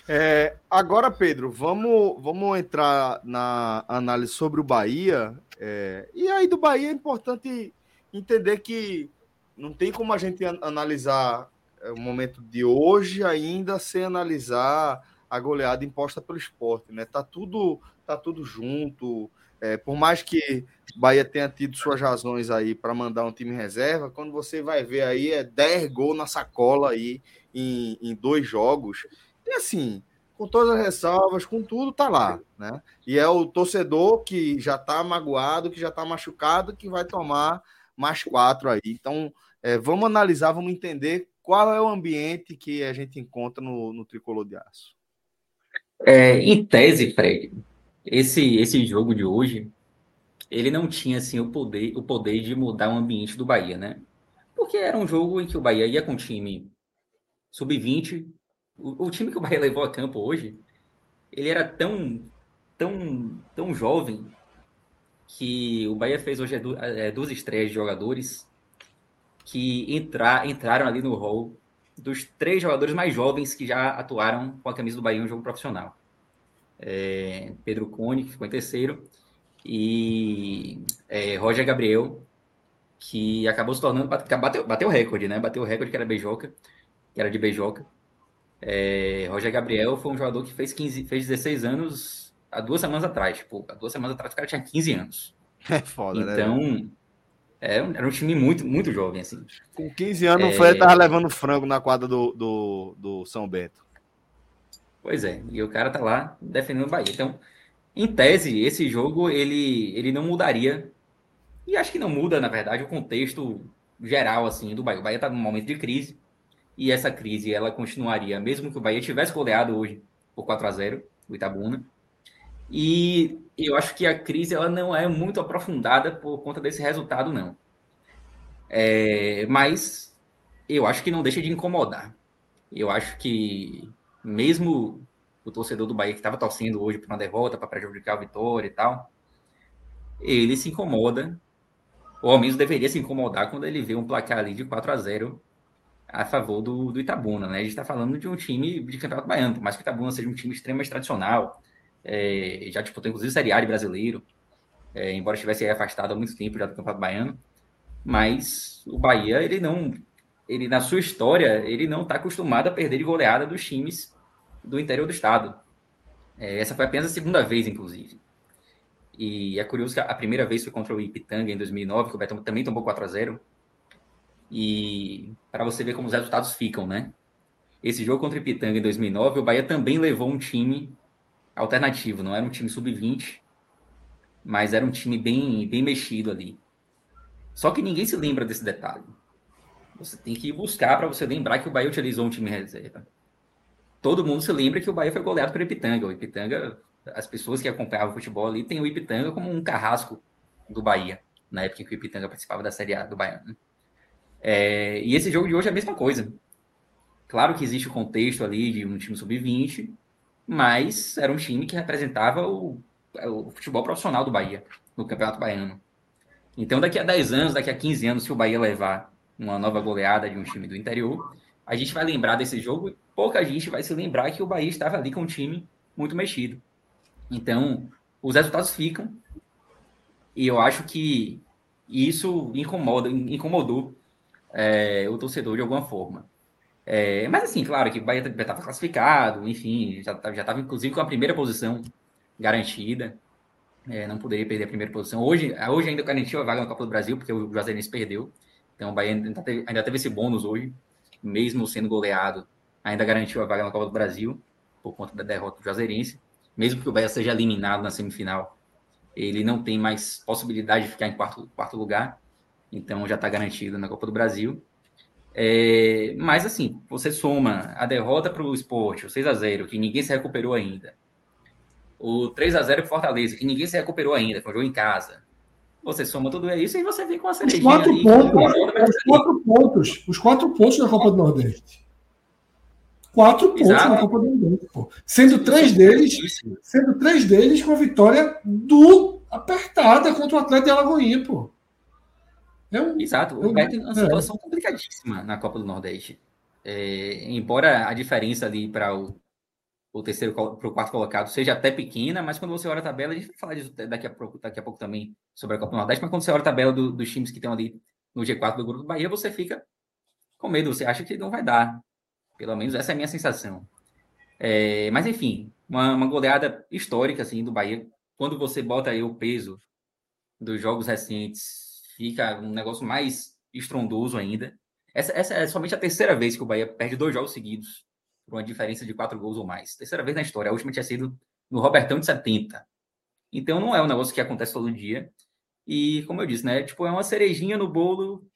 [SPEAKER 1] É, agora, Pedro, vamos, vamos entrar na análise sobre o Bahia. É, e aí, do Bahia é importante entender que não tem como a gente analisar é, o momento de hoje ainda sem analisar a goleada imposta pelo esporte, né? Tá tudo, tá tudo junto. É, por mais que Bahia tenha tido suas razões aí para mandar um time reserva, quando você vai ver aí é 10 gols na sacola aí em, em dois jogos. E assim, com todas as ressalvas, com tudo, tá lá, né? E é o torcedor que já tá magoado, que já tá machucado, que vai tomar mais quatro aí. Então, é, vamos analisar, vamos entender qual é o ambiente que a gente encontra no, no tricolor de aço.
[SPEAKER 4] É, em tese, Fred, esse, esse jogo de hoje, ele não tinha assim o poder, o poder de mudar o ambiente do Bahia, né? Porque era um jogo em que o Bahia ia com o time sub-20. O, o, time que o Bahia levou a campo hoje, ele era tão, tão, tão jovem que o Bahia fez hoje é, duas estreias de jogadores que entrar, entraram ali no hall dos três jogadores mais jovens que já atuaram com a camisa do Bahia no jogo profissional. É, Pedro Cone, que ficou em terceiro, e é, Roger Gabriel, que acabou se tornando, bateu, bateu o recorde, né? Bateu o recorde que era beijoca, que era de beijoca. É, Roger Gabriel foi um jogador que fez, 15, fez 16 anos há duas semanas atrás. Tipo, há duas semanas atrás o cara tinha 15 anos. <laughs>
[SPEAKER 1] É foda,
[SPEAKER 4] então,
[SPEAKER 1] né?
[SPEAKER 4] Então, era um, era um time muito, muito jovem, assim.
[SPEAKER 1] Com 15 anos, é... o Fred tava levando frango na quadra do, do, do São Bento.
[SPEAKER 4] Pois é, e o cara tá lá defendendo o Bahia. Então, em tese, esse jogo ele, ele não mudaria. E acho que não muda, na verdade, o contexto geral assim do Bahia. O Bahia tá num momento de crise. E essa crise ela continuaria, mesmo que o Bahia tivesse goleado hoje por 4 a 0 o Itabuna. E eu acho que a crise ela não é muito aprofundada por conta desse resultado, não. É, mas eu acho que não deixa de incomodar. Eu acho que mesmo o torcedor do Bahia que estava torcendo hoje para uma derrota, para prejudicar a vitória e tal, ele se incomoda, ou ao menos deveria se incomodar quando ele vê um placar ali de 4 a 0 a favor do, do Itabuna, né? A gente está falando de um time de campeonato baiano, por mais que o Itabuna seja um time extremamente tradicional, é, já disputou inclusive Série A de brasileiro, é, embora estivesse afastado há muito tempo já do Campeonato Baiano, mas o Bahia, ele não, ele na sua história, ele não está acostumado a perder de goleada dos times do interior do estado. É, essa foi apenas a segunda vez, inclusive. E é curioso que a primeira vez foi contra o Ipitanga em 2009, que o Betão também tomou 4 a 0 E para você ver como os resultados ficam, né? Esse jogo contra o Ipitanga em 2009, o Bahia também levou um time alternativo, não era um time sub-20, mas era um time bem, bem mexido ali. Só que ninguém se lembra desse detalhe. Você tem que buscar para você lembrar que o Bahia utilizou um time reserva. Todo mundo se lembra que o Bahia foi goleado pelo Ipitanga. O Ipitanga, as pessoas que acompanhavam o futebol ali, tem o Ipitanga como um carrasco do Bahia, na época em que o Ipitanga participava da Série A do Bahia. Né? É, e esse jogo de hoje é a mesma coisa. Claro que existe o contexto ali de um time sub-20, mas era um time que representava o, o futebol profissional do Bahia, no Campeonato Baiano. Então, daqui a 10 anos, daqui a 15 anos, se o Bahia levar uma nova goleada de um time do interior, a gente vai lembrar desse jogo e pouca gente vai se lembrar que o Bahia estava ali com um time muito mexido. Então, os resultados ficam e eu acho que isso incomoda, incomodou é, o torcedor de alguma forma. É, mas assim, claro que o Bahia estava classificado, enfim, já estava inclusive com a primeira posição garantida. É, não poderia perder a primeira posição. Hoje, hoje ainda garantiu a vaga na Copa do Brasil, porque o Juazeirense perdeu. Então o Bahia ainda teve, ainda teve esse bônus hoje, mesmo sendo goleado, ainda garantiu a vaga na Copa do Brasil, por conta da derrota do Juazeirense. Mesmo que o Bahia seja eliminado na semifinal, ele não tem mais possibilidade de ficar em quarto, quarto lugar. Então já está garantido na Copa do Brasil. É, mas assim, você soma a derrota para o esporte, o 6 a 0 que ninguém se recuperou ainda. O 3 a 0 para Fortaleza, que ninguém se recuperou ainda, foi um jogo em casa. Você soma tudo isso e você vem com a
[SPEAKER 2] cerejinha. Os quatro, ali, pontos, os quatro pontos. Os quatro pontos da Copa do Nordeste. Quatro pontos Exato. na Copa do Nordeste, pô. Sendo três deles, sendo três deles com a vitória do apertada contra o Atlético de Alagoinha, pô.
[SPEAKER 4] É um, Exato. O Beto tem uma é. situação é. complicadíssima na Copa do Nordeste. É, embora a diferença ali para o o terceiro para o quarto colocado seja até pequena, mas quando você olha a tabela, a gente vai falar disso daqui a pouco, daqui a pouco também sobre a Copa do Nordeste, mas quando você olha a tabela do, dos times que estão ali no G4 do grupo do Bahia, você fica com medo, você acha que não vai dar. Pelo menos essa é a minha sensação. É, mas enfim, uma, uma, goleada histórica assim do Bahia. Quando você bota aí o peso dos jogos recentes, fica um negócio mais estrondoso ainda. Essa, essa é somente a terceira vez que o Bahia perde dois jogos seguidos por uma diferença de quatro gols ou mais. Terceira vez na história. A última tinha sido no Robertão de 70. Então não é um negócio que acontece todo dia. E, como eu disse, né? Tipo, é uma cerejinha no bolo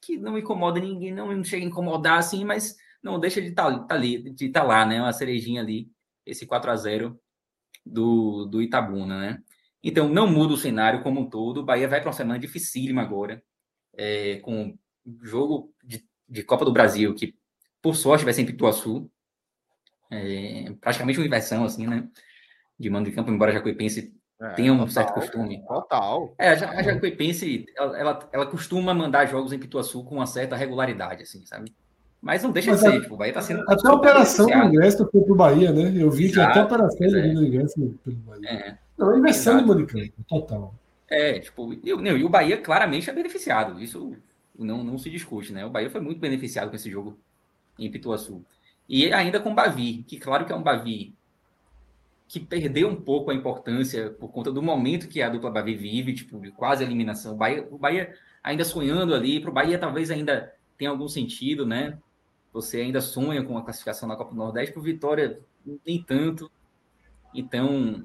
[SPEAKER 4] que não incomoda ninguém, não chega a incomodar assim, mas não deixa de estar tá, tá de tá lá, né? Uma cerejinha ali, esse 4 a 0 do, do Itabuna, né? Então não muda o cenário como um todo. O Bahia vai para uma semana dificílima agora, é, com jogo de, de Copa do Brasil, que por sorte vai ser em Pituaçu, é, praticamente uma inversão, assim, né? De mando de campo, embora a Jacuipense é, tenha um total, certo costume.
[SPEAKER 1] Total.
[SPEAKER 4] É, a, Jacuipense, ela, ela, ela, costuma mandar jogos em Pituaçu com uma certa regularidade, assim, sabe? Mas não deixa Mas de ser, a, tipo, o Bahia tá sendo.
[SPEAKER 2] Até a operação do ingresso foi pro Bahia, né? Eu vi que até a operação é. do ingresso pelo Bahia. É. Não, é inversão de mando de campo, total.
[SPEAKER 4] É, tipo, e, e o Bahia claramente é beneficiado, isso não, não se discute, né? O Bahia foi muito beneficiado com esse jogo em Pituaçu. E ainda com o Bavi, que claro que é um Bavi que perdeu um pouco a importância por conta do momento que a dupla Bavi vive, tipo, quase eliminação. O Bahia, o Bahia ainda sonhando ali, para o Bahia talvez ainda tenha algum sentido, né? Você ainda sonha com a classificação na Copa do Nordeste, para Vitória nem tanto. Então,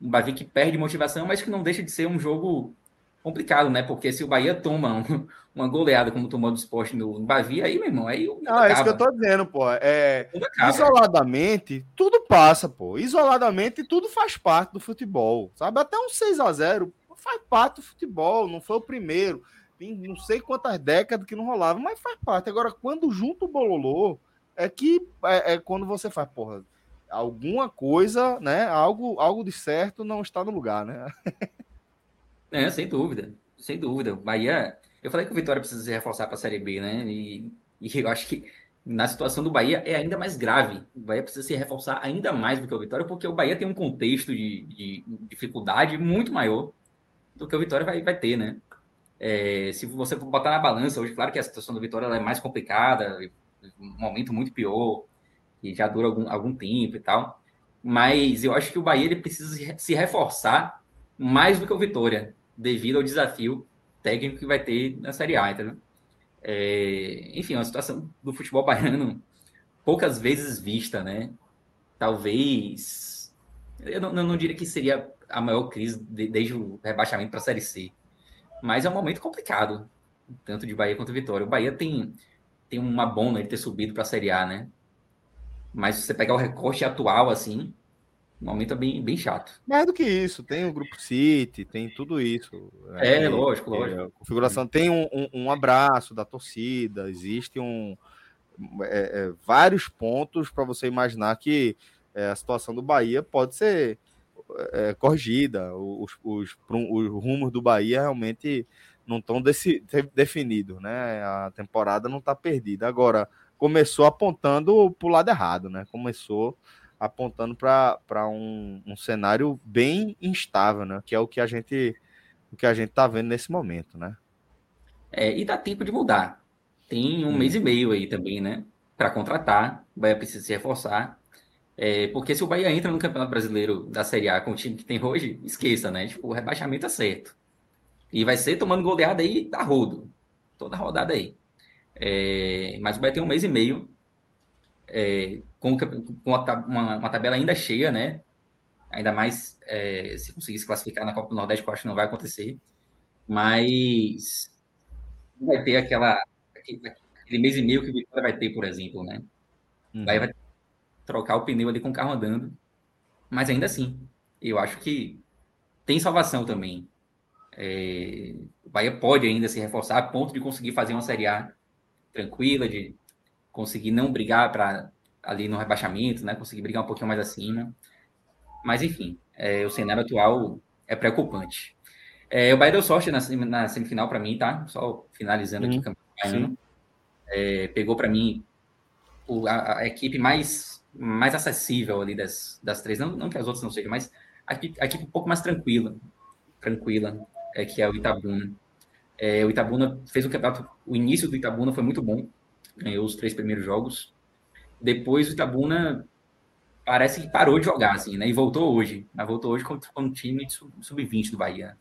[SPEAKER 4] um Bavi que perde motivação, mas que não deixa de ser um jogo complicado, né? Porque se o Bahia toma um, uma goleada como tomou do esporte no, no Bavi, aí, meu irmão, aí
[SPEAKER 1] o Não, é isso que eu tô dizendo, pô. É, isoladamente, tudo passa, pô. Isoladamente, tudo faz parte do futebol, sabe? Até um 6 a 0 faz parte do futebol, não foi o primeiro. Tem não sei quantas décadas que não rolava, mas faz parte. Agora, quando junto o bololô, é que é, é quando você faz, porra, alguma coisa, né? Algo, algo de certo não está no lugar, né? <laughs>
[SPEAKER 4] É, sem dúvida, sem dúvida. Bahia, eu falei que o Vitória precisa se reforçar para a Série B, né? E, e, eu acho que na situação do Bahia é ainda mais grave. O Bahia precisa se reforçar ainda mais do que o Vitória, porque o Bahia tem um contexto de, de dificuldade muito maior do que o Vitória vai, vai ter, né? É, se você botar na balança hoje, claro que a situação do Vitória é mais complicada, um momento muito pior, e já dura algum, algum tempo e tal. Mas eu acho que o Bahia ele precisa se reforçar mais do que o Vitória devido ao desafio técnico que vai ter na Série A, entendeu? É, enfim, uma situação do futebol <laughs> baiano poucas vezes vista, né? Talvez. Eu não, não diria que seria a maior crise de, desde o rebaixamento para a Série C. Mas é um momento complicado, tanto de Bahia quanto Vitória. O Bahia tem, tem uma bona de ter subido para a Série A, né? Mas se você pegar o recorte atual, assim, o momento é bem, bem chato.
[SPEAKER 1] Mais do que isso, tem o grupo City, tem tudo isso.
[SPEAKER 4] É, é lógico, lógico. A
[SPEAKER 1] configuração tem um, um, um, abraço da torcida, existe um é, é, vários pontos para você imaginar que é, a situação do Bahia pode ser é, corrigida. Os, os, os, rumos do Bahia realmente não estão definidos, né? A temporada não está perdida. Agora, começou apontando para o lado errado, né? Começou apontando para um, um cenário bem instável, né? Que é o que a gente o que a gente está vendo nesse momento, né?
[SPEAKER 4] É, e dá tempo de mudar. tem um mês e meio aí também, né? Para contratar. O Bahia precisa se reforçar. É, porque se o Bahia entra no Campeonato Brasileiro da Série A com o time que tem hoje, esqueça, né? Tipo, o rebaixamento é certo. E vai ser tomando goleada aí da rodo. Toda rodada aí. É, mas o Bahia tem um mês e meio. É, com, com uma, uma, tabela ainda cheia, né? Ainda mais é, se conseguir se classificar na Copa do Nordeste, que eu acho que não vai acontecer. Mas vai ter aquela aquele mês e meio que o Vitória vai ter, por exemplo, né? Uhum. Aí vai trocar o pneu ali com o carro andando. Mas ainda assim, eu acho que tem salvação também. É, o Bahia pode ainda se reforçar a ponto de conseguir fazer uma Série A tranquila, de conseguir não brigar para ali no rebaixamento, né? Conseguir brigar um pouquinho mais acima. Mas enfim, é, o cenário atual é preocupante. É, o Bahia deu sorte na, na semifinal para mim, tá? Só finalizando aqui o campeonato. É, pegou para mim o, a, a, equipe mais, mais acessível ali das, das três. Não, não que as outras não sejam, mas a equipe, a equipe um pouco mais tranquila. Tranquila, é, que é o Itabuna. É, o Itabuna fez um campeonato. O início do Itabuna foi muito bom. Ganhou os três primeiros jogos. Depois o Itabuna parece que parou de jogar, assim, né? E voltou hoje. Mas voltou hoje com, com um time sub-20 do Bahia.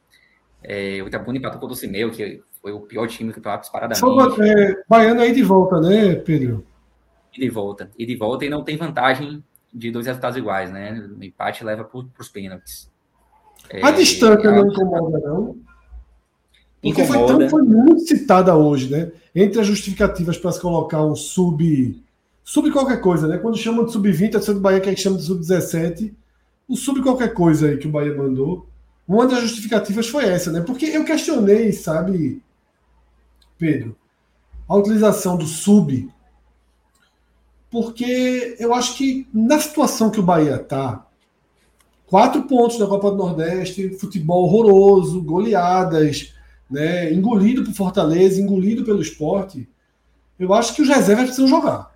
[SPEAKER 4] É, o Itabuna empatou com o Docimeu, que foi o pior time que estava disparadamente. Só,
[SPEAKER 2] é, Baiano aí de volta, né, Pedro?
[SPEAKER 4] E de volta. E de volta e não tem vantagem de dois resultados iguais, né? O empate leva para os pênaltis.
[SPEAKER 2] É, a distância não incomoda, não? Porque foi, tão, foi muito citada hoje, né? Entre as justificativas para se colocar um sub. Sub qualquer coisa, né? Quando chamam de sub-20, a do Bahia que é que chama de sub-17. O sub qualquer coisa aí que o Bahia mandou. Uma das justificativas foi essa, né? Porque eu questionei, sabe, Pedro, a utilização do sub, porque eu acho que na situação que o Bahia tá, quatro pontos da Copa do Nordeste, futebol horroroso, goleadas, né? Engolido por Fortaleza, engolido pelo esporte. Eu acho que os reservas precisam jogar.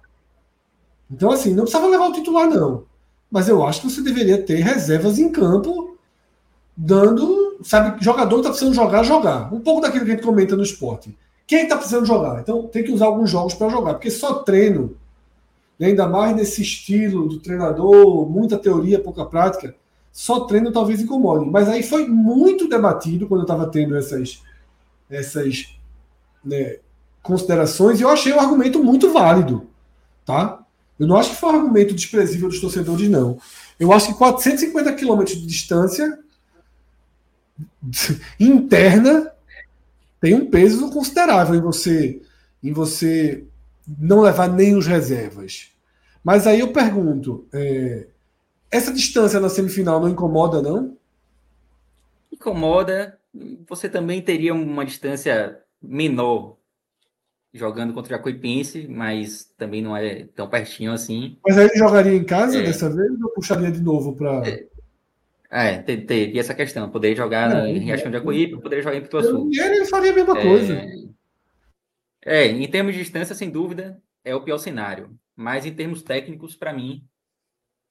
[SPEAKER 2] Então, assim, não precisava levar o titular, não. Mas eu acho que você deveria ter reservas em campo dando, sabe, jogador está precisando jogar, jogar. Um pouco daquilo que a gente comenta no esporte. Quem está precisando jogar? Então tem que usar alguns jogos para jogar, porque só treino, né, ainda mais nesse estilo do treinador, muita teoria, pouca prática, só treino talvez incomode. Mas aí foi muito debatido quando eu estava tendo essas, essas né, considerações e eu achei o argumento muito válido. Tá? Eu não acho que foi um argumento desprezível dos torcedores, não. Eu acho que 450 quilômetros de distância <laughs> interna tem um peso considerável em você em você não levar nem os reservas. Mas aí eu pergunto, é, essa distância na semifinal não incomoda, não?
[SPEAKER 4] Incomoda. Você também teria uma distância menor jogando contra o Jacuipense, mas também não é tão pertinho assim.
[SPEAKER 2] Mas aí ele jogaria em casa é. dessa vez ou puxaria de novo para.
[SPEAKER 4] É. É, teria essa questão, poder jogar é, em Riachão de Acuípe, poder jogar em Pituaçu.
[SPEAKER 2] E ele faria a mesma é, coisa.
[SPEAKER 4] É, em termos de distância, sem dúvida, é o pior cenário. Mas em termos técnicos, para mim,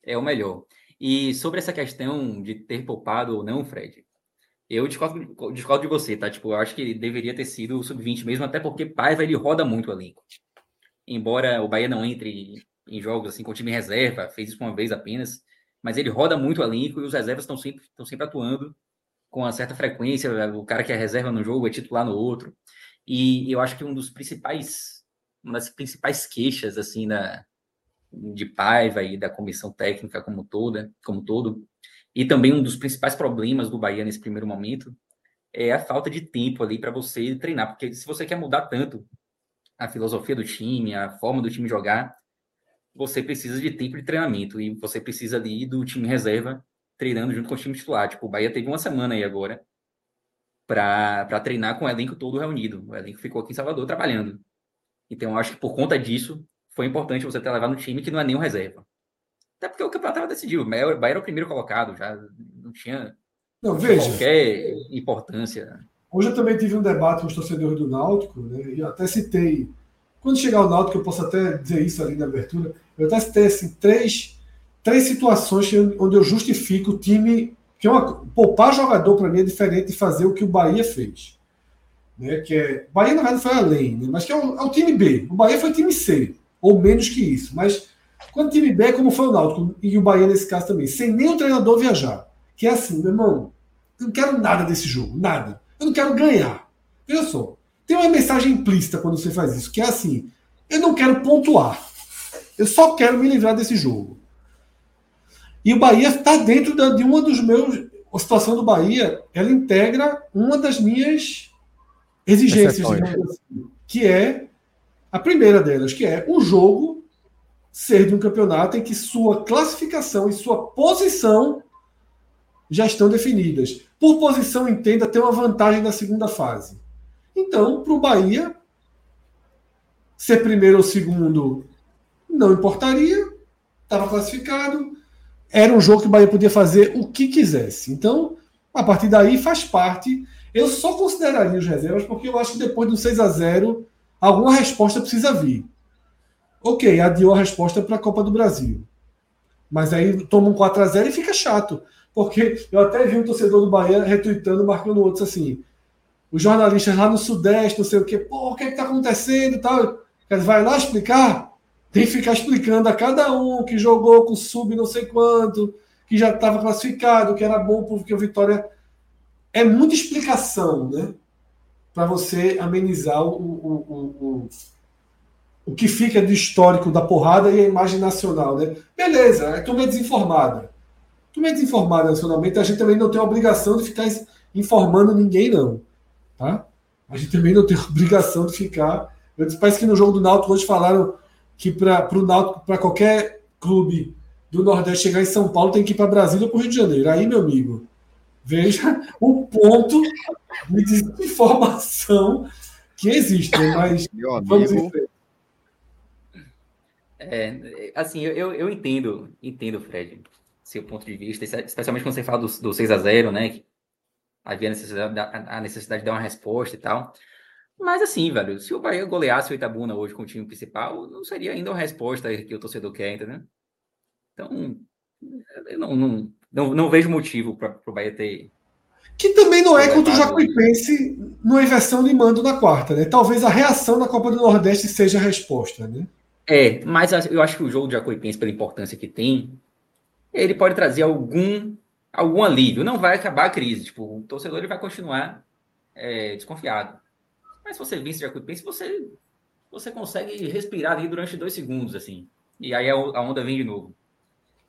[SPEAKER 4] é o melhor. E sobre essa questão de ter poupado ou não, Fred, eu discordo, discordo de você, tá? Tipo, eu acho que deveria ter sido o sub-20 mesmo, até porque Paiva ele roda muito o elenco. Embora o Bahia não entre em jogos assim com time reserva, fez isso uma vez apenas, mas ele roda muito o elenco e os reservas estão sempre, sempre atuando com uma certa frequência. O cara que é reserva no jogo é titular no outro. E eu acho que um dos principais, uma das principais queixas assim da de Paiva e da comissão técnica como toda, como todo, e também um dos principais problemas do Bahia nesse primeiro momento é a falta de tempo ali para você treinar, porque se você quer mudar tanto a filosofia do time, a forma do time jogar, você precisa de tempo de treinamento e você precisa ali do time reserva treinando junto com o time titular. Tipo, o Bahia teve uma semana aí agora para treinar com o elenco todo reunido. O elenco ficou aqui em Salvador trabalhando. Então, eu acho que por conta disso, foi importante você ter levado um time que não é nem um reserva. Até porque o campeonato estava decidido. O Bahia era o primeiro colocado, já não tinha
[SPEAKER 2] não, veja,
[SPEAKER 4] qualquer importância.
[SPEAKER 2] Hoje eu também tive um debate com os torcedores do Náutico, né, e até citei. Quando chegar o Náutico, eu posso até dizer isso ali na abertura eu até citei assim, três, três situações onde eu justifico o time. Que é uma, poupar jogador para mim é diferente de fazer o que o Bahia fez. né? Que é. Bahia, na verdade, foi além, né? mas que é o, é o, time B. O Bahia foi time C, ou menos que isso. Mas quando o time B como foi o Náutico, e o Bahia nesse caso também, sem nem o treinador viajar. Que é assim, meu irmão, eu não quero nada desse jogo, nada. Eu não quero ganhar. Veja só, tem uma mensagem implícita quando você faz isso, que é assim: eu não quero pontuar. Eu só quero me livrar desse jogo. E o Bahia está dentro de uma dos meus. A situação do Bahia, ela integra uma das minhas exigências, assim, que é a primeira delas, que é o jogo ser de um campeonato em que sua classificação e sua posição já estão definidas. Por posição, entenda, ter uma vantagem na segunda fase. Então, para o Bahia, ser primeiro ou segundo não importaria, estava classificado, era um jogo que o Bahia podia fazer o que quisesse. Então, a partir daí faz parte eu só consideraria os reservas porque eu acho que depois do 6 a 0 alguma resposta precisa vir. Ok, adiou a resposta para a Copa do Brasil. Mas aí toma um 4 a 0 e fica chato. Porque eu até vi um torcedor do Bahia retweetando, marcando outros assim. Os jornalistas lá no Sudeste, não sei o quê, pô, o que é está acontecendo e tal. Vai lá explicar? Tem que ficar explicando a cada um que jogou com sub não sei quanto, que já estava classificado, que era bom porque o Vitória é muita explicação, né? Para você amenizar o, o, o, o, o que fica do histórico da porrada e a imagem nacional, né? Beleza, a turma é desinformada. A turma é desinformada nacionalmente, a gente também não tem a obrigação de ficar informando ninguém, não. Tá? A gente também não tem a obrigação de ficar. Parece que no jogo do Náutico hoje falaram que para o Náutico, para qualquer clube do Nordeste chegar em São Paulo, tem que ir para Brasília ou para o Rio de Janeiro. Aí, meu amigo, Veja o ponto de desinformação que existe, né? mas vamos em frente.
[SPEAKER 4] É, assim, eu, eu entendo, entendo, Fred, seu ponto de vista, especialmente quando você fala do, do 6 a 0 né? Que havia a necessidade, a necessidade de dar uma resposta e tal. Mas assim, velho, se o Bahia goleasse o Itabuna hoje com o time principal, não seria ainda uma resposta que o torcedor quer, entendeu? Então, eu não, não, não, não vejo motivo para o Bahia ter.
[SPEAKER 2] Que também não é contra o Jacuipense numa inversão de mando na quarta, né? Talvez a reação da Copa do Nordeste seja a resposta, né?
[SPEAKER 4] É, mas eu acho que o jogo de Jacuipense, pela importância que tem, ele pode trazer algum, algum alívio. Não vai acabar a crise. Tipo, o torcedor ele vai continuar é, desconfiado. Mas se você vence Jacuipense, você, você consegue respirar ali durante dois segundos, assim. E aí a onda vem de novo.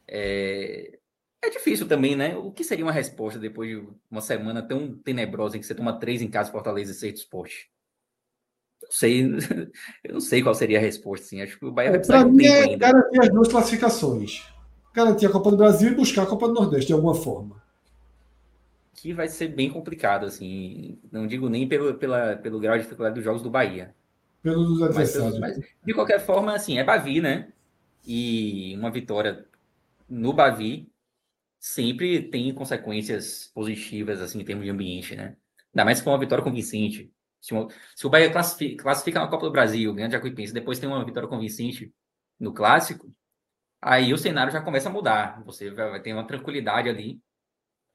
[SPEAKER 4] É, é difícil também, né? O que seria uma resposta depois de uma semana tão tenebrosa em que você toma três em casa, Fortaleza e seis do esporte? Não sei, <laughs> eu não sei qual seria a resposta, assim. Acho que o Bahia vai
[SPEAKER 2] precisar de um tempo é ainda. Garantir as duas classificações. Garantir a Copa do Brasil e buscar a Copa do Nordeste de alguma forma.
[SPEAKER 4] Que vai ser bem complicado, assim. Não digo nem pelo, pela, pelo grau de dificuldade dos jogos do Bahia.
[SPEAKER 2] Adversários.
[SPEAKER 4] Mas, mas, de qualquer forma, assim, é Bavi, né? E uma vitória no Bavi sempre tem consequências positivas, assim, em termos de ambiente, né? Ainda mais com uma vitória convincente. Se, uma, se o Bahia classifica, classifica na Copa do Brasil, ganha de Jacuipense, depois tem uma vitória convincente no Clássico, aí o cenário já começa a mudar. Você vai, vai ter uma tranquilidade ali,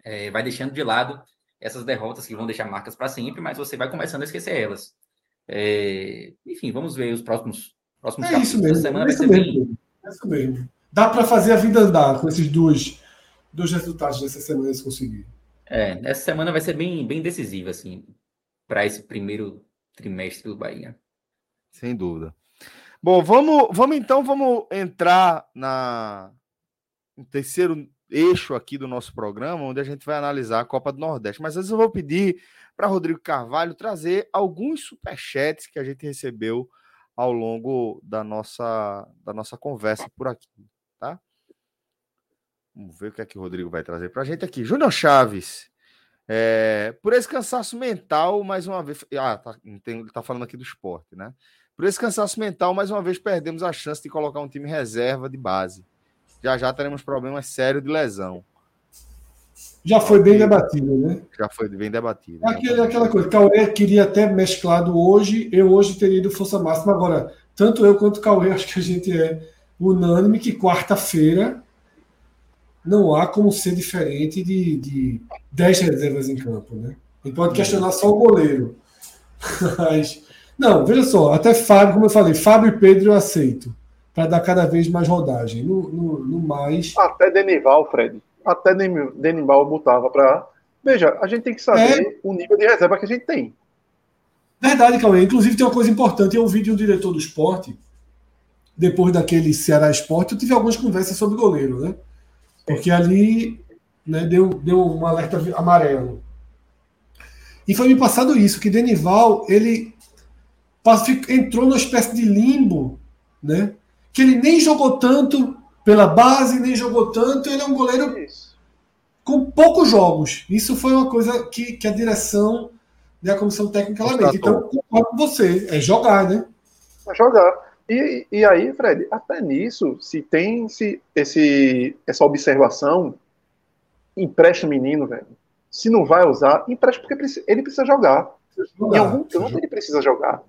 [SPEAKER 4] é, vai deixando de lado essas derrotas que vão deixar marcas para sempre, mas você vai começando a esquecer elas. É, enfim, vamos ver os próximos, próximos
[SPEAKER 2] é isso mesmo, semana. É isso, mesmo, bem... é isso mesmo. Dá para fazer a vida andar com esses dois dos resultados dessa semana se conseguir.
[SPEAKER 4] É, essa semana vai ser bem, bem decisiva, assim, para esse primeiro trimestre do Bahia.
[SPEAKER 1] Sem dúvida. Bom, vamos, vamos então, vamos entrar na no terceiro eixo aqui do nosso programa, onde a gente vai analisar a Copa do Nordeste. Mas antes eu vou pedir para Rodrigo Carvalho trazer alguns superchats que a gente recebeu ao longo da nossa, da nossa conversa por aqui, tá? Vamos ver o que é que o Rodrigo vai trazer para a gente aqui. Júnior Chaves. É, por esse cansaço mental, mais uma vez. Ah, tá, ele está falando aqui do esporte, né? Por esse cansaço mental, mais uma vez perdemos a chance de colocar um time reserva de base. Já já teremos problemas sérios de lesão.
[SPEAKER 2] Já foi bem debatido, né?
[SPEAKER 1] Já foi bem debatido.
[SPEAKER 2] É aquele, aquela coisa, Cauê queria até mesclado hoje, eu hoje teria ido força máxima. Agora, tanto eu quanto o Cauê, <laughs> acho que a gente é unânime que quarta-feira não há como ser diferente de, de 10 reservas em campo. Né? Gente pode questionar só o goleiro. <laughs> Mas, não, veja só, até Fábio, como eu falei, Fábio e Pedro eu aceito. Para dar cada vez mais rodagem. No, no, no mais.
[SPEAKER 5] Até Denival, Fred. Até Denival botava para. Veja, a gente tem que saber é... o nível de reserva que a gente tem.
[SPEAKER 2] Verdade, Cauê. Inclusive tem uma coisa importante. Eu ouvi de um diretor do esporte, depois daquele Ceará Esporte, eu tive algumas conversas sobre goleiro, né? Porque ali né, deu, deu um alerta amarelo. E foi me passado isso, que Denival, ele entrou numa espécie de limbo, né? Que ele nem jogou tanto pela base, nem jogou tanto, ele é um goleiro com poucos jogos. Isso foi uma coisa que, que a direção da comissão técnica lamenta. Então, concordo com você, é jogar, né?
[SPEAKER 5] É jogar. E, e aí, Fred, até nisso, se tem se, esse, essa observação, empresta o menino, velho. Se não vai usar, empresta porque ele precisa jogar. jogar. Em algum canto ele precisa jogar.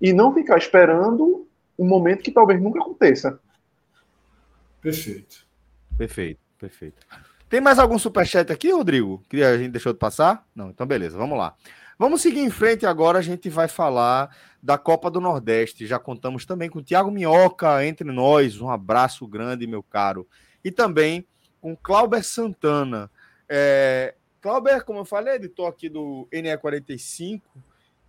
[SPEAKER 5] E não ficar esperando um momento que talvez nunca aconteça.
[SPEAKER 2] Perfeito.
[SPEAKER 1] Perfeito, perfeito. Tem mais algum superchat aqui, Rodrigo? Que a gente deixou de passar? Não, então beleza, vamos lá. Vamos seguir em frente agora, a gente vai falar da Copa do Nordeste. Já contamos também com o Thiago Minhoca entre nós. Um abraço grande, meu caro. E também com Clauber Santana. É, Clauber, como eu falei, editor aqui do NE45,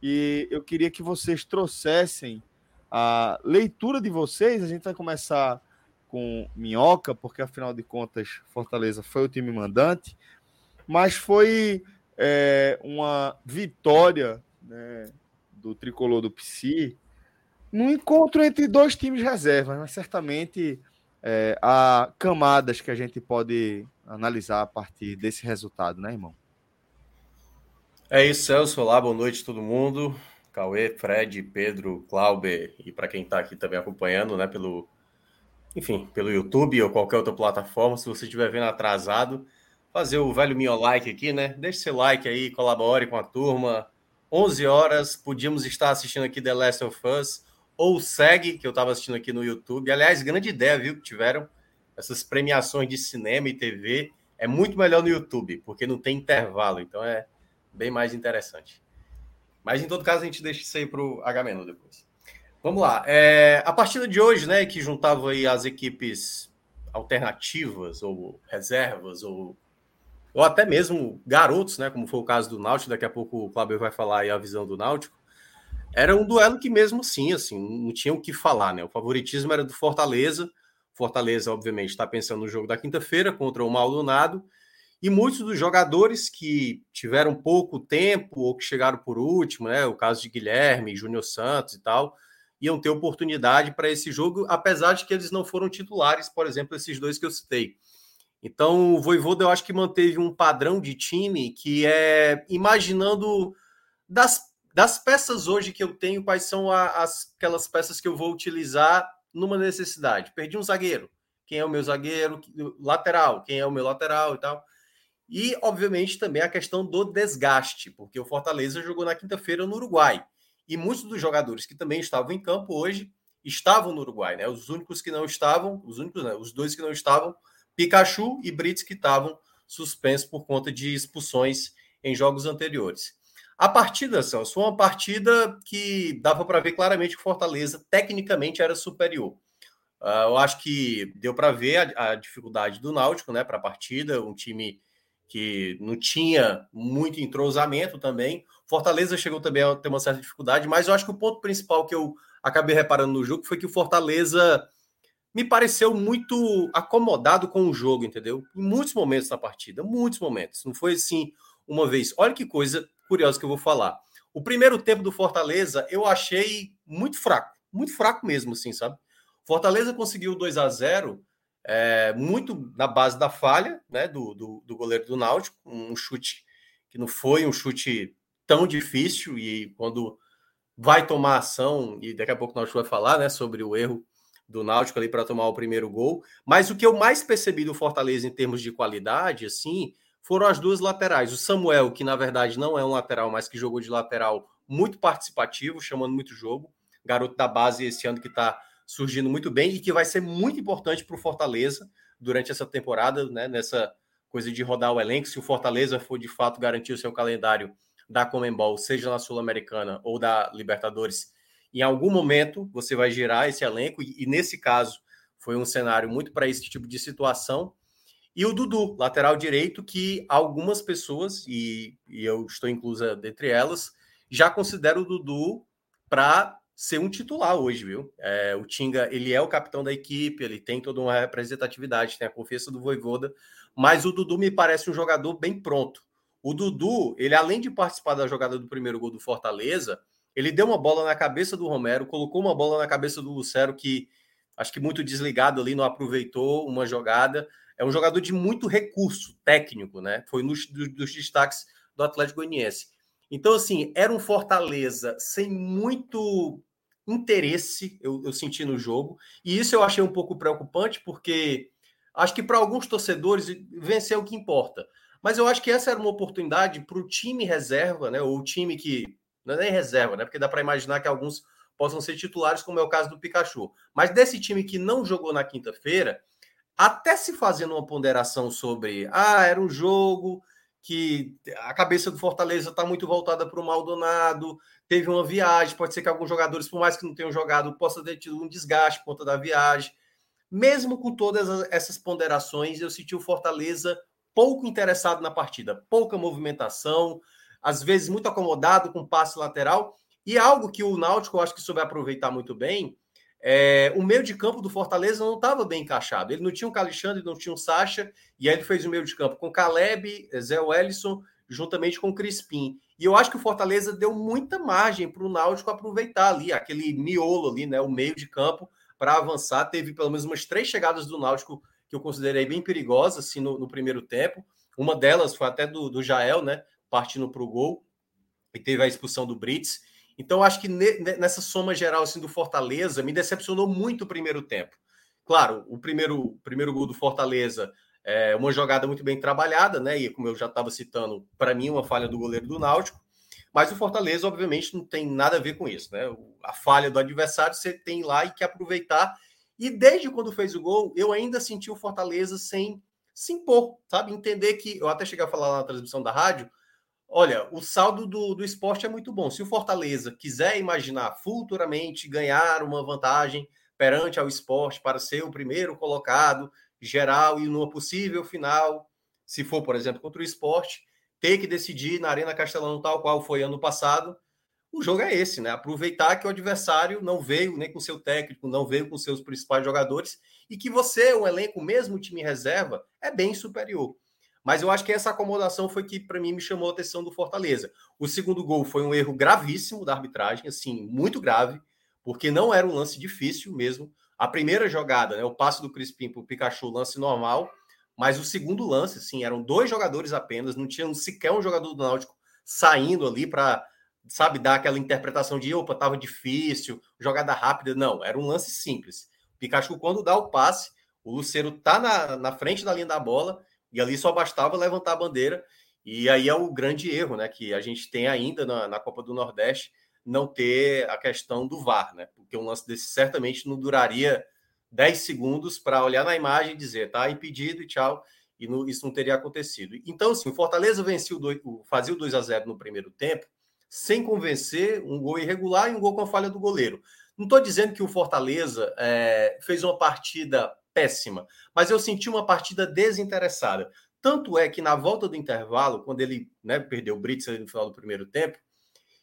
[SPEAKER 1] e eu queria que vocês trouxessem a leitura de vocês. A gente vai começar com Minhoca, porque afinal de contas, Fortaleza foi o time mandante, mas foi é, uma vitória né, do tricolor do Psi num encontro entre dois times reservas, mas certamente é, há camadas que a gente pode analisar a partir desse resultado, né, irmão?
[SPEAKER 7] É isso, Celso. Olá, boa noite todo mundo. Cauê, Fred, Pedro, Clauber e para quem está aqui também acompanhando, né, pelo, enfim, pelo YouTube ou qualquer outra plataforma, se você estiver vendo atrasado, fazer o velho meu like aqui, né? Deixe seu like aí, colabore com a turma. 11 horas, podíamos estar assistindo aqui The Last of Us, ou segue, que eu estava assistindo aqui no YouTube. Aliás, grande ideia, viu, que tiveram essas premiações de cinema e TV. É muito melhor no YouTube, porque não tem intervalo, então é bem mais interessante. Mas em todo caso, a gente deixa isso aí para o H-Menu depois. Vamos lá. É, a partida de hoje, né, que juntava aí as equipes alternativas, ou reservas, ou ou até mesmo garotos, né, como foi o caso do Náutico, daqui a pouco o Cláudio vai falar aí a visão do Náutico, era um duelo que mesmo assim, assim, não tinha o que falar, né? O favoritismo era do Fortaleza. Fortaleza, obviamente, está pensando no jogo da quinta-feira contra o Maldonado. E muitos dos jogadores que tiveram pouco tempo ou que chegaram por último, né? O caso de Guilherme, Júnior Santos e tal, iam ter oportunidade para esse jogo, apesar de que eles não foram titulares, por exemplo, esses dois que eu citei. Então, o Voivoda eu acho que manteve um padrão de time que é imaginando das, das peças hoje que eu tenho, quais são a, as, aquelas peças que eu vou utilizar numa necessidade. Perdi um zagueiro. Quem é o meu zagueiro? Lateral. Quem é o meu lateral e tal. E, obviamente, também a questão do desgaste, porque o Fortaleza jogou na quinta-feira no Uruguai. E muitos dos jogadores que também estavam em campo hoje estavam no Uruguai, né? Os únicos que não estavam, os únicos, né? Os dois que não estavam Pikachu e Brits que estavam suspensos por conta de expulsões em jogos anteriores. A partida, Celso, foi uma partida que dava para ver claramente que Fortaleza tecnicamente era superior. Uh, eu acho que deu para ver a, a, dificuldade do Náutico né, para a partida, um time que não tinha muito entrosamento também. Fortaleza chegou também a ter uma certa dificuldade, mas eu acho que o ponto principal que eu acabei reparando no jogo foi que o Fortaleza me pareceu muito acomodado com o jogo, entendeu? Em muitos momentos da partida, muitos momentos. Não foi assim uma vez. Olha que coisa curiosa que eu vou falar. O primeiro tempo do Fortaleza eu achei muito fraco, muito fraco mesmo, assim, sabe? Fortaleza conseguiu 2 a 0 é, muito na base da falha né, do, do, do goleiro do Náutico, um chute que não foi um chute tão difícil e quando vai tomar ação, e daqui a pouco nós vamos falar né, sobre o erro do Náutico ali para tomar o primeiro gol. Mas o que eu mais percebi do Fortaleza em termos de qualidade, assim, foram as duas laterais. O Samuel, que na verdade não é um lateral, mas que jogou de lateral muito participativo, chamando muito jogo. Garoto da base esse ano que está surgindo muito bem e que vai ser muito importante para o Fortaleza durante essa temporada, né? Nessa coisa de rodar o elenco. Se o Fortaleza for de fato garantir o seu calendário da Comembol, seja na Sul-Americana ou da Libertadores, em algum momento você vai girar esse elenco, e, e nesse caso foi um cenário muito para esse tipo de situação. E o Dudu, lateral direito, que algumas pessoas, e, e eu estou inclusa dentre elas, já consideram o Dudu para ser um titular hoje, viu? É, o Tinga, ele é o capitão da equipe, ele tem toda uma representatividade, tem a confiança do Voivoda, mas o Dudu me parece um jogador bem pronto. O Dudu, ele além de participar da jogada do primeiro gol do Fortaleza, ele deu uma bola na cabeça do Romero, colocou uma bola na cabeça do Lucero, que acho que muito desligado ali, não aproveitou uma jogada. É um jogador de muito recurso técnico, né? Foi um dos, dos destaques do Atlético Goianiense. Então, assim, era um Fortaleza sem muito interesse, eu, eu senti no jogo, e isso eu achei um pouco preocupante, porque acho que para alguns torcedores vencer é o que importa. Mas eu acho que essa era uma oportunidade para o time reserva, né? Ou o time que. Não é nem reserva, né? Porque dá para imaginar que alguns possam ser titulares, como é o caso do Pikachu. Mas desse time que não jogou na quinta-feira, até se fazendo uma ponderação sobre ah, era um jogo, que a cabeça do Fortaleza está muito voltada para o Maldonado, teve uma viagem, pode ser que alguns jogadores, por mais que não tenham jogado, possa ter tido um desgaste por conta da viagem. Mesmo com todas essas ponderações, eu senti o Fortaleza pouco interessado na partida, pouca movimentação, às vezes muito acomodado com passe lateral, e algo que o Náutico eu acho que soube aproveitar muito bem, é, o meio de campo do Fortaleza não estava bem encaixado. Ele não tinha um Alexandre, não tinha um Sacha, e aí ele fez o meio de campo com Caleb, Zé Wellison, juntamente com Crispim. E eu acho que o Fortaleza deu muita margem para o Náutico aproveitar ali, aquele miolo ali, né? O meio de campo para avançar. Teve pelo menos umas três chegadas do Náutico que eu considerei bem perigosas assim, no, no primeiro tempo. Uma delas foi até do, do Jael, né? Partindo para o gol. E teve a expulsão do Brits. Então, acho que nessa soma geral assim, do Fortaleza, me decepcionou muito o primeiro tempo. Claro, o primeiro, primeiro gol do Fortaleza é uma jogada muito bem trabalhada, né? E como eu já estava citando, para mim, uma falha do goleiro do Náutico. Mas o Fortaleza, obviamente, não tem nada a ver com isso, né? A falha do adversário você tem lá e quer aproveitar. E desde quando fez o gol, eu ainda senti o Fortaleza sem se impor, sabe? Entender que. Eu até cheguei a falar na transmissão da rádio Olha, o saldo do, do esporte é muito bom. Se o Fortaleza quiser imaginar futuramente ganhar uma vantagem perante ao esporte para ser o primeiro colocado geral e numa possível final, se for, por exemplo, contra o esporte, ter que decidir na Arena Castelão tal qual foi ano passado, o jogo é esse, né? Aproveitar que o adversário não veio nem com seu técnico, não veio com seus principais jogadores e que você, o elenco, mesmo time reserva, é bem superior. Mas eu acho que essa acomodação foi que, para mim, me chamou a atenção do Fortaleza. O segundo gol foi um erro gravíssimo da arbitragem, assim, muito grave, porque não era um lance difícil mesmo. A primeira jogada, né, o passe do Crispim para o Pikachu, lance normal, mas o segundo lance, assim, eram dois jogadores apenas, não tinha sequer um jogador do Náutico saindo ali para, sabe, dar aquela interpretação de, opa, tava difícil, jogada rápida. Não, era um lance simples. O Pikachu, quando dá o passe, o Luceiro tá na, na frente da linha da bola e ali só bastava levantar a bandeira. E aí é o grande erro, né? Que a gente tem ainda na, na Copa do Nordeste não ter a questão do VAR, né? Porque um lance desse certamente não duraria 10 segundos para olhar na imagem e dizer tá impedido e tchau. E isso não teria acontecido. Então, assim, o Fortaleza venceu dois, fazia o 2 a 0 no primeiro tempo, sem convencer, um gol irregular e um gol com a falha do goleiro. Não estou dizendo que o Fortaleza é, fez uma partida péssima, mas eu senti uma partida desinteressada. Tanto é que na volta do intervalo, quando ele né, perdeu o Brits no final do primeiro tempo,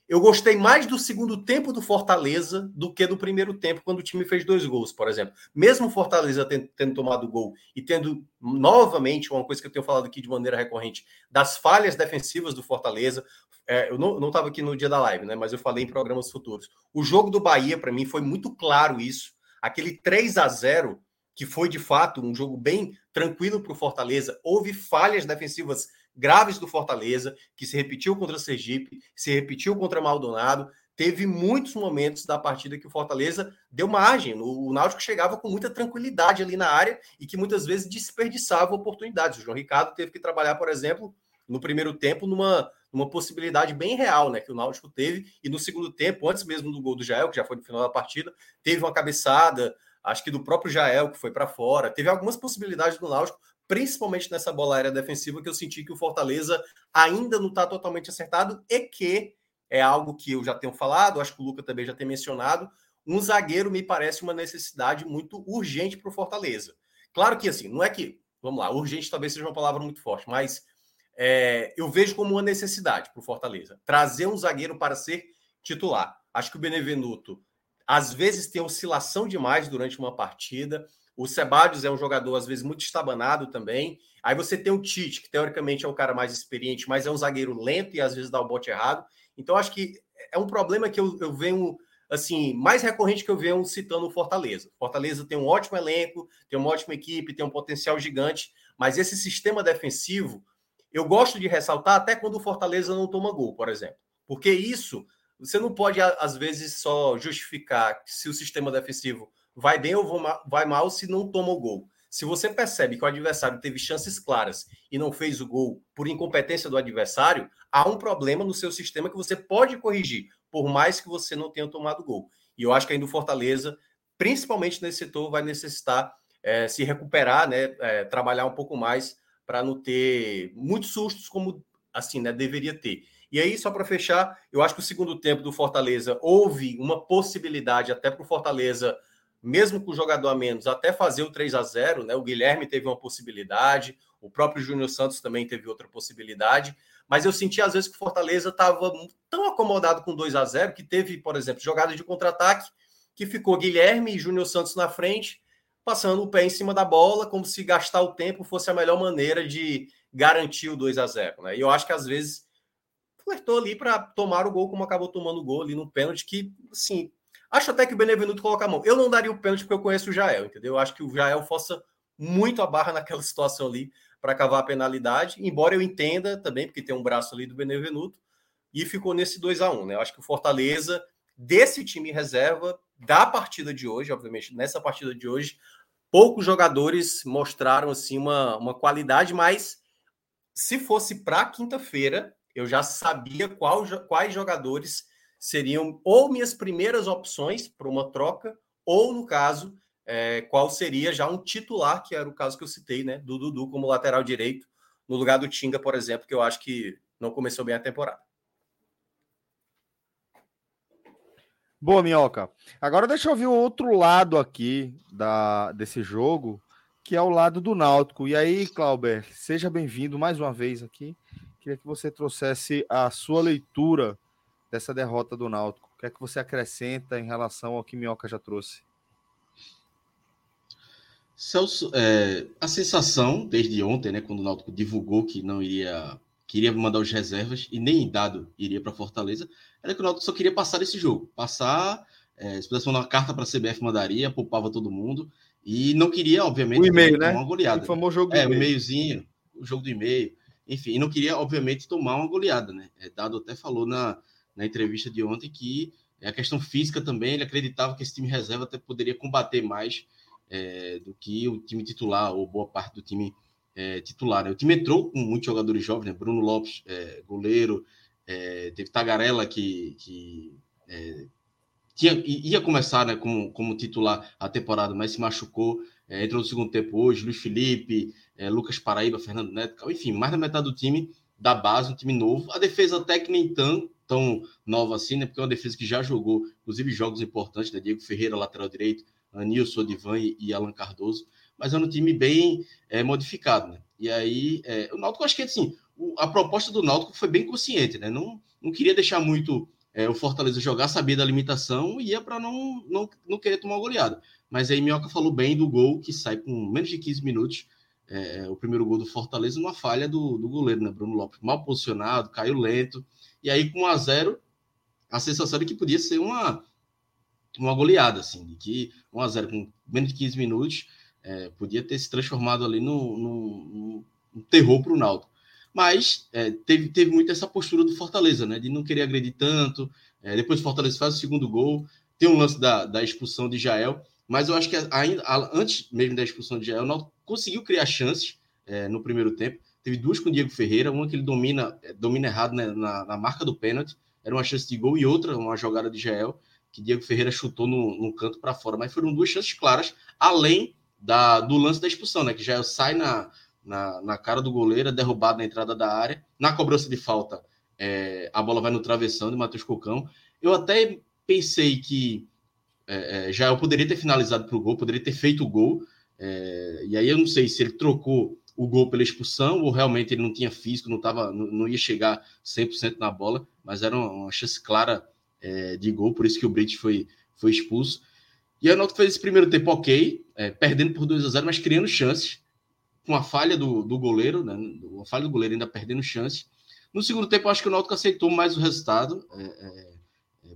[SPEAKER 7] eu gostei mais do segundo tempo do Fortaleza do que do primeiro tempo, quando o time fez dois gols, por exemplo. Mesmo o Fortaleza tendo, tendo tomado gol e tendo novamente uma coisa que eu tenho falado aqui de maneira recorrente, das falhas defensivas do Fortaleza. É, eu não estava aqui no dia da live, né? Mas eu falei em programas futuros. O jogo do Bahia, para mim, foi muito claro isso. Aquele 3 a 0 que foi de fato um jogo bem tranquilo para o Fortaleza. Houve falhas defensivas graves do Fortaleza, que se repetiu contra o Sergipe, se repetiu contra o Maldonado. Teve muitos momentos da partida que o Fortaleza deu margem. O Náutico chegava com muita tranquilidade ali na área e que muitas vezes desperdiçava oportunidades. O João Ricardo teve que trabalhar, por exemplo, no primeiro tempo, numa, numa possibilidade bem real, né? Que o Náutico teve, e no segundo tempo, antes mesmo do gol do Jael, que já foi no final da partida, teve uma cabeçada acho que do próprio Jael, que foi para fora. Teve algumas possibilidades do Náutico, principalmente nessa bola aérea defensiva, que eu senti que o Fortaleza ainda não está totalmente acertado e que é algo que eu já tenho falado, acho que o Luca também já tem mencionado. Um zagueiro me parece uma necessidade muito urgente para o Fortaleza. Claro que assim, não é que, vamos lá, urgente talvez seja uma palavra muito forte, mas é, eu vejo como uma necessidade para o Fortaleza trazer um zagueiro para ser titular. Acho que o Benevenuto às vezes tem oscilação demais durante uma partida. O Sebadios é um jogador, às vezes, muito estabanado também. Aí você tem o Tite, que teoricamente é o cara mais experiente, mas é um zagueiro lento e às vezes dá o bote errado. Então, acho que é um problema que eu, eu venho, assim, mais recorrente que eu venho citando o Fortaleza. Fortaleza tem um ótimo elenco, tem uma ótima equipe, tem um potencial gigante, mas esse sistema defensivo, eu gosto de ressaltar até quando o Fortaleza não toma gol, por exemplo. Porque isso, você não pode, às vezes, só justificar se o sistema defensivo vai bem ou vai mal se não toma o gol. Se você percebe que o adversário teve chances claras e não fez o gol por incompetência do adversário, há um problema no seu sistema que você pode corrigir, por mais que você não tenha tomado gol. E eu acho que ainda o Fortaleza, principalmente nesse setor, vai necessitar é, se recuperar, né, é, trabalhar um pouco mais para não ter muitos sustos como assim, né, deveria ter. E aí, só para fechar, eu acho que o segundo tempo do Fortaleza houve uma possibilidade até para o Fortaleza mesmo com o jogador a menos, até fazer o 3 a 0 né? O Guilherme teve uma possibilidade, o próprio Júnior Santos também teve outra possibilidade, mas eu senti às vezes que o Fortaleza estava tão acomodado com 2 a 0 que teve, por exemplo, jogada de contra-ataque, que ficou Guilherme e Júnior Santos na frente, passando o pé em cima da bola, como se gastar o tempo fosse a melhor maneira de garantir o 2 a 0 né? E eu acho que às vezes flertou ali para tomar o gol, como acabou tomando o gol ali no pênalti, que, assim, Acho até que o Benevenuto coloca a mão. Eu não daria o pênalti porque eu conheço o Jael, entendeu? Eu acho que o Jael força muito a barra <laughs> naquela situação ali para cavar a penalidade, embora eu entenda também, porque tem um braço ali do Benevenuto, e ficou nesse 2 a 1 né? Eu acho que o Fortaleza, desse time reserva, da partida de hoje, obviamente, nessa partida de hoje, poucos jogadores mostraram assim uma, uma qualidade, mas se fosse para quinta-feira, eu já sabia qual, quais jogadores seriam ou minhas primeiras opções para uma troca, ou no caso, é, qual seria já um titular, que era o caso que eu citei, né? Do Dudu como lateral direito, no lugar do Tinga, por exemplo, que eu acho que não começou bem a temporada.
[SPEAKER 1] Boa, Minhoca. Agora deixa eu ver o outro lado aqui da, desse jogo, que é o lado do Náutico. E aí, Clauber, seja bem-vindo mais uma vez aqui. Queria que você trouxesse a sua leitura dessa derrota do Náutico? O que é que você acrescenta em relação ao que Minhoca já trouxe?
[SPEAKER 6] Celso, é, a sensação desde ontem, né, quando o Náutico divulgou que não iria, queria mandar os reservas e nem dado iria para Fortaleza, era que o Náutico só queria passar esse jogo, passar, é, se pudesse mandar uma carta para a CBF mandaria, poupava todo mundo e não queria, obviamente,
[SPEAKER 1] o e-mail, né?
[SPEAKER 6] uma goleada.
[SPEAKER 1] O famoso jogo
[SPEAKER 6] do é, o e-mailzinho, o jogo do e-mail, enfim, não queria, obviamente, tomar uma goleada, né? É, Dado até falou na na entrevista de ontem que é a questão física também, ele acreditava que esse time reserva até poderia combater mais é, do que o time titular, ou boa parte do time é, titular. Né? O time entrou com muitos jogadores jovens, né? Bruno Lopes, é, goleiro, é, teve Tagarela, que, que tinha, ia começar né, como, como titular a temporada, mas se machucou, entrou no segundo tempo hoje, Luiz Felipe, Lucas Paraíba, Fernando Neto, enfim, mais da metade do time da base, um time novo. A defesa até que nem tão, tão nova assim, né? Porque é uma defesa que já jogou, inclusive, jogos importantes, né? Diego Ferreira, lateral direito, Anilson, Odivan e, e Alan Cardoso, mas é um time bem é, modificado, né? E aí, é, o Náutico, acho que assim, o, a proposta do Náutico foi bem consciente, né? Não, não queria deixar muito é, o Fortaleza jogar, sabia da limitação e ia para não, não, não querer tomar uma goleada. Mas aí Minhoca falou bem do gol que sai com menos de 15 minutos. É, o primeiro gol do Fortaleza, uma falha do, do goleiro, né? Bruno Lopes, mal posicionado, caiu lento. E aí, com 1 a 0 a sensação de que podia ser uma, uma goleada, assim, de que 1 a 0 com menos de 15 minutos é, podia ter se transformado ali no, no, no terror para o Naldo. Mas é, teve, teve muito essa postura do Fortaleza, né? De não querer agredir tanto. É, depois o Fortaleza faz o segundo gol. Tem um lance da, da expulsão de Jael. Mas eu acho que ainda antes mesmo da expulsão de Jael, o Naldo conseguiu criar chances é, no primeiro tempo. Teve duas com o Diego Ferreira, uma que ele domina, domina errado né, na, na, marca do pênalti, era uma chance de gol, e outra, uma jogada de Jael, que Diego Ferreira chutou no, no canto para fora, mas foram duas chances claras, além da, do lance da expulsão, né? Que já sai na, na, na cara do goleiro, é derrubado na entrada da área. Na cobrança de falta, é, a bola vai no travessão de Matheus Cocão. Eu até pensei que é, é, poderia ter finalizado para o gol, poderia ter feito o gol. É, e aí eu não sei se ele trocou o gol pela expulsão ou realmente ele não tinha físico, não, tava, não, não ia chegar 100% na bola, mas era uma, uma chance clara é, de gol, por isso que o Brits foi, foi expulso. E a Náutico fez esse primeiro tempo ok, é, perdendo por 2 a 0 mas criando chances, com a falha do, do goleiro, né, a falha do goleiro ainda perdendo chances. No segundo tempo, acho que o Náutico aceitou mais o resultado. É, é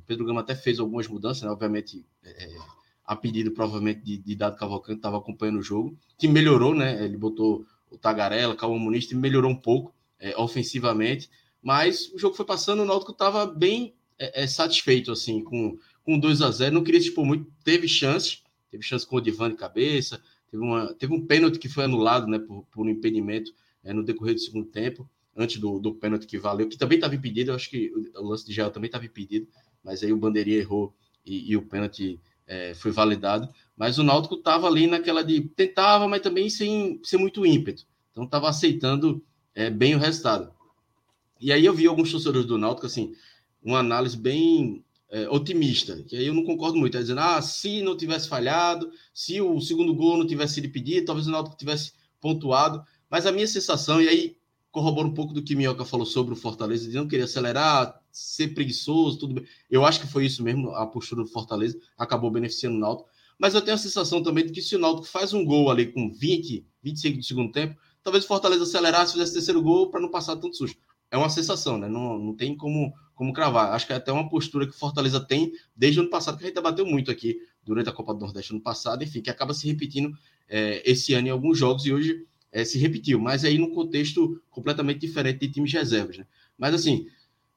[SPEAKER 6] Pedro Gama até fez algumas mudanças, né, obviamente é, a pedido provavelmente de, de Dado Cavalcante, estava acompanhando o jogo, que melhorou, né? Ele botou o Tagarela, Calma Muniz, melhorou um pouco é, ofensivamente, mas o jogo foi passando, o Náutico estava bem é, é, satisfeito assim com, com 2 a 0 não queria se expor muito, teve chance, teve chance com o Divan de cabeça, teve, uma, teve um pênalti que foi anulado né, por, por um impedimento é, no decorrer do segundo tempo, antes do, do pênalti que valeu, que também estava impedido, eu acho que o lance de gel também estava impedido, mas aí o bandeirinha errou e, e o pênalti é, foi validado. Mas o Náutico estava ali naquela de tentava, mas também sem ser muito ímpeto. Então estava aceitando é, bem o resultado. E aí eu vi alguns torcedores do Náutico, assim, uma análise bem é, otimista, que aí eu não concordo muito. É dizendo, ah, se não tivesse falhado, se o segundo gol não tivesse sido pedido, talvez o Náutico tivesse pontuado. Mas a minha sensação, e aí corrobora um pouco do que Minhoca falou sobre o Fortaleza, de não querer acelerar, ser preguiçoso, tudo bem. Eu acho que foi isso mesmo, a postura do Fortaleza acabou beneficiando o Náutico. Mas eu tenho a sensação também de que se o Náutico faz um gol ali com 20, 25 do segundo tempo, talvez o Fortaleza acelerasse, fizesse terceiro gol para não passar tanto susto. É uma sensação, né? Não, não tem como, como cravar. Acho que é até uma postura que o Fortaleza tem desde o ano passado, que a gente debateu muito aqui durante a Copa do Nordeste ano passado, enfim, que acaba se repetindo é, esse ano em alguns jogos e hoje é, se repetiu, mas aí num contexto completamente diferente de times reservas. Né? Mas assim,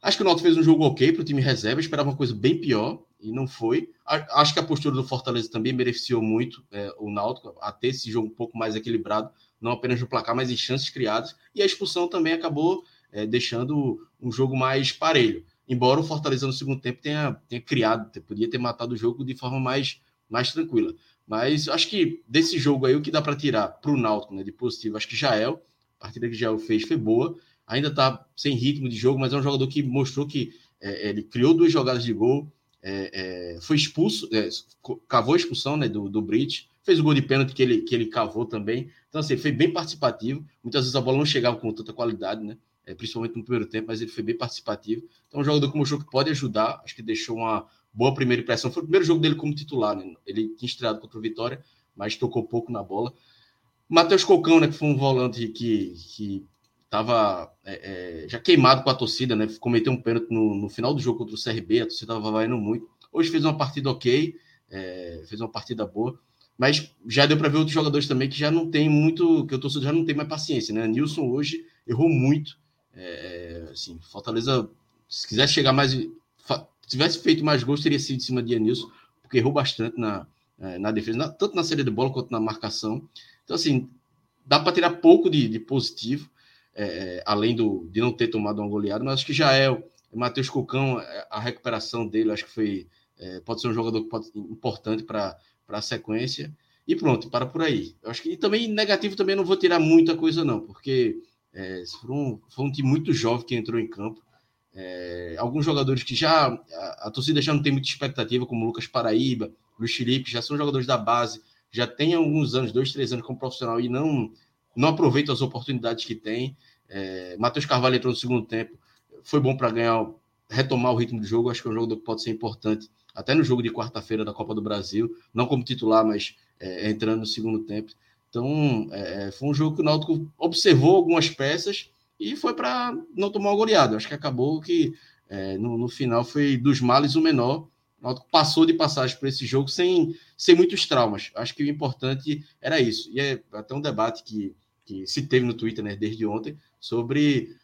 [SPEAKER 6] acho que o Náutico fez um jogo ok para o time reserva, esperava uma coisa bem pior e não foi. Acho que a postura do Fortaleza também beneficiou muito é, o Náutico a ter esse jogo um pouco mais equilibrado, não apenas no placar, mas em chances criadas. E a expulsão também acabou é, deixando um jogo mais parelho. Embora o Fortaleza no segundo tempo tenha, tenha criado, podia ter matado o jogo de forma mais, mais tranquila. Mas acho que desse jogo aí, o que dá para tirar para o Náutico né, de positivo, acho que Jael, a partida que Jael fez foi boa. Ainda está sem ritmo de jogo, mas é um jogador que mostrou que é, ele criou duas jogadas de gol, é, é, foi expulso, é, cavou a expulsão né, do, do Brit, fez o gol de pênalti que ele, que ele cavou também. Então, assim, foi bem participativo. Muitas vezes a bola não chegava com tanta qualidade, né? É, principalmente no primeiro tempo, mas ele foi bem participativo. Então, um jogador que mostrou que pode ajudar, acho que deixou uma, boa primeira impressão. Foi o primeiro jogo dele como titular, né? Ele tinha estreado contra o Vitória, mas tocou pouco na bola. Matheus Cocão, né, que foi um volante que, que estava é, é, já queimado com a torcida, né? Cometeu um pênalti no, no final do jogo contra o CRB, a torcida estava vaiando muito. Hoje fez uma partida ok, é, fez uma partida boa, mas já deu para ver outros jogadores também que já não tem muito, que o torcedor já não tem mais paciência, né? Nilson hoje errou muito. É, assim, Fortaleza, se quisesse chegar mais tivesse feito mais gols, teria sido em cima de Anilson, porque errou bastante na, é, na defesa, na, tanto na saída de bola quanto na marcação. Então, assim, dá para tirar pouco de, de positivo, é, é, além do, de não ter tomado uma goleada, mas acho que já é o Matheus Cocão, é, a recuperação dele, acho que foi. É, pode ser um jogador pode, importante para a sequência. E pronto, para por aí. Eu acho que e também negativo também não vou tirar muita coisa, não, porque é, foi, um, foi um time muito jovem que entrou em campo. É, alguns jogadores que já a, a, torcida já não tem muita expectativa, como Lucas Paraíba, Luiz Felipe, já são jogadores da base, já tem alguns anos, dois, três anos como profissional e não não aproveitam as oportunidades que tem. É, Matheus Carvalho entrou no segundo tempo, foi bom para ganhar, retomar o ritmo do jogo. Acho que é um jogador que pode ser importante, até no jogo de quarta-feira da Copa do Brasil, não como titular, mas é, entrando no segundo tempo. Então, é foi um jogo que o Náutico observou algumas peças e foi para não tomar uma goleada. Acho que acabou que é, no, no, final foi dos males o menor. O passou de passagem por esse jogo sem, sem muitos traumas. Acho que o importante era isso. E é até um debate que, que se teve no Twitter né, desde ontem sobre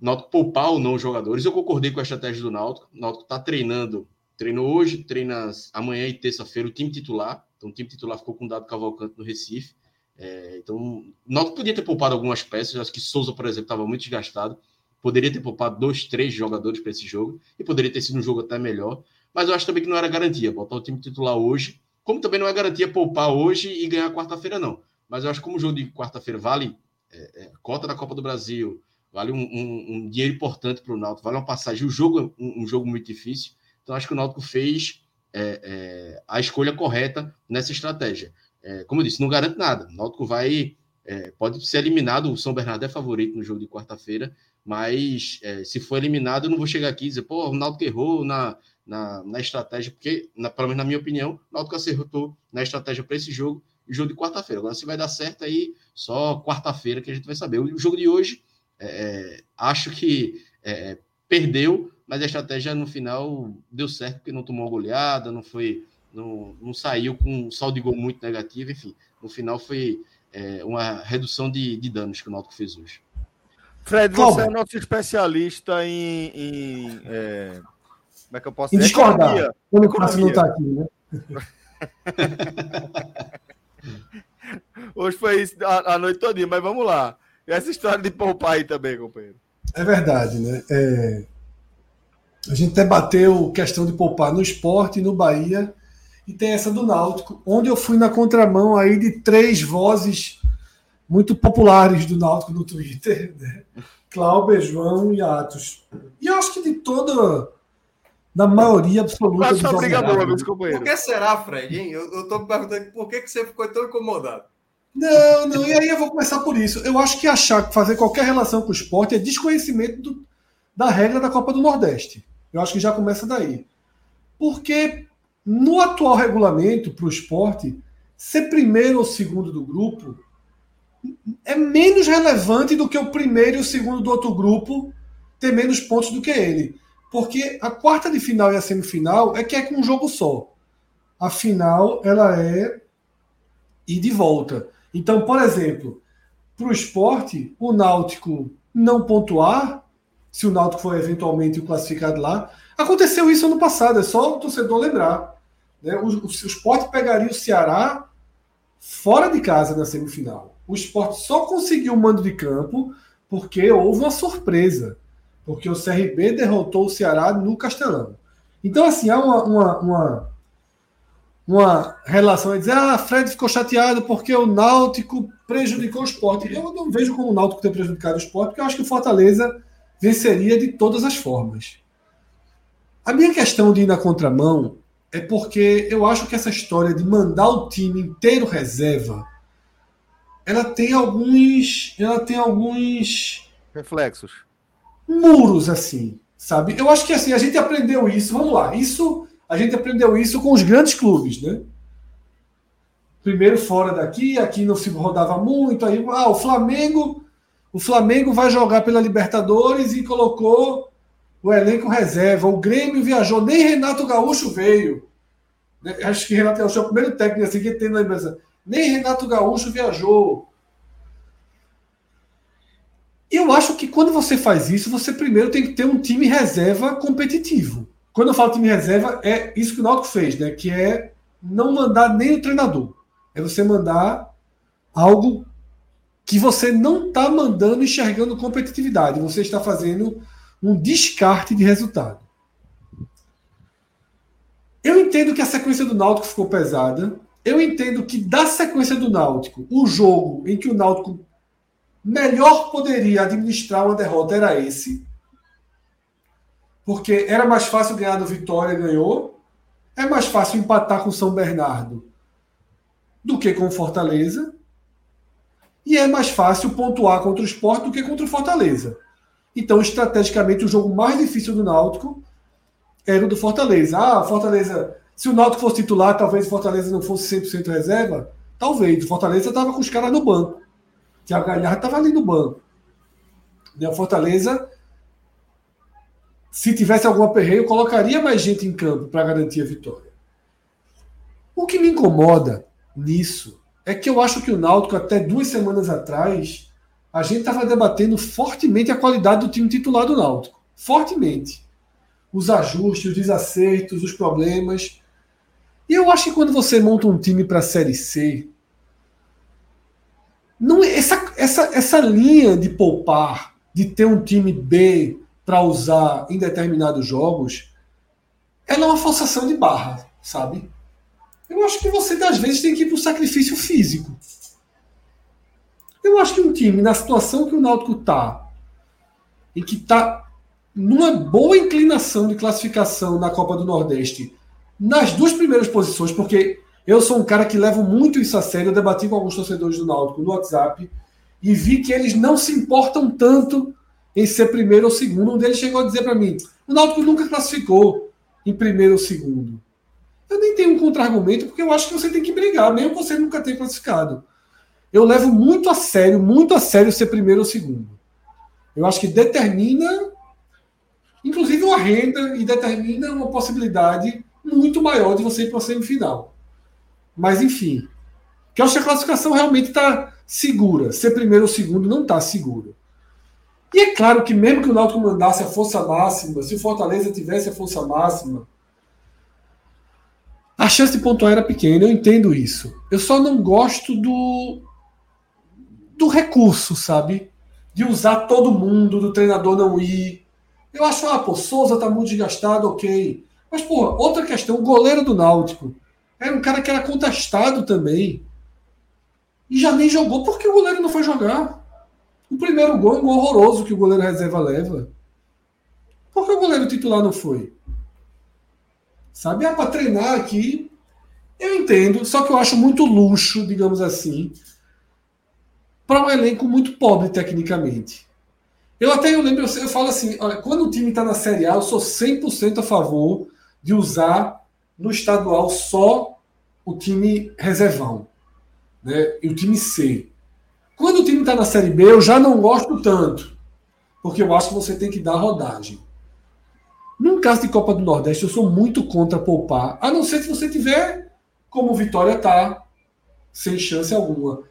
[SPEAKER 6] Náutico poupar ou não os jogadores. Eu concordei com a estratégia do Náutico. O Náutico está treinando, treinou hoje, treina amanhã e terça-feira o time titular. Então o time titular ficou com o Dado Cavalcante no Recife. É, então, Náutico podia ter poupado algumas peças. Acho que Souza, por exemplo, estava muito desgastado. Poderia ter poupado dois, três jogadores para esse jogo e poderia ter sido um jogo até melhor. mas eu acho também que não era garantia botar o time titular hoje, como também não é garantia poupar hoje e ganhar quarta-feira, não. Mas eu acho que como o jogo de quarta-feira vale é, é, cota da Copa do Brasil, vale um, um, um dinheiro importante para o Náutico, vale uma passagem. O jogo é um, um, jogo muito difícil, então acho que o Náutico fez é, é a escolha correta nessa estratégia. É, como eu disse, não garante nada. O Náutico vai é, pode ser eliminado. O São Bernardo é favorito no jogo de quarta-feira, mas se for eliminado, eu não vou chegar aqui e dizer, pô, o Náutico errou na, na, na estratégia, porque, na, pelo menos na minha opinião, o Náutico acertou na estratégia para esse jogo jogo de quarta-feira. Agora, se vai dar certo aí, só quarta-feira que a gente vai saber. O jogo de hoje, é, é, acho que é, perdeu, mas a estratégia no final deu certo, porque não tomou goleada, não foi. Não, não saiu com um saldo de gol muito negativo, enfim. No final foi é, uma redução de, de danos que o Náutico fez hoje.
[SPEAKER 1] Fred, você é nosso especialista em. em é... Como é que eu posso
[SPEAKER 2] dizer? Em discordar. Quando o não está aqui, né? <laughs>
[SPEAKER 1] Hoje foi isso a, a noite toda, mas vamos lá. E essa história de poupar aí também, companheiro.
[SPEAKER 2] É verdade, né? É... A gente até bateu questão de poupar no esporte, no Bahia, e tem essa do Náutico, onde eu fui na contramão aí de três vozes muito populares do Náutico no Twitter, <laughs> né? Cláudio, João e Atos. E eu acho que de toda da maioria absoluta
[SPEAKER 1] dos briga boa, meus companheiros.
[SPEAKER 7] Por que será, Fred? Hein? Eu, eu tô me perguntando por que, que você ficou tão incomodado.
[SPEAKER 2] Não, não, e aí eu vou começar por isso. Eu acho que achar que fazer qualquer relação com o esporte é desconhecimento do, da regra da Copa do Nordeste. Eu acho que já começa daí. Porque no atual regulamento para o esporte, ser primeiro ou segundo do grupo é menos relevante do que o primeiro e o segundo do outro grupo ter menos pontos do que ele. Porque a quarta de final e a semifinal é que é com um jogo só. A final, ela é ir de volta. Então, por exemplo, para o esporte, o Náutico não pontuar, se o Náutico for eventualmente classificado lá, aconteceu isso ano passado, é só o torcedor lembrar. Né? O, o, o esporte pegaria o Ceará fora de casa na semifinal. O esporte só conseguiu o mando de campo porque houve uma surpresa porque o CRB derrotou o Ceará no Castelão. Então, assim, há uma, uma, uma, uma relação a dizer: ah, Fred ficou chateado porque o Náutico prejudicou o esporte. Eu não vejo como o Náutico ter prejudicado o esporte, porque eu acho que o Fortaleza venceria de todas as formas. A minha questão de ir na contramão é porque eu acho que essa história de mandar o time inteiro reserva ela tem alguns ela tem alguns
[SPEAKER 1] reflexos
[SPEAKER 2] muros assim, sabe? Eu acho que assim, a gente aprendeu isso, vamos lá, isso a gente aprendeu isso com os grandes clubes, né? Primeiro fora daqui, aqui não se rodava muito, aí ah, o Flamengo, o Flamengo vai jogar pela Libertadores e colocou o elenco reserva. O Grêmio viajou, nem Renato Gaúcho veio. Né? Acho que Renato Gaúcho é o primeiro técnico assim que tem na lembrança. Nem Renato Gaúcho viajou. Eu acho que quando você faz isso, você primeiro tem que ter um time reserva competitivo. Quando eu falo time reserva, é isso que o Náutico fez, né? Que é não mandar nem o treinador. É você mandar algo que você não está mandando enxergando competitividade. Você está fazendo um descarte de resultado. Eu entendo que a sequência do Náutico ficou pesada. Eu entendo que da sequência do Náutico, o jogo em que o Náutico melhor poderia administrar uma derrota era esse. Porque era mais fácil ganhar do Vitória, ganhou. É mais fácil empatar com São Bernardo do que com Fortaleza. E é mais fácil pontuar contra o Sport do que contra o Fortaleza. Então, estrategicamente, o jogo mais difícil do Náutico era o do Fortaleza. Ah, Fortaleza. Se o Náutico fosse titular, talvez o Fortaleza não fosse 100% reserva. Talvez. O Fortaleza estava com os caras no banco. Thiago Galhardo estava ali no banco. O Fortaleza, se tivesse algum aperreio, colocaria mais gente em campo para garantir a vitória. O que me incomoda nisso é que eu acho que o Náutico, até duas semanas atrás, a gente estava debatendo fortemente a qualidade do time titular do Náutico. Fortemente. Os ajustes, os desacertos, os problemas. E eu acho que quando você monta um time para a Série C, não, essa, essa, essa linha de poupar, de ter um time B para usar em determinados jogos, ela é uma forçação de barra, sabe? Eu acho que você, às vezes, tem que ir para o sacrifício físico. Eu acho que um time, na situação que o Náutico está, e que está numa boa inclinação de classificação na Copa do Nordeste, nas duas primeiras posições, porque eu sou um cara que leva muito isso a sério, eu debati com alguns torcedores do Náutico no WhatsApp, e vi que eles não se importam tanto em ser primeiro ou segundo. Um deles chegou a dizer para mim: o Náutico nunca classificou em primeiro ou segundo. Eu nem tenho um contra-argumento, porque eu acho que você tem que brigar, mesmo você nunca tenha classificado. Eu levo muito a sério, muito a sério ser primeiro ou segundo. Eu acho que determina, inclusive, uma renda e determina uma possibilidade muito maior de você ir para a semifinal. Mas, enfim, que eu acho que a classificação realmente está segura. Ser primeiro ou segundo não está seguro. E é claro que mesmo que o Náutico mandasse a força máxima, se o Fortaleza tivesse a força máxima, a chance de pontuar era pequena, eu entendo isso. Eu só não gosto do do recurso, sabe? De usar todo mundo, do treinador não ir. Eu acho, ah, pô, Souza tá muito desgastado, ok. Mas, pô, outra questão, o goleiro do Náutico era um cara que era contestado também. E já nem jogou porque o goleiro não foi jogar. O primeiro gol é um gol horroroso que o goleiro reserva leva. Por que o goleiro titular não foi? Sabe? Ah, para treinar aqui. Eu entendo, só que eu acho muito luxo, digamos assim, para um elenco muito pobre tecnicamente. Eu até eu lembro, eu, falo assim, olha, quando o time está na Série A, eu sou 100% a favor de usar no estadual só o time reservão, né? E o time C. Quando o time está na Série B, eu já não gosto tanto, porque eu acho que você tem que dar rodagem. Num caso de Copa do Nordeste, eu sou muito contra poupar, a não ser se você tiver, como Vitória tá, sem chance alguma.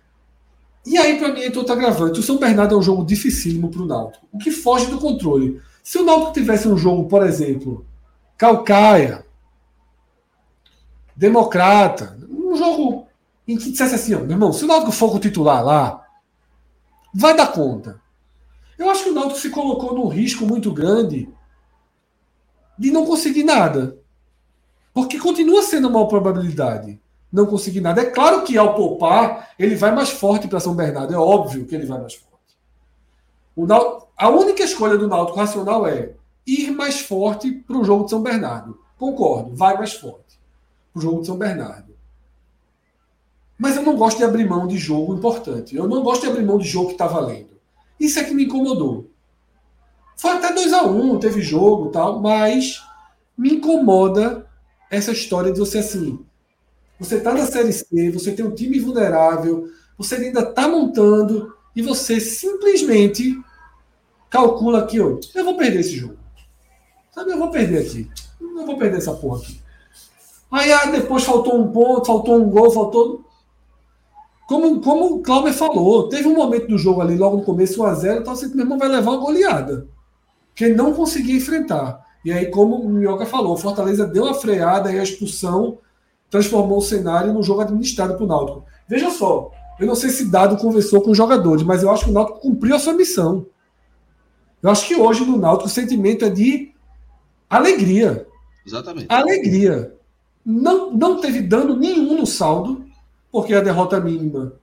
[SPEAKER 2] E aí, para mim, entra outro agravante. O São Bernardo é um jogo dificílimo para o Náutico, o que foge do controle. Se o Náutico tivesse um jogo, por exemplo, Calcaia, Democrata, um jogo em que dissesse assim, meu irmão, se o Náutico for o titular lá, vai dar conta. Eu acho que o Náutico se colocou num risco muito grande de não conseguir nada. Porque continua sendo uma probabilidade não conseguir nada. É claro que ao poupar, ele vai mais forte para São Bernardo. É óbvio que ele vai mais forte. A única escolha do Náutico racional é ir mais forte para o jogo de São Bernardo. Concordo, vai mais forte para o jogo de São Bernardo. Mas eu não gosto de abrir mão de jogo importante. Eu não gosto de abrir mão de jogo que está valendo. Isso é que me incomodou. Foi até 2 a 1 um, teve jogo tal, mas me incomoda essa história de você assim. Você está na Série C, você tem um time vulnerável, você ainda está montando e você simplesmente calcula aqui, ó, eu vou perder esse jogo. Sabe, eu vou perder aqui. Eu vou perder essa porra aqui. Aí ah, depois faltou um ponto, faltou um gol, faltou. Como, como o Cláudio falou, teve um momento do jogo ali, logo no começo, 1x0, então você mesmo vai levar uma goleada. Que não conseguia enfrentar. E aí, como o Minhoca falou, o Fortaleza deu a freada e a expulsão transformou o cenário num jogo administrado para o Náutico. Veja só, eu não sei se Dado conversou com os jogadores, mas eu acho que o Náutico cumpriu a sua missão. Eu acho que hoje no Náutico o sentimento é de alegria.
[SPEAKER 6] Exatamente.
[SPEAKER 2] Alegria. Não, não teve dano nenhum no saldo, porque a derrota mínima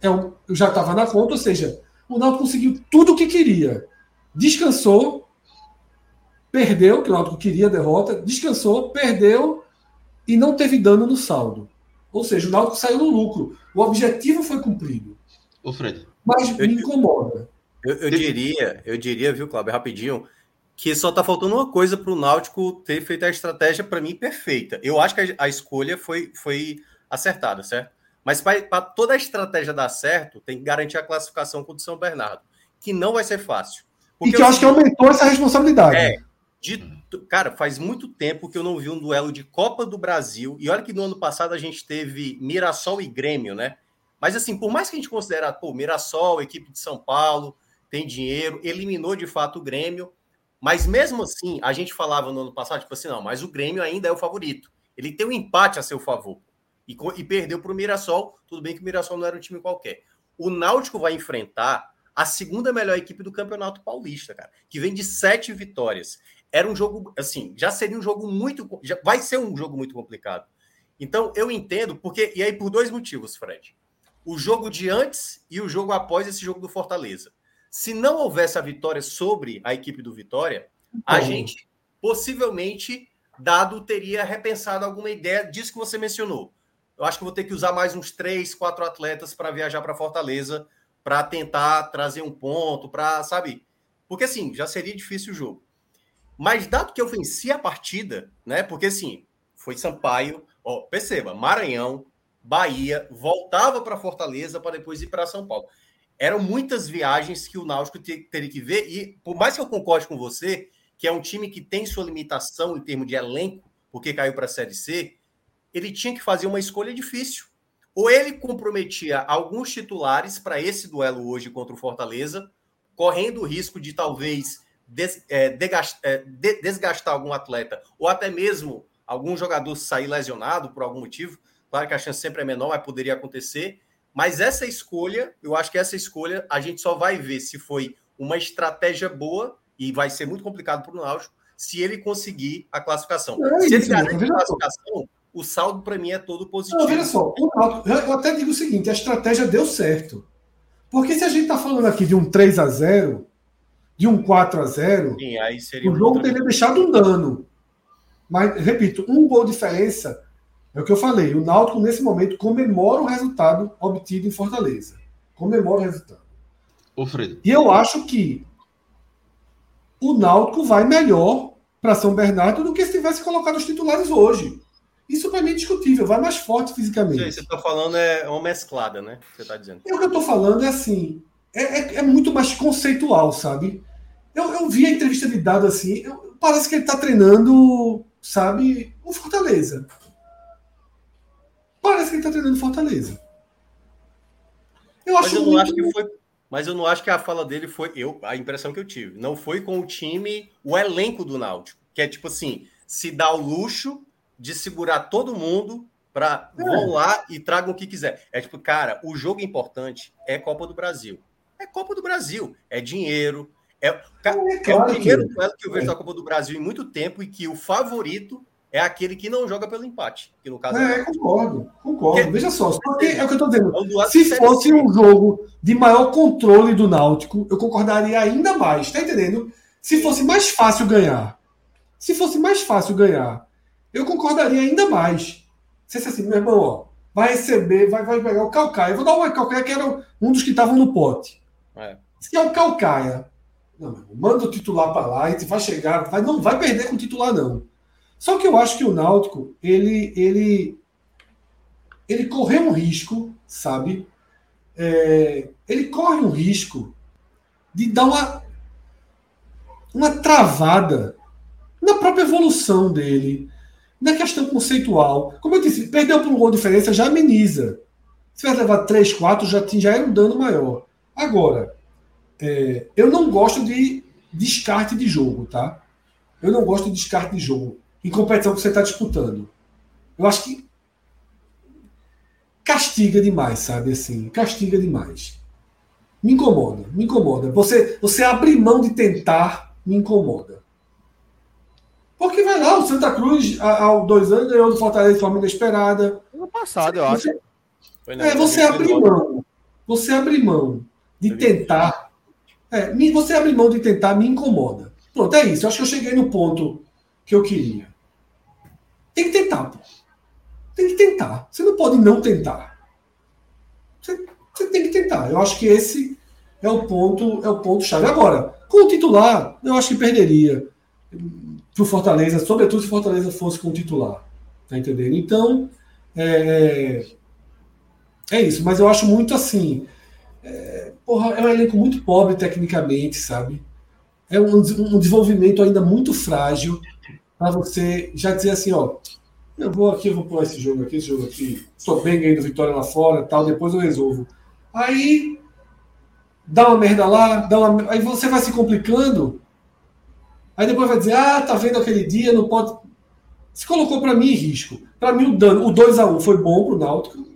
[SPEAKER 2] é um, já estava na conta, ou seja, o Náutico conseguiu tudo o que queria. Descansou, perdeu, que o Náutico queria a derrota, descansou, perdeu e não teve dano no saldo. Ou seja, o Náutico saiu no lucro. O objetivo foi cumprido.
[SPEAKER 6] Ô, Fred.
[SPEAKER 2] Mas eu, me incomoda.
[SPEAKER 7] Eu, eu diria, eu diria, viu, Cláudio, rapidinho, que só está faltando uma coisa para o Náutico ter feito a estratégia, para mim, perfeita. Eu acho que a, a, escolha foi, foi acertada, certo? Mas para toda a estratégia dar certo, tem que garantir a classificação com o São Bernardo, que não vai ser fácil.
[SPEAKER 2] e que eu acho que aumentou essa responsabilidade.
[SPEAKER 7] É, de, cara, faz muito tempo que eu não vi um duelo de Copa do Brasil. E olha que no ano passado a gente teve Mirassol e Grêmio, né? Mas assim, por mais que a gente considere, pô, Mirassol, equipe de São Paulo, tem dinheiro, eliminou de fato o Grêmio. Mas mesmo assim, a gente falava no ano passado, tipo assim, não, mas o Grêmio ainda é o favorito. Ele tem um empate a seu favor. E, e perdeu para o Mirassol. Tudo bem que o Mirassol não era um time qualquer. O Náutico vai enfrentar a segunda melhor equipe do Campeonato Paulista, cara, que vem de sete vitórias. Era um jogo, assim, já seria um jogo muito. Já vai ser um jogo muito complicado. Então, eu entendo, porque. E aí, por dois motivos, Fred. O jogo de antes e o jogo após esse jogo do Fortaleza. Se não houvesse a vitória sobre a equipe do Vitória, a gente possivelmente, Dado teria repensado alguma ideia disso que você mencionou. Eu acho que vou ter que usar mais uns três, quatro atletas para viajar para Fortaleza para tentar trazer um ponto, para, sabe? Porque assim, já seria difícil o jogo. Mas dado que eu venci a partida, né? Porque assim, foi Sampaio, ó, perceba, Maranhão, Bahia, voltava para Fortaleza para depois ir para São Paulo. Eram muitas viagens que o Náutico teria que ver e por mais que eu concorde com você, que é um time que tem sua limitação em termos de elenco, porque caiu para a Série C, ele tinha que fazer uma escolha difícil. Ou ele comprometia alguns titulares para esse duelo hoje contra o Fortaleza, correndo o risco de talvez des, é, desgastar, é, desgastar algum atleta, ou até mesmo algum jogador sair lesionado por algum motivo. Claro que a chance sempre é menor, mas poderia acontecer. Mas essa escolha, eu acho que essa escolha a gente só vai ver se foi uma estratégia boa e vai ser muito complicado para o Náutico se ele conseguir a classificação. É se ele garantir a classificação, o saldo para mim é todo positivo. Não,
[SPEAKER 2] veja só, eu até digo o seguinte: a estratégia deu certo. Porque se a gente está falando aqui de um 3 a 0 de um 4 a 0
[SPEAKER 7] Sim, aí seria
[SPEAKER 2] o jogo teria deixado um dano. Mas, repito, um gol de diferença é o que eu falei. O Náutico, nesse momento, comemora o resultado obtido em Fortaleza. Comemora o resultado.
[SPEAKER 6] Ô, Fred.
[SPEAKER 2] E eu acho que o Náutico vai melhor para São Bernardo do que se tivesse colocado os titulares hoje. Isso para mim é discutível, vai mais forte fisicamente.
[SPEAKER 7] Você está falando é uma mesclada, né? Você está dizendo.
[SPEAKER 2] E o que eu estou falando é assim, é, é, é, muito mais conceitual, sabe? Eu, eu vi a entrevista de Dado assim, eu, parece que ele está treinando, sabe, o Fortaleza. Parece que ele está treinando Fortaleza.
[SPEAKER 7] Eu acho mas eu não muito... acho que foi. Mas eu não acho que a fala dele foi. Eu, a impressão que eu tive. Não foi com o time, o elenco do Náutico. Que é tipo assim, se dá o luxo de segurar todo mundo para é. vão lá e tragam o que quiser. É tipo, cara, o jogo importante é Copa do Brasil. É Copa do Brasil, é dinheiro. É, é, é o primeiro duelo que eu vejo é. da Copa do Brasil em muito tempo e que o favorito é aquele que não joga pelo empate. Que no caso
[SPEAKER 2] é, é concordo, concordo. Veja só, porque é o que eu estou dizendo. É Se fosse um jogo de maior controle do Náutico, eu concordaria ainda mais, tá entendendo? Se fosse mais fácil ganhar. Se fosse mais fácil ganhar eu concordaria ainda mais. Se fosse assim, meu irmão, ó, vai receber, vai, vai pegar o Calcaia. Eu vou dar uma Calcaia que era um dos que estavam no pote. É. Se é o Calcaia, não, manda o titular para lá e vai chegar, vai, não vai perder com o titular, não. Só que eu acho que o Náutico, ele, ele, ele correu um risco, sabe? É, ele corre um risco de dar uma, uma travada na própria evolução dele, na questão conceitual, como eu disse, perdeu por um gol de diferença, já ameniza. Se vai levar 3, 4, já, já é um dano maior. Agora, é, eu não gosto de descarte de jogo, tá? Eu não gosto de descarte de jogo em competição que você está disputando. Eu acho que castiga demais, sabe? Assim, castiga demais. Me incomoda, me incomoda. Você, você abrir mão de tentar me incomoda. Porque vai lá, o Santa Cruz, há, dois anos, ganhou do Fortaleza de forma inesperada.
[SPEAKER 1] No passado, eu acho.
[SPEAKER 2] é, você abrir mão. Você abrir mão de tentar. É, você abrir mão de tentar me incomoda. Pronto, é isso. Eu acho que eu cheguei no ponto que eu queria. Tem que tentar, pô. Tem que tentar. Você não pode não tentar. Você, você tem que tentar. Eu acho que esse é o ponto, é o ponto chave. Agora, com o titular, eu acho que perderia para o Fortaleza, sobretudo se o Fortaleza fosse com o titular. Tá entendendo? Então, é, é isso. Mas eu acho muito assim. É, porra, é um elenco muito pobre tecnicamente, sabe? É um, um desenvolvimento ainda muito frágil para você já dizer assim, ó, eu vou aqui, eu vou pular esse jogo aqui, esse jogo aqui, estou bem ganhando vitória lá fora, tal, depois eu resolvo. Aí dá uma merda lá, dá uma, aí você vai se complicando Aí depois vai dizer, ah, tá vendo aquele dia, não pode. Se colocou para mim em risco. Para mim, o dano, o 2x1 foi bom pro Náutico.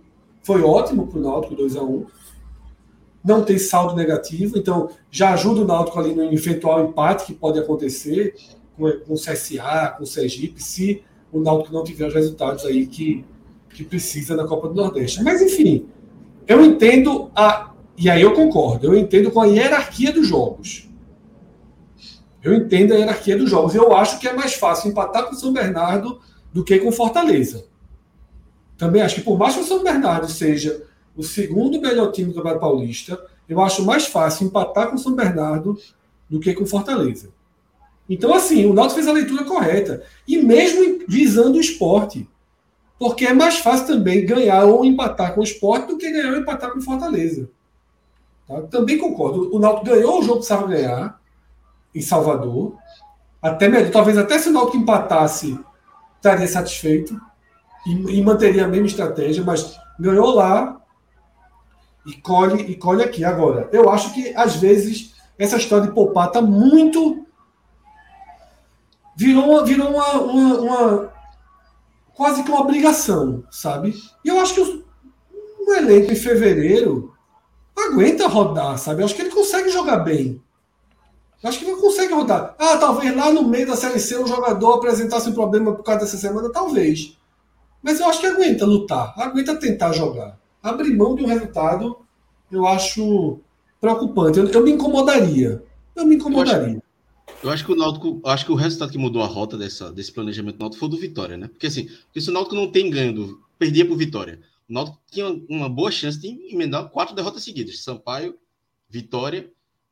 [SPEAKER 2] Foi ótimo pro Náutico, 2x1. Não tem saldo negativo, então já ajuda o Náutico ali no eventual empate que pode acontecer com, com o CSA, com o Sergipe, se o Náutico não tiver os resultados aí que, que precisa na Copa do Nordeste. Mas, enfim, eu entendo a. E aí eu concordo, eu entendo com a hierarquia dos jogos. Eu entendo a hierarquia dos jogos. Eu acho que é mais fácil empatar com o São Bernardo do que com Fortaleza. Também acho que por mais que o São Bernardo seja o segundo melhor time do Campeonato Paulista, eu acho mais fácil empatar com o São Bernardo do que com o Fortaleza. Então, assim, o Náutico fez a leitura correta. E mesmo visando o esporte. Porque é mais fácil também ganhar ou empatar com o esporte do que ganhar ou empatar com o Fortaleza. Tá? Também concordo. O Náutico ganhou o jogo que precisava ganhar em Salvador. Até melhor. Talvez até se o Náutico empatasse, estaria satisfeito. E, e manteria a mesma estratégia, mas ganhou lá e colhe, e colhe aqui. Agora, eu acho que às vezes essa história de poupar está muito virou, virou uma, uma, uma, quase que uma obrigação, sabe? E eu acho que o, o elenco em fevereiro aguenta rodar, sabe? Eu acho que ele consegue jogar bem. Eu acho que ele consegue rodar. Ah, talvez lá no meio da Série C um jogador apresentasse um problema por causa dessa semana, talvez. Mas eu acho que aguenta lutar, aguenta tentar jogar. Abrir mão de um resultado, eu acho preocupante. Eu, eu me incomodaria. Eu me incomodaria.
[SPEAKER 6] Eu acho que o Náutico, acho que o resultado que mudou a rota dessa, desse planejamento do Náutico foi do Vitória, né? Porque assim, porque se o Náutico não tem ganho, perdia por Vitória. O Náutico tinha uma boa chance de emendar quatro derrotas seguidas: Sampaio, Vitória,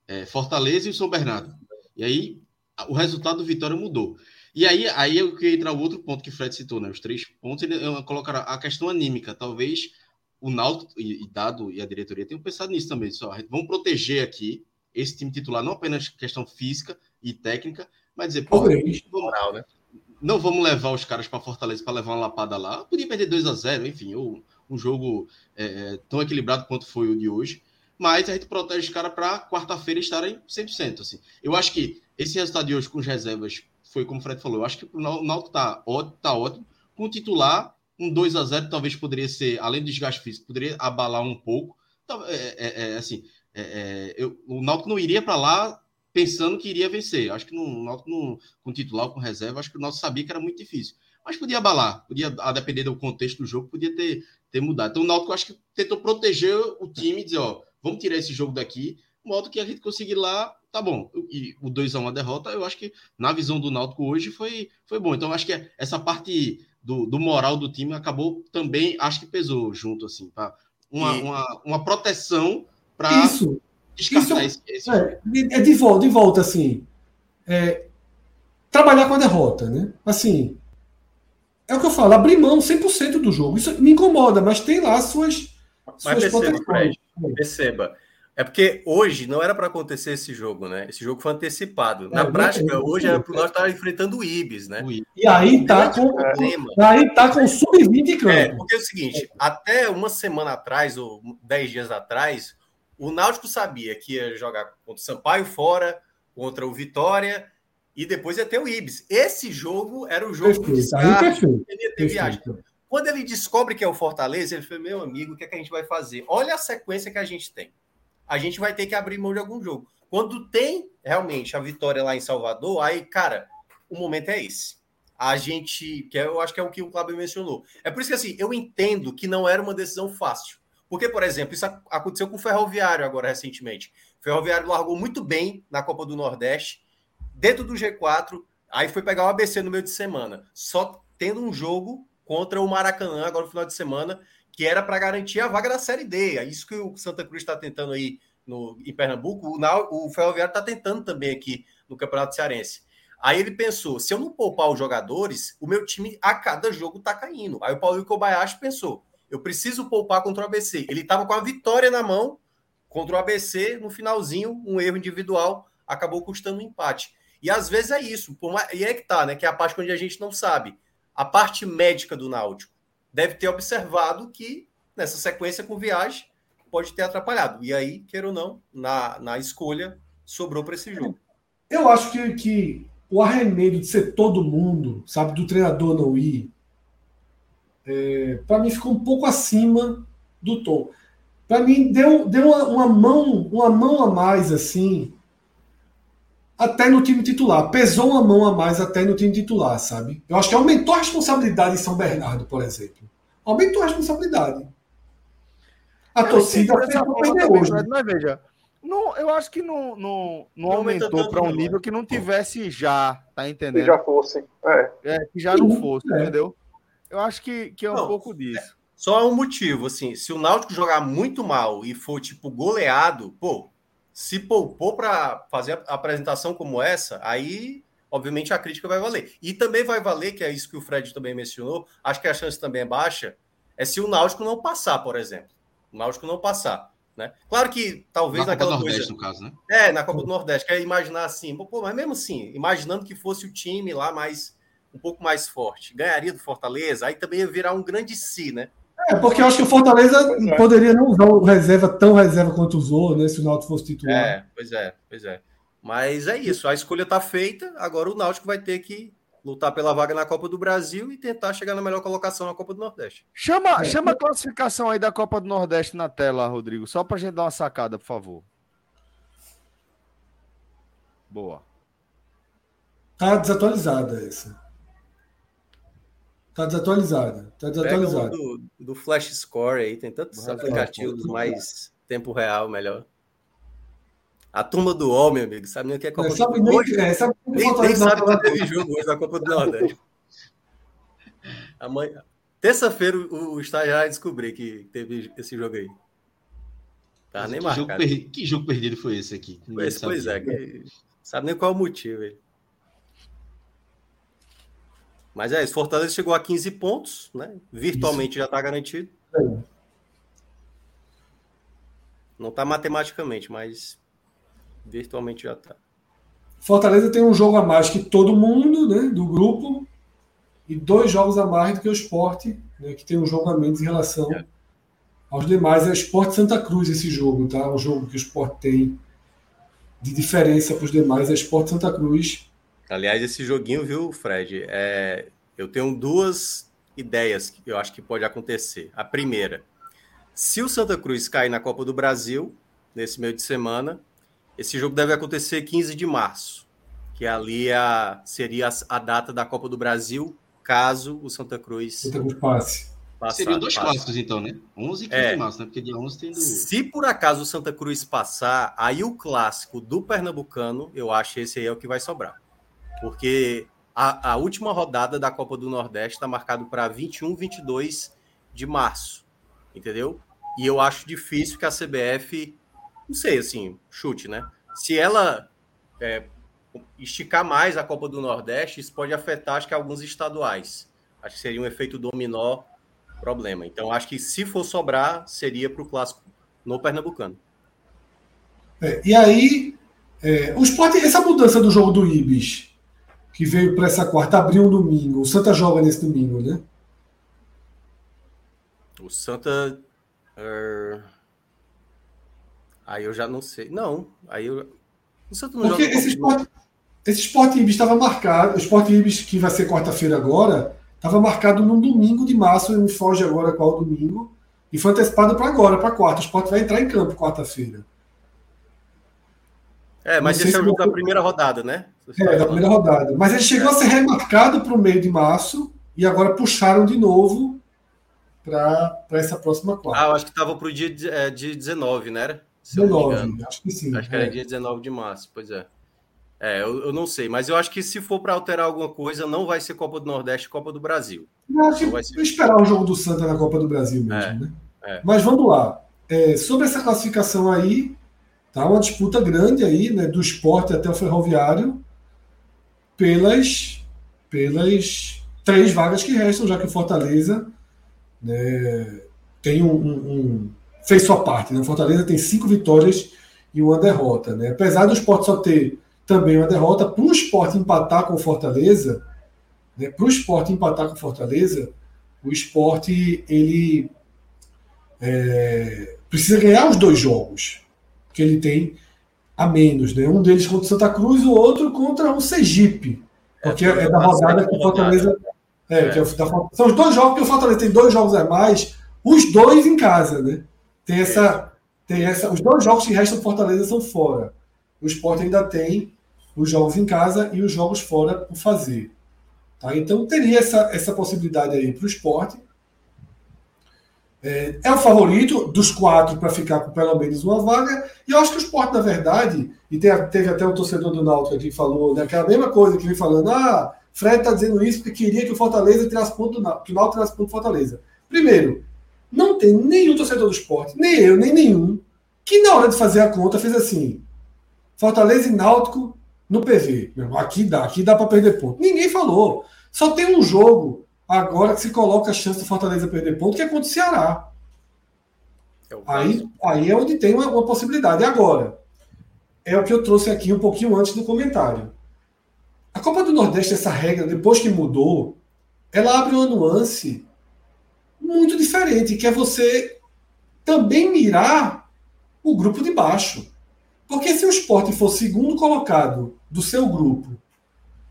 [SPEAKER 6] é, Fortaleza e o São Bernardo. E aí o resultado do Vitória mudou. E aí, aí eu queria entrar o outro ponto que o Fred citou, né? Os três pontos, ele colocar a questão anímica. Talvez o Náutico e, e Dado e a diretoria tenham pensado nisso também. Só, vamos proteger aqui esse time titular, não apenas questão física, e técnica, mas dizer, pô, moral, né? Não vamos levar os caras para Fortaleza para levar uma lapada lá. Podia perder 2 a 0 enfim, ou um jogo é, é, tão equilibrado quanto foi o de hoje. Mas a gente protege os caras para quarta-feira estarem 100%. Assim. Eu acho que esse resultado de hoje com as reservas foi como o Fred falou. Eu acho que o Náutico tá ótimo, tá ótimo. Com o titular, um 2 a 0 talvez poderia ser, além do desgaste físico, poderia abalar um pouco. Então, é, é, é assim, é, é, eu, o Náutico não iria para lá pensando que iria vencer. Acho que no, no, com titular, com reserva, acho que o nosso sabia que era muito difícil. Mas podia abalar, podia, a depender do contexto do jogo, podia ter, ter mudado. Então o Náutico acho que tentou proteger o time dizer, ó, vamos tirar esse jogo daqui, modo que a gente conseguir lá, tá bom. E o 2 a 1 a derrota, eu acho que na visão do Náutico hoje foi, foi bom. Então acho que essa parte do, do moral do time acabou também, acho que pesou junto, assim, tá? Uma, e... uma, uma proteção para
[SPEAKER 2] Isso descartar Isso, esse, esse é, é, de volta, de volta, assim. É, trabalhar com a derrota, né? Assim, é o que eu falo, abrir mão 100% do jogo. Isso me incomoda, mas tem lá suas.
[SPEAKER 7] Mas perceba, Fred, perceba. É porque hoje não era para acontecer esse jogo, né? Esse jogo foi antecipado. Na é, prática, hoje é para nós estar enfrentando o Ibis, né?
[SPEAKER 2] E aí tá com, aí tá com sub-20
[SPEAKER 7] campo. É, porque é o seguinte, até uma semana atrás, ou dez dias atrás, o Náutico sabia que ia jogar contra o Sampaio fora, contra o Vitória e depois ia ter o Ibis. Esse jogo era o jogo
[SPEAKER 2] perfeito,
[SPEAKER 7] ele ia ter viagem. Quando ele descobre que é o Fortaleza, ele falou: Meu amigo, o que, é que a gente vai fazer? Olha a sequência que a gente tem. A gente vai ter que abrir mão de algum jogo. Quando tem realmente a vitória lá em Salvador, aí, cara, o momento é esse. A gente, que eu acho que é o que o Cláudio mencionou. É por isso que assim, eu entendo que não era uma decisão fácil. Porque, por exemplo, isso aconteceu com o Ferroviário agora recentemente. O Ferroviário largou muito bem na Copa do Nordeste, dentro do G4, aí foi pegar o ABC no meio de semana, só tendo um jogo contra o Maracanã agora no final de semana, que era para garantir a vaga da Série D. É isso que o Santa Cruz está tentando aí no, em Pernambuco. O, o Ferroviário está tentando também aqui no Campeonato Cearense. Aí ele pensou: se eu não poupar os jogadores, o meu time a cada jogo está caindo. Aí o Paulo Kobayashi pensou: eu preciso poupar contra o ABC. Ele estava com a vitória na mão contra o ABC, no finalzinho, um erro individual acabou custando um empate. E às vezes é isso, e é que tá, né? Que é a parte onde a gente não sabe. A parte médica do Náutico deve ter observado que nessa sequência com viagem pode ter atrapalhado. E aí, queira ou não, na, na escolha, sobrou para esse jogo.
[SPEAKER 2] Eu acho que, que o arremedo de ser todo mundo, sabe, do treinador não ir, é, para mim ficou um pouco acima do tom. para mim deu, deu uma, uma, mão uma mão a mais assim até no time titular pesou uma mão a mais até no time titular sabe eu acho que aumentou a responsabilidade em São Bernardo por exemplo aumentou a responsabilidade a eu torcida fez
[SPEAKER 1] perder hoje mas veja não, eu acho que não, não, não, não aumentou para um nível que não tivesse já, tá entendendo? Que
[SPEAKER 5] já fosse. É,
[SPEAKER 1] é que já não fosse, é. entendeu? Eu acho que, que é um não, pouco disso.
[SPEAKER 7] Só é um motivo, assim, se o Náutico jogar muito mal e for, tipo, goleado, pô, se poupou para fazer a apresentação como essa, aí, obviamente, a crítica vai valer. E também vai valer, que é isso que o Fred também mencionou, acho que a chance também é baixa, é se o Náutico não passar, por exemplo. O Náutico não passar. Né? Claro que talvez
[SPEAKER 6] na naquela Copa do Nordeste, no caso, né?
[SPEAKER 7] É, na Copa do Nordeste, quer imaginar assim, pô, mas mesmo assim, imaginando que fosse o time lá mais um pouco mais forte, ganharia do Fortaleza, aí também ia virar um grande si, né?
[SPEAKER 2] É, porque eu acho que o Fortaleza é. poderia não usar o reserva tão reserva quanto usou, né? Se o Náutico fosse titular.
[SPEAKER 7] É, pois é, pois é. Mas é isso, a escolha está feita, agora o Náutico vai ter que lutar pela vaga na Copa do Brasil e tentar chegar na melhor colocação na Copa do Nordeste.
[SPEAKER 1] Chama, é. chama a classificação aí da Copa do Nordeste na tela, Rodrigo, só para a gente dar uma sacada, por favor. Boa.
[SPEAKER 2] Tá desatualizada essa. Tá desatualizada. Tá desatualizada.
[SPEAKER 7] Do, do, Flash Score aí, tem tantos aplicativos mais tempo real, melhor. A turma do homem, amigo, sabe nem o que é Copa é, sabe do Nordeste. É, sabe nem, nem sabe que teve jogo hoje da Copa do Nordeste. <laughs> Amanhã, terça-feira o, o estagiário descobriu que teve esse jogo aí.
[SPEAKER 6] Tá nem que marcado. Jogo per... Que jogo perdido foi esse aqui?
[SPEAKER 7] Pois, pois é, que... sabe nem qual é o motivo. Aí. Mas é isso, Fortaleza chegou a 15 pontos, né? Virtualmente isso. já está garantido. É. Não está matematicamente, mas virtualmente já está.
[SPEAKER 2] Fortaleza tem um jogo a mais que todo mundo, né, do grupo, e dois jogos a mais do que o esporte, né, que tem um jogo a menos em relação é. aos demais. É o Esporte Santa Cruz esse jogo, tá? O jogo que o esporte tem de diferença para os demais é Esporte Santa Cruz.
[SPEAKER 7] Aliás, esse joguinho, viu, Fred? É, eu tenho duas ideias que eu acho que pode acontecer. A primeira, se o Santa Cruz cair na Copa do Brasil, nesse meio de semana, esse jogo deve acontecer 15 de março, que ali a, seria a, a data da Copa do Brasil, caso o Santa Cruz,
[SPEAKER 2] Santa Cruz passe.
[SPEAKER 6] Seriam dois clássicos, então, né? 11 e 15 é, de março, né? Porque dia 11 tem do...
[SPEAKER 7] Se por acaso o Santa Cruz passar, aí o clássico do Pernambucano, eu acho que esse aí é o que vai sobrar. Porque a, a última rodada da Copa do Nordeste está marcado para 21, 22 de março, entendeu? E eu acho difícil que a CBF não sei, assim, chute, né? Se ela é, esticar mais a Copa do Nordeste, isso pode afetar, acho que, alguns estaduais. Acho que seria um efeito dominó problema. Então, acho que se for sobrar, seria para o clássico no Pernambucano.
[SPEAKER 2] É, e aí, é, o esporte, essa mudança do jogo do Ibis, que veio para essa quarta, abriu um domingo. O Santa joga nesse domingo, né?
[SPEAKER 7] O Santa. Uh... Aí eu já não sei. Não, aí eu.
[SPEAKER 2] O Santos não Porque joga esse esporte, esse esporte Ibis estava marcado. O esporte Ibis, que vai ser quarta-feira agora, estava marcado num domingo de março. Me foge agora qual domingo. E foi antecipado para agora, para quarta. O esporte vai entrar em campo quarta-feira.
[SPEAKER 7] É, mas esse é o jogo da primeira rodada, né?
[SPEAKER 2] É, da primeira rodada. Mas ele chegou a ser remarcado para o meio de março e agora puxaram de novo para essa próxima quarta.
[SPEAKER 7] Ah, eu acho que estava para o dia de, é, de 19, né? Era?
[SPEAKER 2] 19, acho que sim.
[SPEAKER 7] Acho que era é. dia 19 de março, pois é. É, eu, eu, não sei, mas eu acho que se for para alterar alguma coisa, não vai ser Copa do Nordeste, Copa do Brasil.
[SPEAKER 2] Eu acho que vai ser... esperar o jogo do Santa na Copa do Brasil mesmo, é, né? É. Mas vamos lá. É, sobre essa classificação aí, tá uma disputa grande aí, né, do esporte até o ferroviário, pelas, pelas três vagas que restam, já que o Fortaleza né, tem um, um fez sua parte. Né? O Fortaleza tem cinco vitórias e uma derrota. Né? Apesar do esporte só ter também uma derrota, para o esporte empatar com o Fortaleza, né? para o esporte empatar com o Fortaleza, o esporte ele é, precisa ganhar os dois jogos que ele tem a menos. Né? Um deles contra o Santa Cruz, o outro contra o Sergipe. Porque é, é da rodada que o Fortaleza. É, é. Que é da, são os dois jogos que o Fortaleza tem dois jogos a mais, os dois em casa, né? tem essa, tem essa. Os dois jogos que restam do Fortaleza são fora. O Sport ainda tem os jogos em casa e os jogos fora por fazer. Tá? Então teria essa, essa possibilidade aí para o esporte. É, é, o favorito dos quatro para ficar com pelo menos uma vaga. E eu acho que o esporte, na verdade, e teve até um torcedor do Náutico que falou, né, aquela mesma coisa que vem falando, ah, Fred está dizendo isso porque queria que o Fortaleza tirasse ponto do Náutico, que o Náutico tirasse ponto do Fortaleza. Primeiro, não tem nenhum torcedor do esporte, nem eu, nem nenhum, que na hora de fazer a conta fez assim: Fortaleza e Náutico no PV. Aqui dá, aqui dá para perder ponto. Ninguém falou. Só tem um jogo agora que se coloca a chance do Fortaleza perder ponto, que é contra o Ceará. É aí, aí é onde tem uma, uma possibilidade. Agora, é o que eu trouxe aqui um pouquinho antes do comentário. A Copa do Nordeste, essa regra, depois que mudou, ela abre uma nuance muito diferente, que é você também mirar o grupo de baixo. Porque se o esporte for segundo colocado do seu grupo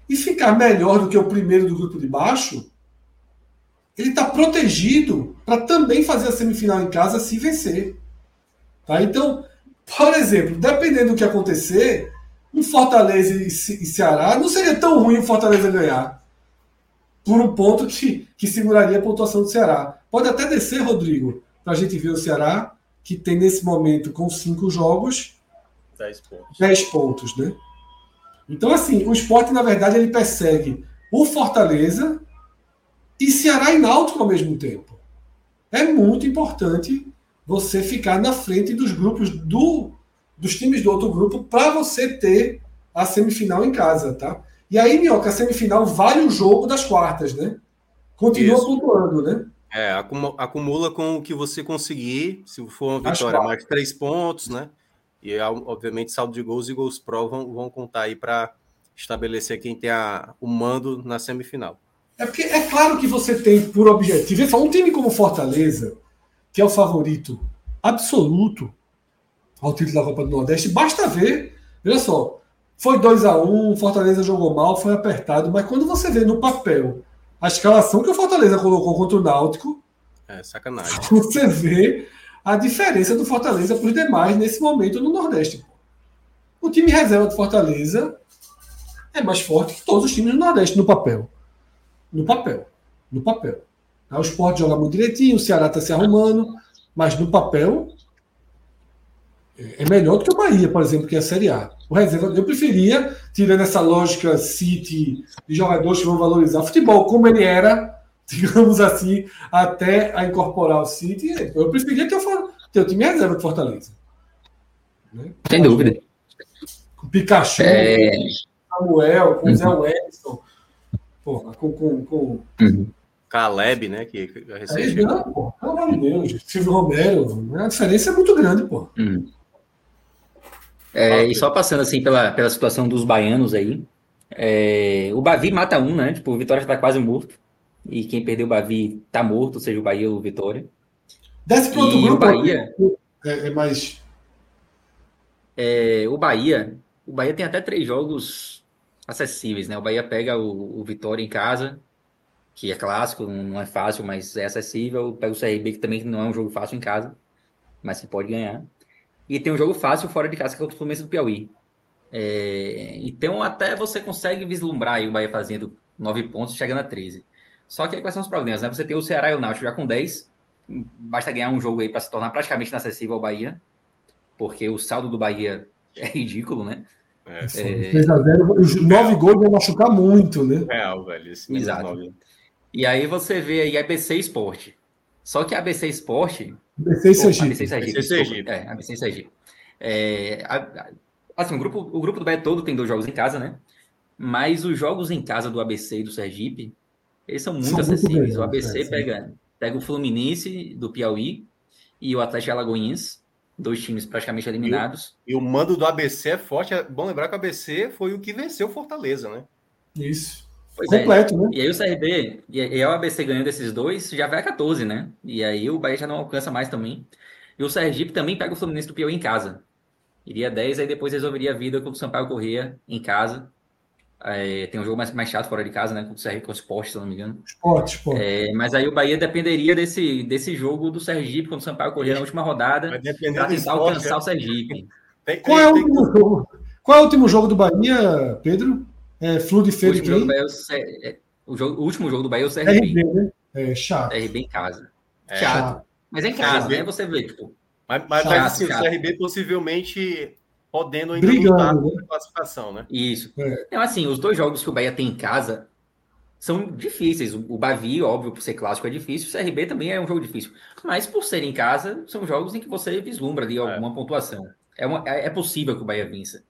[SPEAKER 2] e ficar melhor do que o primeiro do grupo de baixo, ele está protegido para também fazer a semifinal em casa se vencer. Tá? Então, por exemplo, dependendo do que acontecer, um Fortaleza e Ceará não seria tão ruim o Fortaleza ganhar. Por um ponto que, que seguraria a pontuação do Ceará. Pode até descer, Rodrigo, para a gente ver o Ceará, que tem nesse momento, com cinco jogos,
[SPEAKER 7] 10 pontos.
[SPEAKER 2] 10 pontos, né? Então, assim, o esporte, na verdade, ele persegue o Fortaleza e Ceará e Náutico ao mesmo tempo. É muito importante você ficar na frente dos grupos do, dos times do outro grupo para você ter a semifinal em casa, tá? E aí, Minhoca, a semifinal vale o jogo das quartas, né? Continua Isso. pontuando, né?
[SPEAKER 7] É, acumula com o que você conseguir, se for uma vitória, mais três pontos, né? E, obviamente, saldo de gols e gols pro vão, vão contar aí para estabelecer quem tem a, o mando na semifinal.
[SPEAKER 2] É porque é claro que você tem por objetivo. Um time como Fortaleza, que é o favorito absoluto ao título da Copa do Nordeste, basta ver. Veja só, foi 2 a 1 um, Fortaleza jogou mal, foi apertado, mas quando você vê no papel a escalação que o Fortaleza colocou contra o Náutico.
[SPEAKER 7] É sacanagem. <laughs>
[SPEAKER 2] Você vê a diferença do Fortaleza para os demais nesse momento no Nordeste. O time reserva do Fortaleza é mais forte que todos os times do Nordeste no papel. No papel. No papel. O Sport joga muito direitinho, o Ceará está se arrumando, mas no papel é melhor do que o Bahia, por exemplo, que é a Série A. O reserva, eu preferia, tirando essa lógica City de jogadores que vão valorizar o futebol como ele era <laughs> digamos assim, até a incorporar o City, eu preferia ter o, ter o time reserva do Fortaleza.
[SPEAKER 4] Né? Sem dúvida.
[SPEAKER 2] Com Pikachu, é... Samuel, com uhum. Zé Wellington, porra, com. com, com...
[SPEAKER 7] Uhum. Caleb, né? Que recente.
[SPEAKER 2] É, não, pô, pelo amor de Deus, Silvio Romero, a diferença é muito grande, pô.
[SPEAKER 4] Uhum. É, e só passando assim pela, pela situação dos baianos aí, é, o Bavi mata um, né? Tipo, o Vitória está quase morto. E quem perdeu o Bavi tá morto, seja o Bahia ou o Vitória.
[SPEAKER 2] Desce para outro
[SPEAKER 4] grupo. O Bahia.
[SPEAKER 2] É, é mais.
[SPEAKER 4] É, o Bahia. O Bahia tem até três jogos acessíveis, né? O Bahia pega o, o Vitória em casa, que é clássico, não é fácil, mas é acessível. Pega o CRB, que também não é um jogo fácil em casa, mas que pode ganhar. E tem um jogo fácil fora de casa, que é o Fluminense do Piauí. É, então, até você consegue vislumbrar o Bahia fazendo nove pontos, chegando a 13. Só que aí quais são os problemas, né? Você tem o Ceará e o Náutico já com 10, basta ganhar um jogo aí para se tornar praticamente inacessível ao Bahia, porque o saldo do Bahia é <laughs> ridículo, né?
[SPEAKER 2] É, é... os nove gols vão machucar muito, né?
[SPEAKER 7] Real, velho. Esse
[SPEAKER 4] Exato. E aí você vê aí ABC Esporte. Só que a ABC Esporte.
[SPEAKER 2] ABC e Sergipe.
[SPEAKER 4] ABC Sergipe. ABC Sergipe. É, ABC Sergipe. É, a, assim, o grupo, o grupo do Bahia todo tem dois jogos em casa, né? Mas os jogos em casa do ABC e do Sergipe eles são muito são acessíveis. Muito o ABC é, pega, pega o Fluminense do Piauí e o Atlético Alagoinhas, dois times praticamente eliminados.
[SPEAKER 7] E, e, o mando do ABC é forte. É bom lembrar que o ABC foi o que venceu Fortaleza, né?
[SPEAKER 2] Isso.
[SPEAKER 4] Pois é. Completo, é. né? E aí o CRB, e aí o ABC ganhando esses dois, já vai a 14, né? E aí o Bahia já não alcança mais também. E o Sergipe também pega o Fluminense do Piauí em casa. Iria 10, aí depois resolveria a vida com o Sampaio Corrêa em casa. É, tem um jogo mais, mais chato fora de casa, né? Com o CR com o Sport, se não me engano.
[SPEAKER 2] Esporte, esporte.
[SPEAKER 4] É, mas aí o Bahia dependeria desse, desse jogo do Sergipe, quando o Sampaio correr na última rodada, para tentar
[SPEAKER 7] esporte,
[SPEAKER 4] alcançar
[SPEAKER 7] é.
[SPEAKER 4] o Sergipe.
[SPEAKER 7] Tem,
[SPEAKER 2] Qual é o
[SPEAKER 7] tem-
[SPEAKER 2] último jogo? Qual é o último jogo do Bahia, Pedro? É Flu de
[SPEAKER 4] O
[SPEAKER 2] Feira
[SPEAKER 4] último, jogo? Bahia é o, é, o, jogo- o último jogo do Bahia é o CRB.
[SPEAKER 2] RB, né? É chato.
[SPEAKER 4] CRB em casa.
[SPEAKER 7] É.
[SPEAKER 4] Chato. Mas é em casa,
[SPEAKER 7] CRB.
[SPEAKER 4] né? Você vê, tipo,
[SPEAKER 7] Mas, mas,
[SPEAKER 4] Chato,
[SPEAKER 7] mas, assim,
[SPEAKER 4] chato.
[SPEAKER 7] o CRB possivelmente podendo ainda
[SPEAKER 2] Brigando,
[SPEAKER 7] lutar
[SPEAKER 2] né?
[SPEAKER 7] pela classificação, né?
[SPEAKER 4] Isso.
[SPEAKER 2] É.
[SPEAKER 4] Então, assim, os dois jogos que o Bahia tem em casa são difíceis. O Bavi, óbvio, por ser clássico, é difícil. O CRB também é um jogo difícil. Mas por ser em casa, são jogos em que você vislumbra ali alguma pontuação. É, uma- é é possível que o Bahia vença.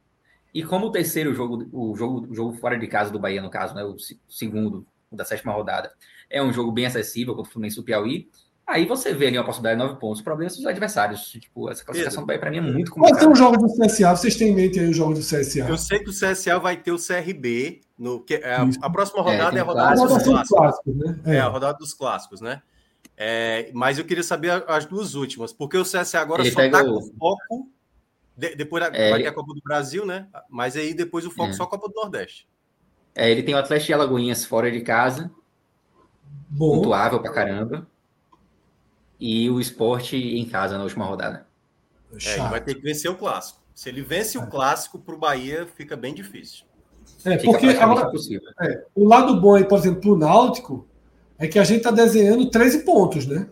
[SPEAKER 4] E como o terceiro jogo, o jogo, o jogo fora de casa do Bahia, no caso, né, o se- segundo o da sétima rodada, é um jogo bem acessível contra o Fluminense do Piauí, aí você vê ali uma possibilidade de nove pontos. O problema são os adversários. Tipo, essa classificação para mim, é muito
[SPEAKER 2] Quais são
[SPEAKER 4] complicada.
[SPEAKER 2] os jogos do CSA? Vocês têm em mente aí os jogos do CSA?
[SPEAKER 7] Eu sei que o CSA vai ter o CRB. No, que, é, a, a próxima
[SPEAKER 4] É,
[SPEAKER 7] rodada
[SPEAKER 4] tem
[SPEAKER 7] é, a
[SPEAKER 4] o
[SPEAKER 7] rodada dos clássicos.
[SPEAKER 2] clássicos, né?
[SPEAKER 7] É,
[SPEAKER 2] É.
[SPEAKER 7] a rodada dos clássicos, né? É, mas eu queria saber a- as duas últimas, porque o CSA agora
[SPEAKER 4] Ele
[SPEAKER 7] só tá
[SPEAKER 4] o-
[SPEAKER 7] com foco. de- depois da-
[SPEAKER 4] É,
[SPEAKER 7] vai ter a Copa do Brasil, né? Mas aí depois o foco
[SPEAKER 4] É.
[SPEAKER 7] só Copa do Nordeste.
[SPEAKER 4] É, ele tem o Atlético de Alagoinhas fora de casa,
[SPEAKER 2] Bom,
[SPEAKER 4] pontuável pra caramba. E o esporte em casa na última rodada.
[SPEAKER 7] É, ele vai ter que vencer o clássico. Se ele vence o clássico para o Bahia, fica bem difícil.
[SPEAKER 2] É,
[SPEAKER 4] Fica
[SPEAKER 2] porque agora, é, o lado bom aí, por exemplo, pro Náutico, é que a gente tá desenhando 13 pontos, né?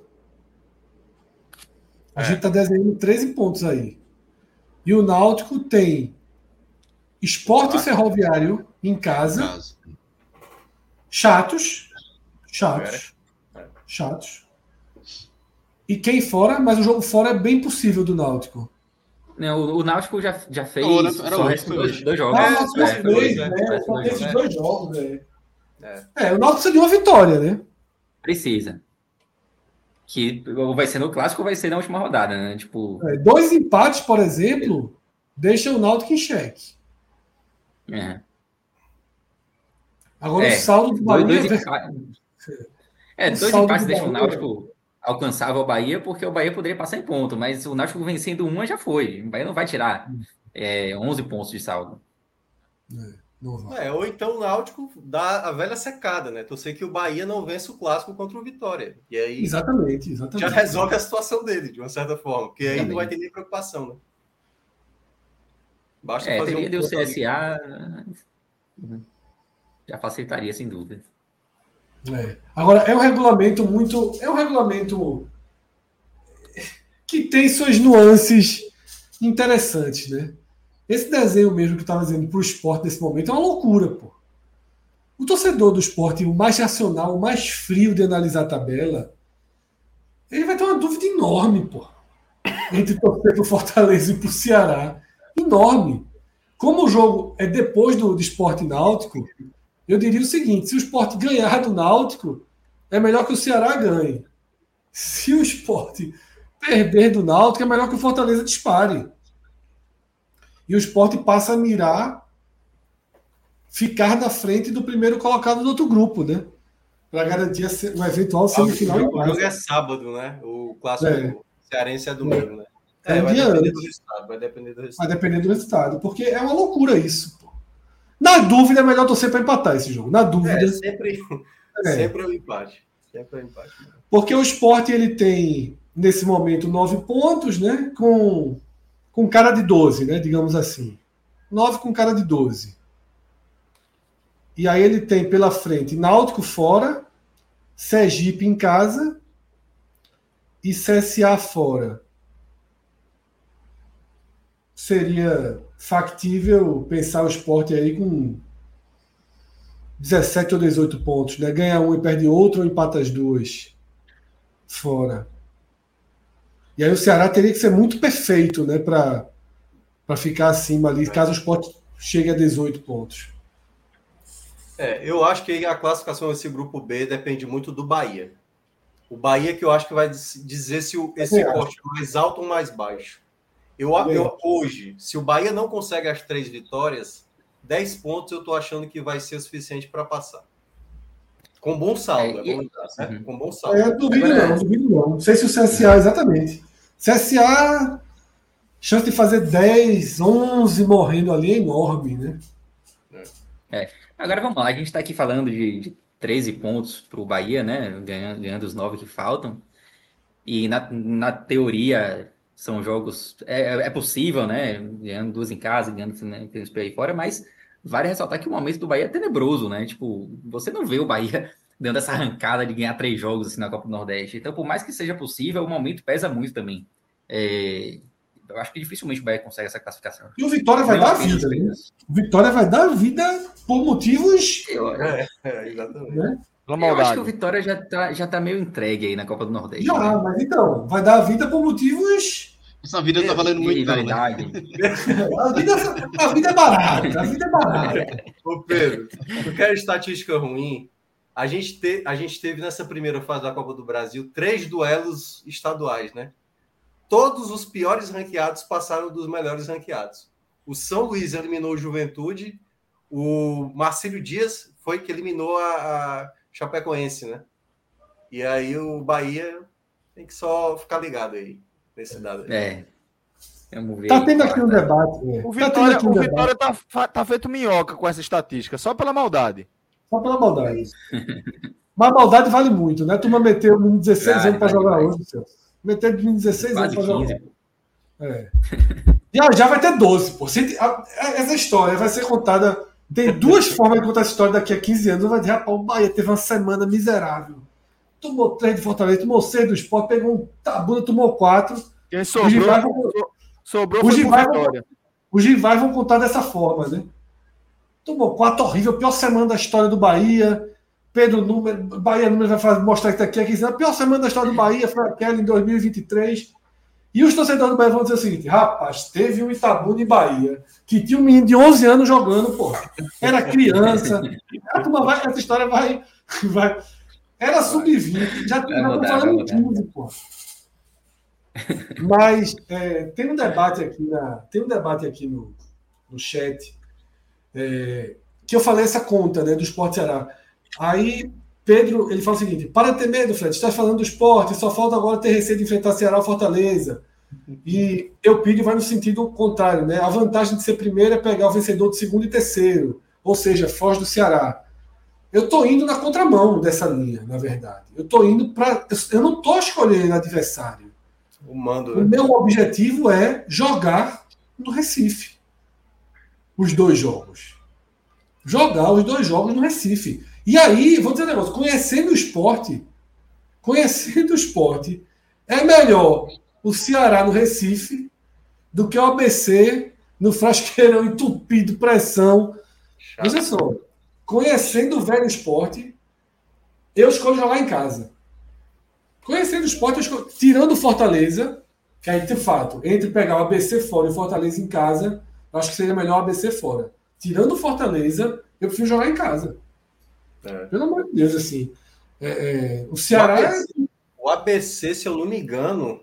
[SPEAKER 2] A
[SPEAKER 7] É.
[SPEAKER 2] gente tá desenhando 13 pontos aí. E o Náutico tem esporte ferroviário em casa, chatos, chatos,
[SPEAKER 7] É.
[SPEAKER 2] chatos. E quem fora, mas o jogo fora é bem possível do Náutico.
[SPEAKER 4] Não, o, o Náutico já, já fez
[SPEAKER 6] Não, era- era
[SPEAKER 4] só dois,
[SPEAKER 6] hoje.
[SPEAKER 4] dois jogos.
[SPEAKER 2] Ah,
[SPEAKER 7] É,
[SPEAKER 2] o Náutico
[SPEAKER 7] é,
[SPEAKER 2] fez,
[SPEAKER 7] dois,
[SPEAKER 2] né?
[SPEAKER 4] né?
[SPEAKER 2] Só
[SPEAKER 4] Dois
[SPEAKER 2] teve
[SPEAKER 4] jogos.
[SPEAKER 2] dois jogos, né?
[SPEAKER 7] É.
[SPEAKER 2] É, o Náutico precisa de uma vitória, né?
[SPEAKER 4] Precisa. Que ou vai ser no clássico ou vai ser na última rodada, né? Tipo,
[SPEAKER 2] É, dois empates, por exemplo, deixam o Náutico em xeque.
[SPEAKER 4] é.
[SPEAKER 2] Agora
[SPEAKER 4] É,
[SPEAKER 2] o saldo do
[SPEAKER 4] Dois,
[SPEAKER 2] Bahia...
[SPEAKER 4] dois empates. É, dois empates
[SPEAKER 2] do
[SPEAKER 4] deixam o
[SPEAKER 2] Bahia-
[SPEAKER 4] Náutico alcançável ao Bahia, porque o Bahia poderia passar em ponto, mas o Náutico vencendo uma já foi. O Bahia não vai tirar é, 11 pontos de saldo.
[SPEAKER 2] Vai.
[SPEAKER 7] É, ou então o Náutico dá a velha secada, né? Torcer que o Bahia não vence o clássico contra o Vitória. E aí
[SPEAKER 2] Exatamente,
[SPEAKER 7] já
[SPEAKER 2] exatamente.
[SPEAKER 7] resolve a situação dele, de uma certa forma. Porque aí não vai ter nem preocupação, né? Basta
[SPEAKER 4] É,
[SPEAKER 7] fazer
[SPEAKER 4] teria
[SPEAKER 7] um
[SPEAKER 4] de o
[SPEAKER 7] ponto ali.
[SPEAKER 4] CSA. Já facilitaria, sem dúvida.
[SPEAKER 2] É. Agora, é um regulamento muito. É um regulamento que tem suas nuances interessantes, né? Esse desenho mesmo que eu estava dizendo para o esporte nesse momento é uma loucura, pô. O torcedor do esporte, o mais racional, o mais frio de analisar a tabela, ele vai ter uma dúvida enorme, pô. Entre torcer para o Fortaleza e para o Ceará. Enorme. Como o jogo é depois do, do esporte náutico, eu diria o seguinte: se o esporte ganhar do Náutico, é melhor que o Ceará ganhe. Se o esporte perder do Náutico, é melhor que o Fortaleza dispare. E o esporte passa a mirar ficar na frente do primeiro colocado do outro grupo, né? Para garantir o eventual
[SPEAKER 7] Ah,
[SPEAKER 2] semifinal
[SPEAKER 7] o jogo é sábado, né? O clássico
[SPEAKER 2] É.
[SPEAKER 7] cearense é domingo, né?
[SPEAKER 2] É,
[SPEAKER 7] É, vai depender resultado, vai depender do
[SPEAKER 2] Vai
[SPEAKER 7] resultado.
[SPEAKER 2] depender do resultado, porque é uma loucura isso. Na dúvida, é melhor torcer para empatar esse jogo. Na dúvida.
[SPEAKER 7] É, sempre,
[SPEAKER 2] É.
[SPEAKER 7] sempre é o empate. Sempre é o empate.
[SPEAKER 2] Porque o esporte ele tem, nesse momento, nove pontos, né? Com, com cara de 12, né? Digamos assim. Nove com cara de 12. E aí ele tem pela frente Náutico fora, Sergipe em casa e CSA fora. Seria factível pensar o esporte aí com 17 ou 18 pontos, né? Ganha um e perde outro ou empata as duas fora. E aí o Ceará teria que ser muito perfeito, né, para ficar acima ali, caso o Sport chegue a 18 pontos.
[SPEAKER 7] É, eu acho que a classificação desse grupo B depende muito do Bahia. O Bahia que eu acho que vai dizer se o, esse
[SPEAKER 2] acho.
[SPEAKER 7] corte é mais alto ou mais baixo. Eu, eu- hoje, se o Bahia não consegue as três vitórias, 10 pontos eu tô achando que vai ser o suficiente para passar. Com bom saldo,
[SPEAKER 4] É,
[SPEAKER 7] é, bom certo?
[SPEAKER 4] Uhum.
[SPEAKER 7] Com bom saldo.
[SPEAKER 2] É, duvido
[SPEAKER 4] Agora-
[SPEAKER 2] não, duvido não. Não sei se o CSA, exatamente. CSA, chance de fazer 10, 11 morrendo ali é enorme, né?
[SPEAKER 4] É. Agora vamos lá, a gente está aqui falando de, de 13 pontos para o Bahia, né? Ganhando, ganhando os nove que faltam. E na, na teoria são jogos. É, é possível, né? Ganhando duas em casa, ganhando né, aí fora, mas vale ressaltar que o momento do Bahia é tenebroso, né? Tipo, você não vê o Bahia <laughs> dando essa arrancada de ganhar três jogos assim, na Copa do Nordeste. Então, por mais que seja possível, o momento pesa muito também. É, eu acho que dificilmente o Bahia consegue essa classificação.
[SPEAKER 2] E o Vitória vai dar vida. Né? O Vitória vai dar vida por motivos.
[SPEAKER 4] Eu, é, é, exatamente. Né? Eu acho que o Vitória já tá, já tá meio entregue aí na Copa do Nordeste.
[SPEAKER 2] Já, né? mas então, vai dar vida por motivos.
[SPEAKER 6] Essa vida tá valendo muito,
[SPEAKER 4] não, né? a,
[SPEAKER 2] vida, a vida é barata, a vida é barata.
[SPEAKER 7] Ô Pedro, tu quer estatística ruim? A gente, te, a gente teve nessa primeira fase da Copa do Brasil três duelos estaduais, né? todos os piores ranqueados passaram dos melhores ranqueados. O São Luís eliminou o Juventude, o Marcelo Dias foi que eliminou a, a Chapecoense, né? E aí o Bahia tem que só ficar ligado aí nesse dado.
[SPEAKER 4] É. Vamos ver.
[SPEAKER 2] Tá tendo aqui um debate.
[SPEAKER 1] O tá Vitória, tá, um o Vitória tá, tá feito minhoca com essa estatística, só pela maldade.
[SPEAKER 2] Só pela maldade. <laughs> Mas maldade vale muito, né? Tu me meteu 16 anos para jogar hoje. Meter de 16 anos para jogar. É. Já, já vai ter 12, pô. Essa história vai ser contada. Tem duas <laughs> formas de contar essa história daqui a 15 anos. Vai dizer, rapaz, o Bahia teve uma semana miserável. Tomou três de Fortaleza, tomou seis do esporte, pegou um tabuna, tomou quatro.
[SPEAKER 1] Quem sobrou, os rivais vão, sobrou
[SPEAKER 2] os rivais, vão, os rivais vão contar dessa forma, né? Tomou quatro horrível, pior semana da história do Bahia. Pedro Número, Bahia Número vai fazer, mostrar que está aqui, aqui. A pior semana da história do Bahia foi aquela em 2023. E os torcedores do Bahia vão dizer o seguinte: rapaz, teve um Itabuna em Bahia que tinha um menino de 11 anos jogando, pô. Era criança. Essa história vai. vai era sub-20. Já estamos falando em 15, pô. Mas é, tem um debate aqui, na, tem um debate aqui no, no chat é, que eu falei essa conta né, do Esporte Ceará. Aí Pedro ele fala o seguinte: para ter medo, Fred, está falando do esporte, só falta agora ter receio de enfrentar Ceará ou Fortaleza. E eu pido vai no sentido contrário, né? A vantagem de ser primeiro é pegar o vencedor de segundo e terceiro, ou seja, foge do Ceará. Eu estou indo na contramão dessa linha, na verdade. Eu estou indo para. Eu não estou escolhendo adversário.
[SPEAKER 7] O, mando,
[SPEAKER 2] né? o meu objetivo é jogar no Recife. Os dois jogos. Jogar os dois jogos no Recife. E aí, vou dizer um negócio: conhecendo o esporte, conhecendo o esporte, é melhor o Ceará no Recife do que o ABC no Frasqueirão entupido, pressão. Veja só, conhecendo o velho esporte, eu escolho jogar em casa. Conhecendo o esporte, eu escolho, tirando Fortaleza, que aí de fato, entre pegar o ABC fora e o Fortaleza em casa, eu acho que seria melhor o ABC fora. Tirando o Fortaleza, eu prefiro jogar em casa. É. Pelo amor de Deus, assim. É, é, o Ceará. O ABC,
[SPEAKER 7] o ABC, se eu não me engano,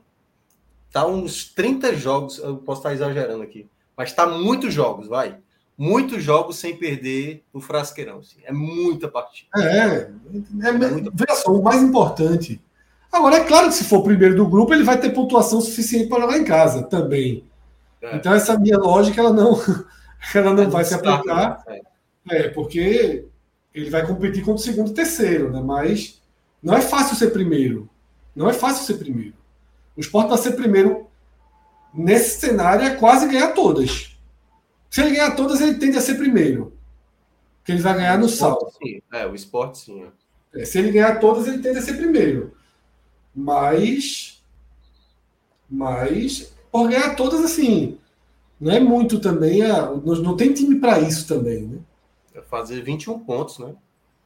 [SPEAKER 7] tá uns 30 jogos. Eu posso estar exagerando aqui, mas tá muitos jogos, vai. Muitos jogos sem perder no frasqueirão. Assim. É muita partida.
[SPEAKER 2] É, é, é, muita... veja só, o mais importante. Agora, é claro que se for o primeiro do grupo, ele vai ter pontuação suficiente para jogar em casa também. É. Então, essa minha lógica, ela não, <laughs> ela não vai se aplicar. Né? É, porque ele vai competir contra o segundo e terceiro, né? Mas não é fácil ser primeiro. Não é fácil ser primeiro. O esporte para ser primeiro nesse cenário é quase ganhar todas. Se ele ganhar todas, ele tende a ser primeiro. Porque ele vai ganhar no salto.
[SPEAKER 7] Sim. É, o esporte sim.
[SPEAKER 2] É. Se ele ganhar todas, ele tende a ser primeiro. Mas. Mas. Por ganhar todas, assim. Não é muito também. A, não, não tem time para isso também, né?
[SPEAKER 7] fazer 21 pontos, né?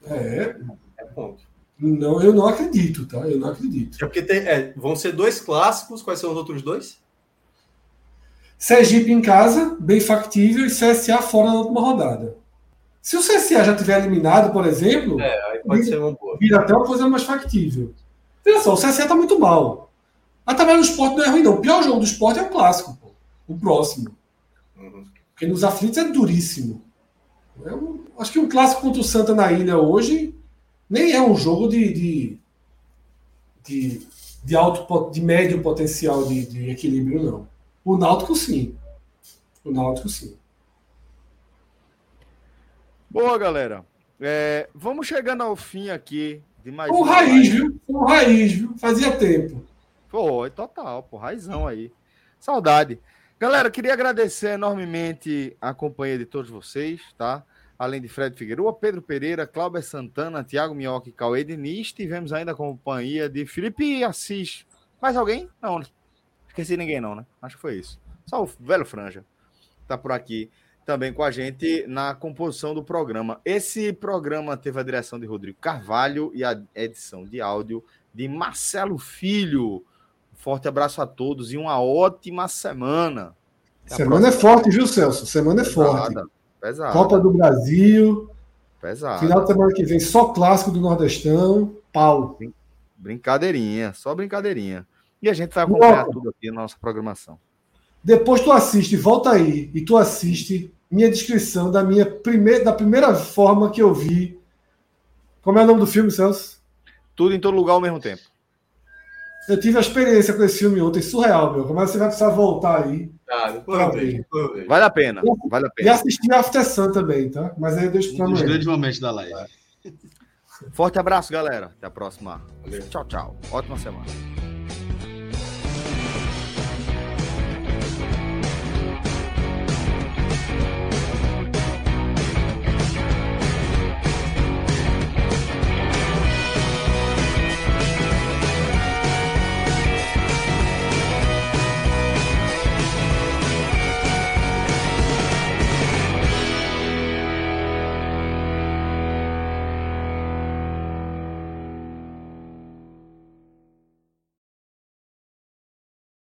[SPEAKER 2] É. É ponto. Não, eu não acredito, tá? Eu não acredito.
[SPEAKER 7] É porque tem, é, vão ser dois clássicos. Quais são os outros dois?
[SPEAKER 2] Sergipe em casa, bem factível, e CSA fora na última rodada. Se o CSA já tiver eliminado, por exemplo,
[SPEAKER 7] é, vira,
[SPEAKER 2] vira até uma coisa mais factível. Veja só, o CSA está muito mal. A tabela do esporte não é ruim, não. O pior jogo do esporte é o clássico, pô. o próximo. Uhum. Porque nos aflitos é duríssimo. É um, acho que um clássico contra o Santa na ilha hoje nem é um jogo de, de, de, de alto, de médio potencial de, de equilíbrio, não. O Náutico, sim. O Náutico, sim.
[SPEAKER 1] Boa, galera. É, vamos chegando ao fim aqui de mais
[SPEAKER 2] um. raiz, viu? Um raiz, viu? Fazia tempo.
[SPEAKER 1] Foi, total, pô, raizão aí. Saudade. Galera, queria agradecer enormemente a companhia de todos vocês, tá? Além de Fred Figueiredo, Pedro Pereira, Cláudio Santana, Tiago Minhoca e Cauê Diniz, tivemos ainda a companhia de Felipe Assis. Mais alguém? Não, né? Esqueci ninguém não, né? Acho que foi isso. Só o velho Franja tá por aqui também com a gente na composição do programa. Esse programa teve a direção de Rodrigo Carvalho e a edição de áudio de Marcelo Filho. Um forte abraço a todos e uma ótima semana.
[SPEAKER 2] Até semana é forte, viu, Celso? Semana é forte. Pesada. Copa do Brasil.
[SPEAKER 1] Pesado.
[SPEAKER 2] Final de semana que vem, só clássico do Nordestão. Pau.
[SPEAKER 1] Brincadeirinha, só brincadeirinha. E a gente vai acompanhar tudo aqui na nossa programação.
[SPEAKER 2] Depois tu assiste, volta aí, e tu assiste minha descrição da minha primeira, da primeira forma que eu vi. Como é o nome do filme, Celso?
[SPEAKER 1] Tudo em todo lugar ao mesmo tempo.
[SPEAKER 2] Eu tive a experiência com esse filme ontem, surreal, meu. Como é que você vai precisar voltar aí?
[SPEAKER 1] Ah, vale a pena, vale a pena.
[SPEAKER 2] E assistir After Sun também, tá? Mas aí eu deixo
[SPEAKER 6] pra um dos grandes momentos da live.
[SPEAKER 1] Forte abraço, galera. Até a próxima. Valeu. Tchau, tchau. Ótima semana.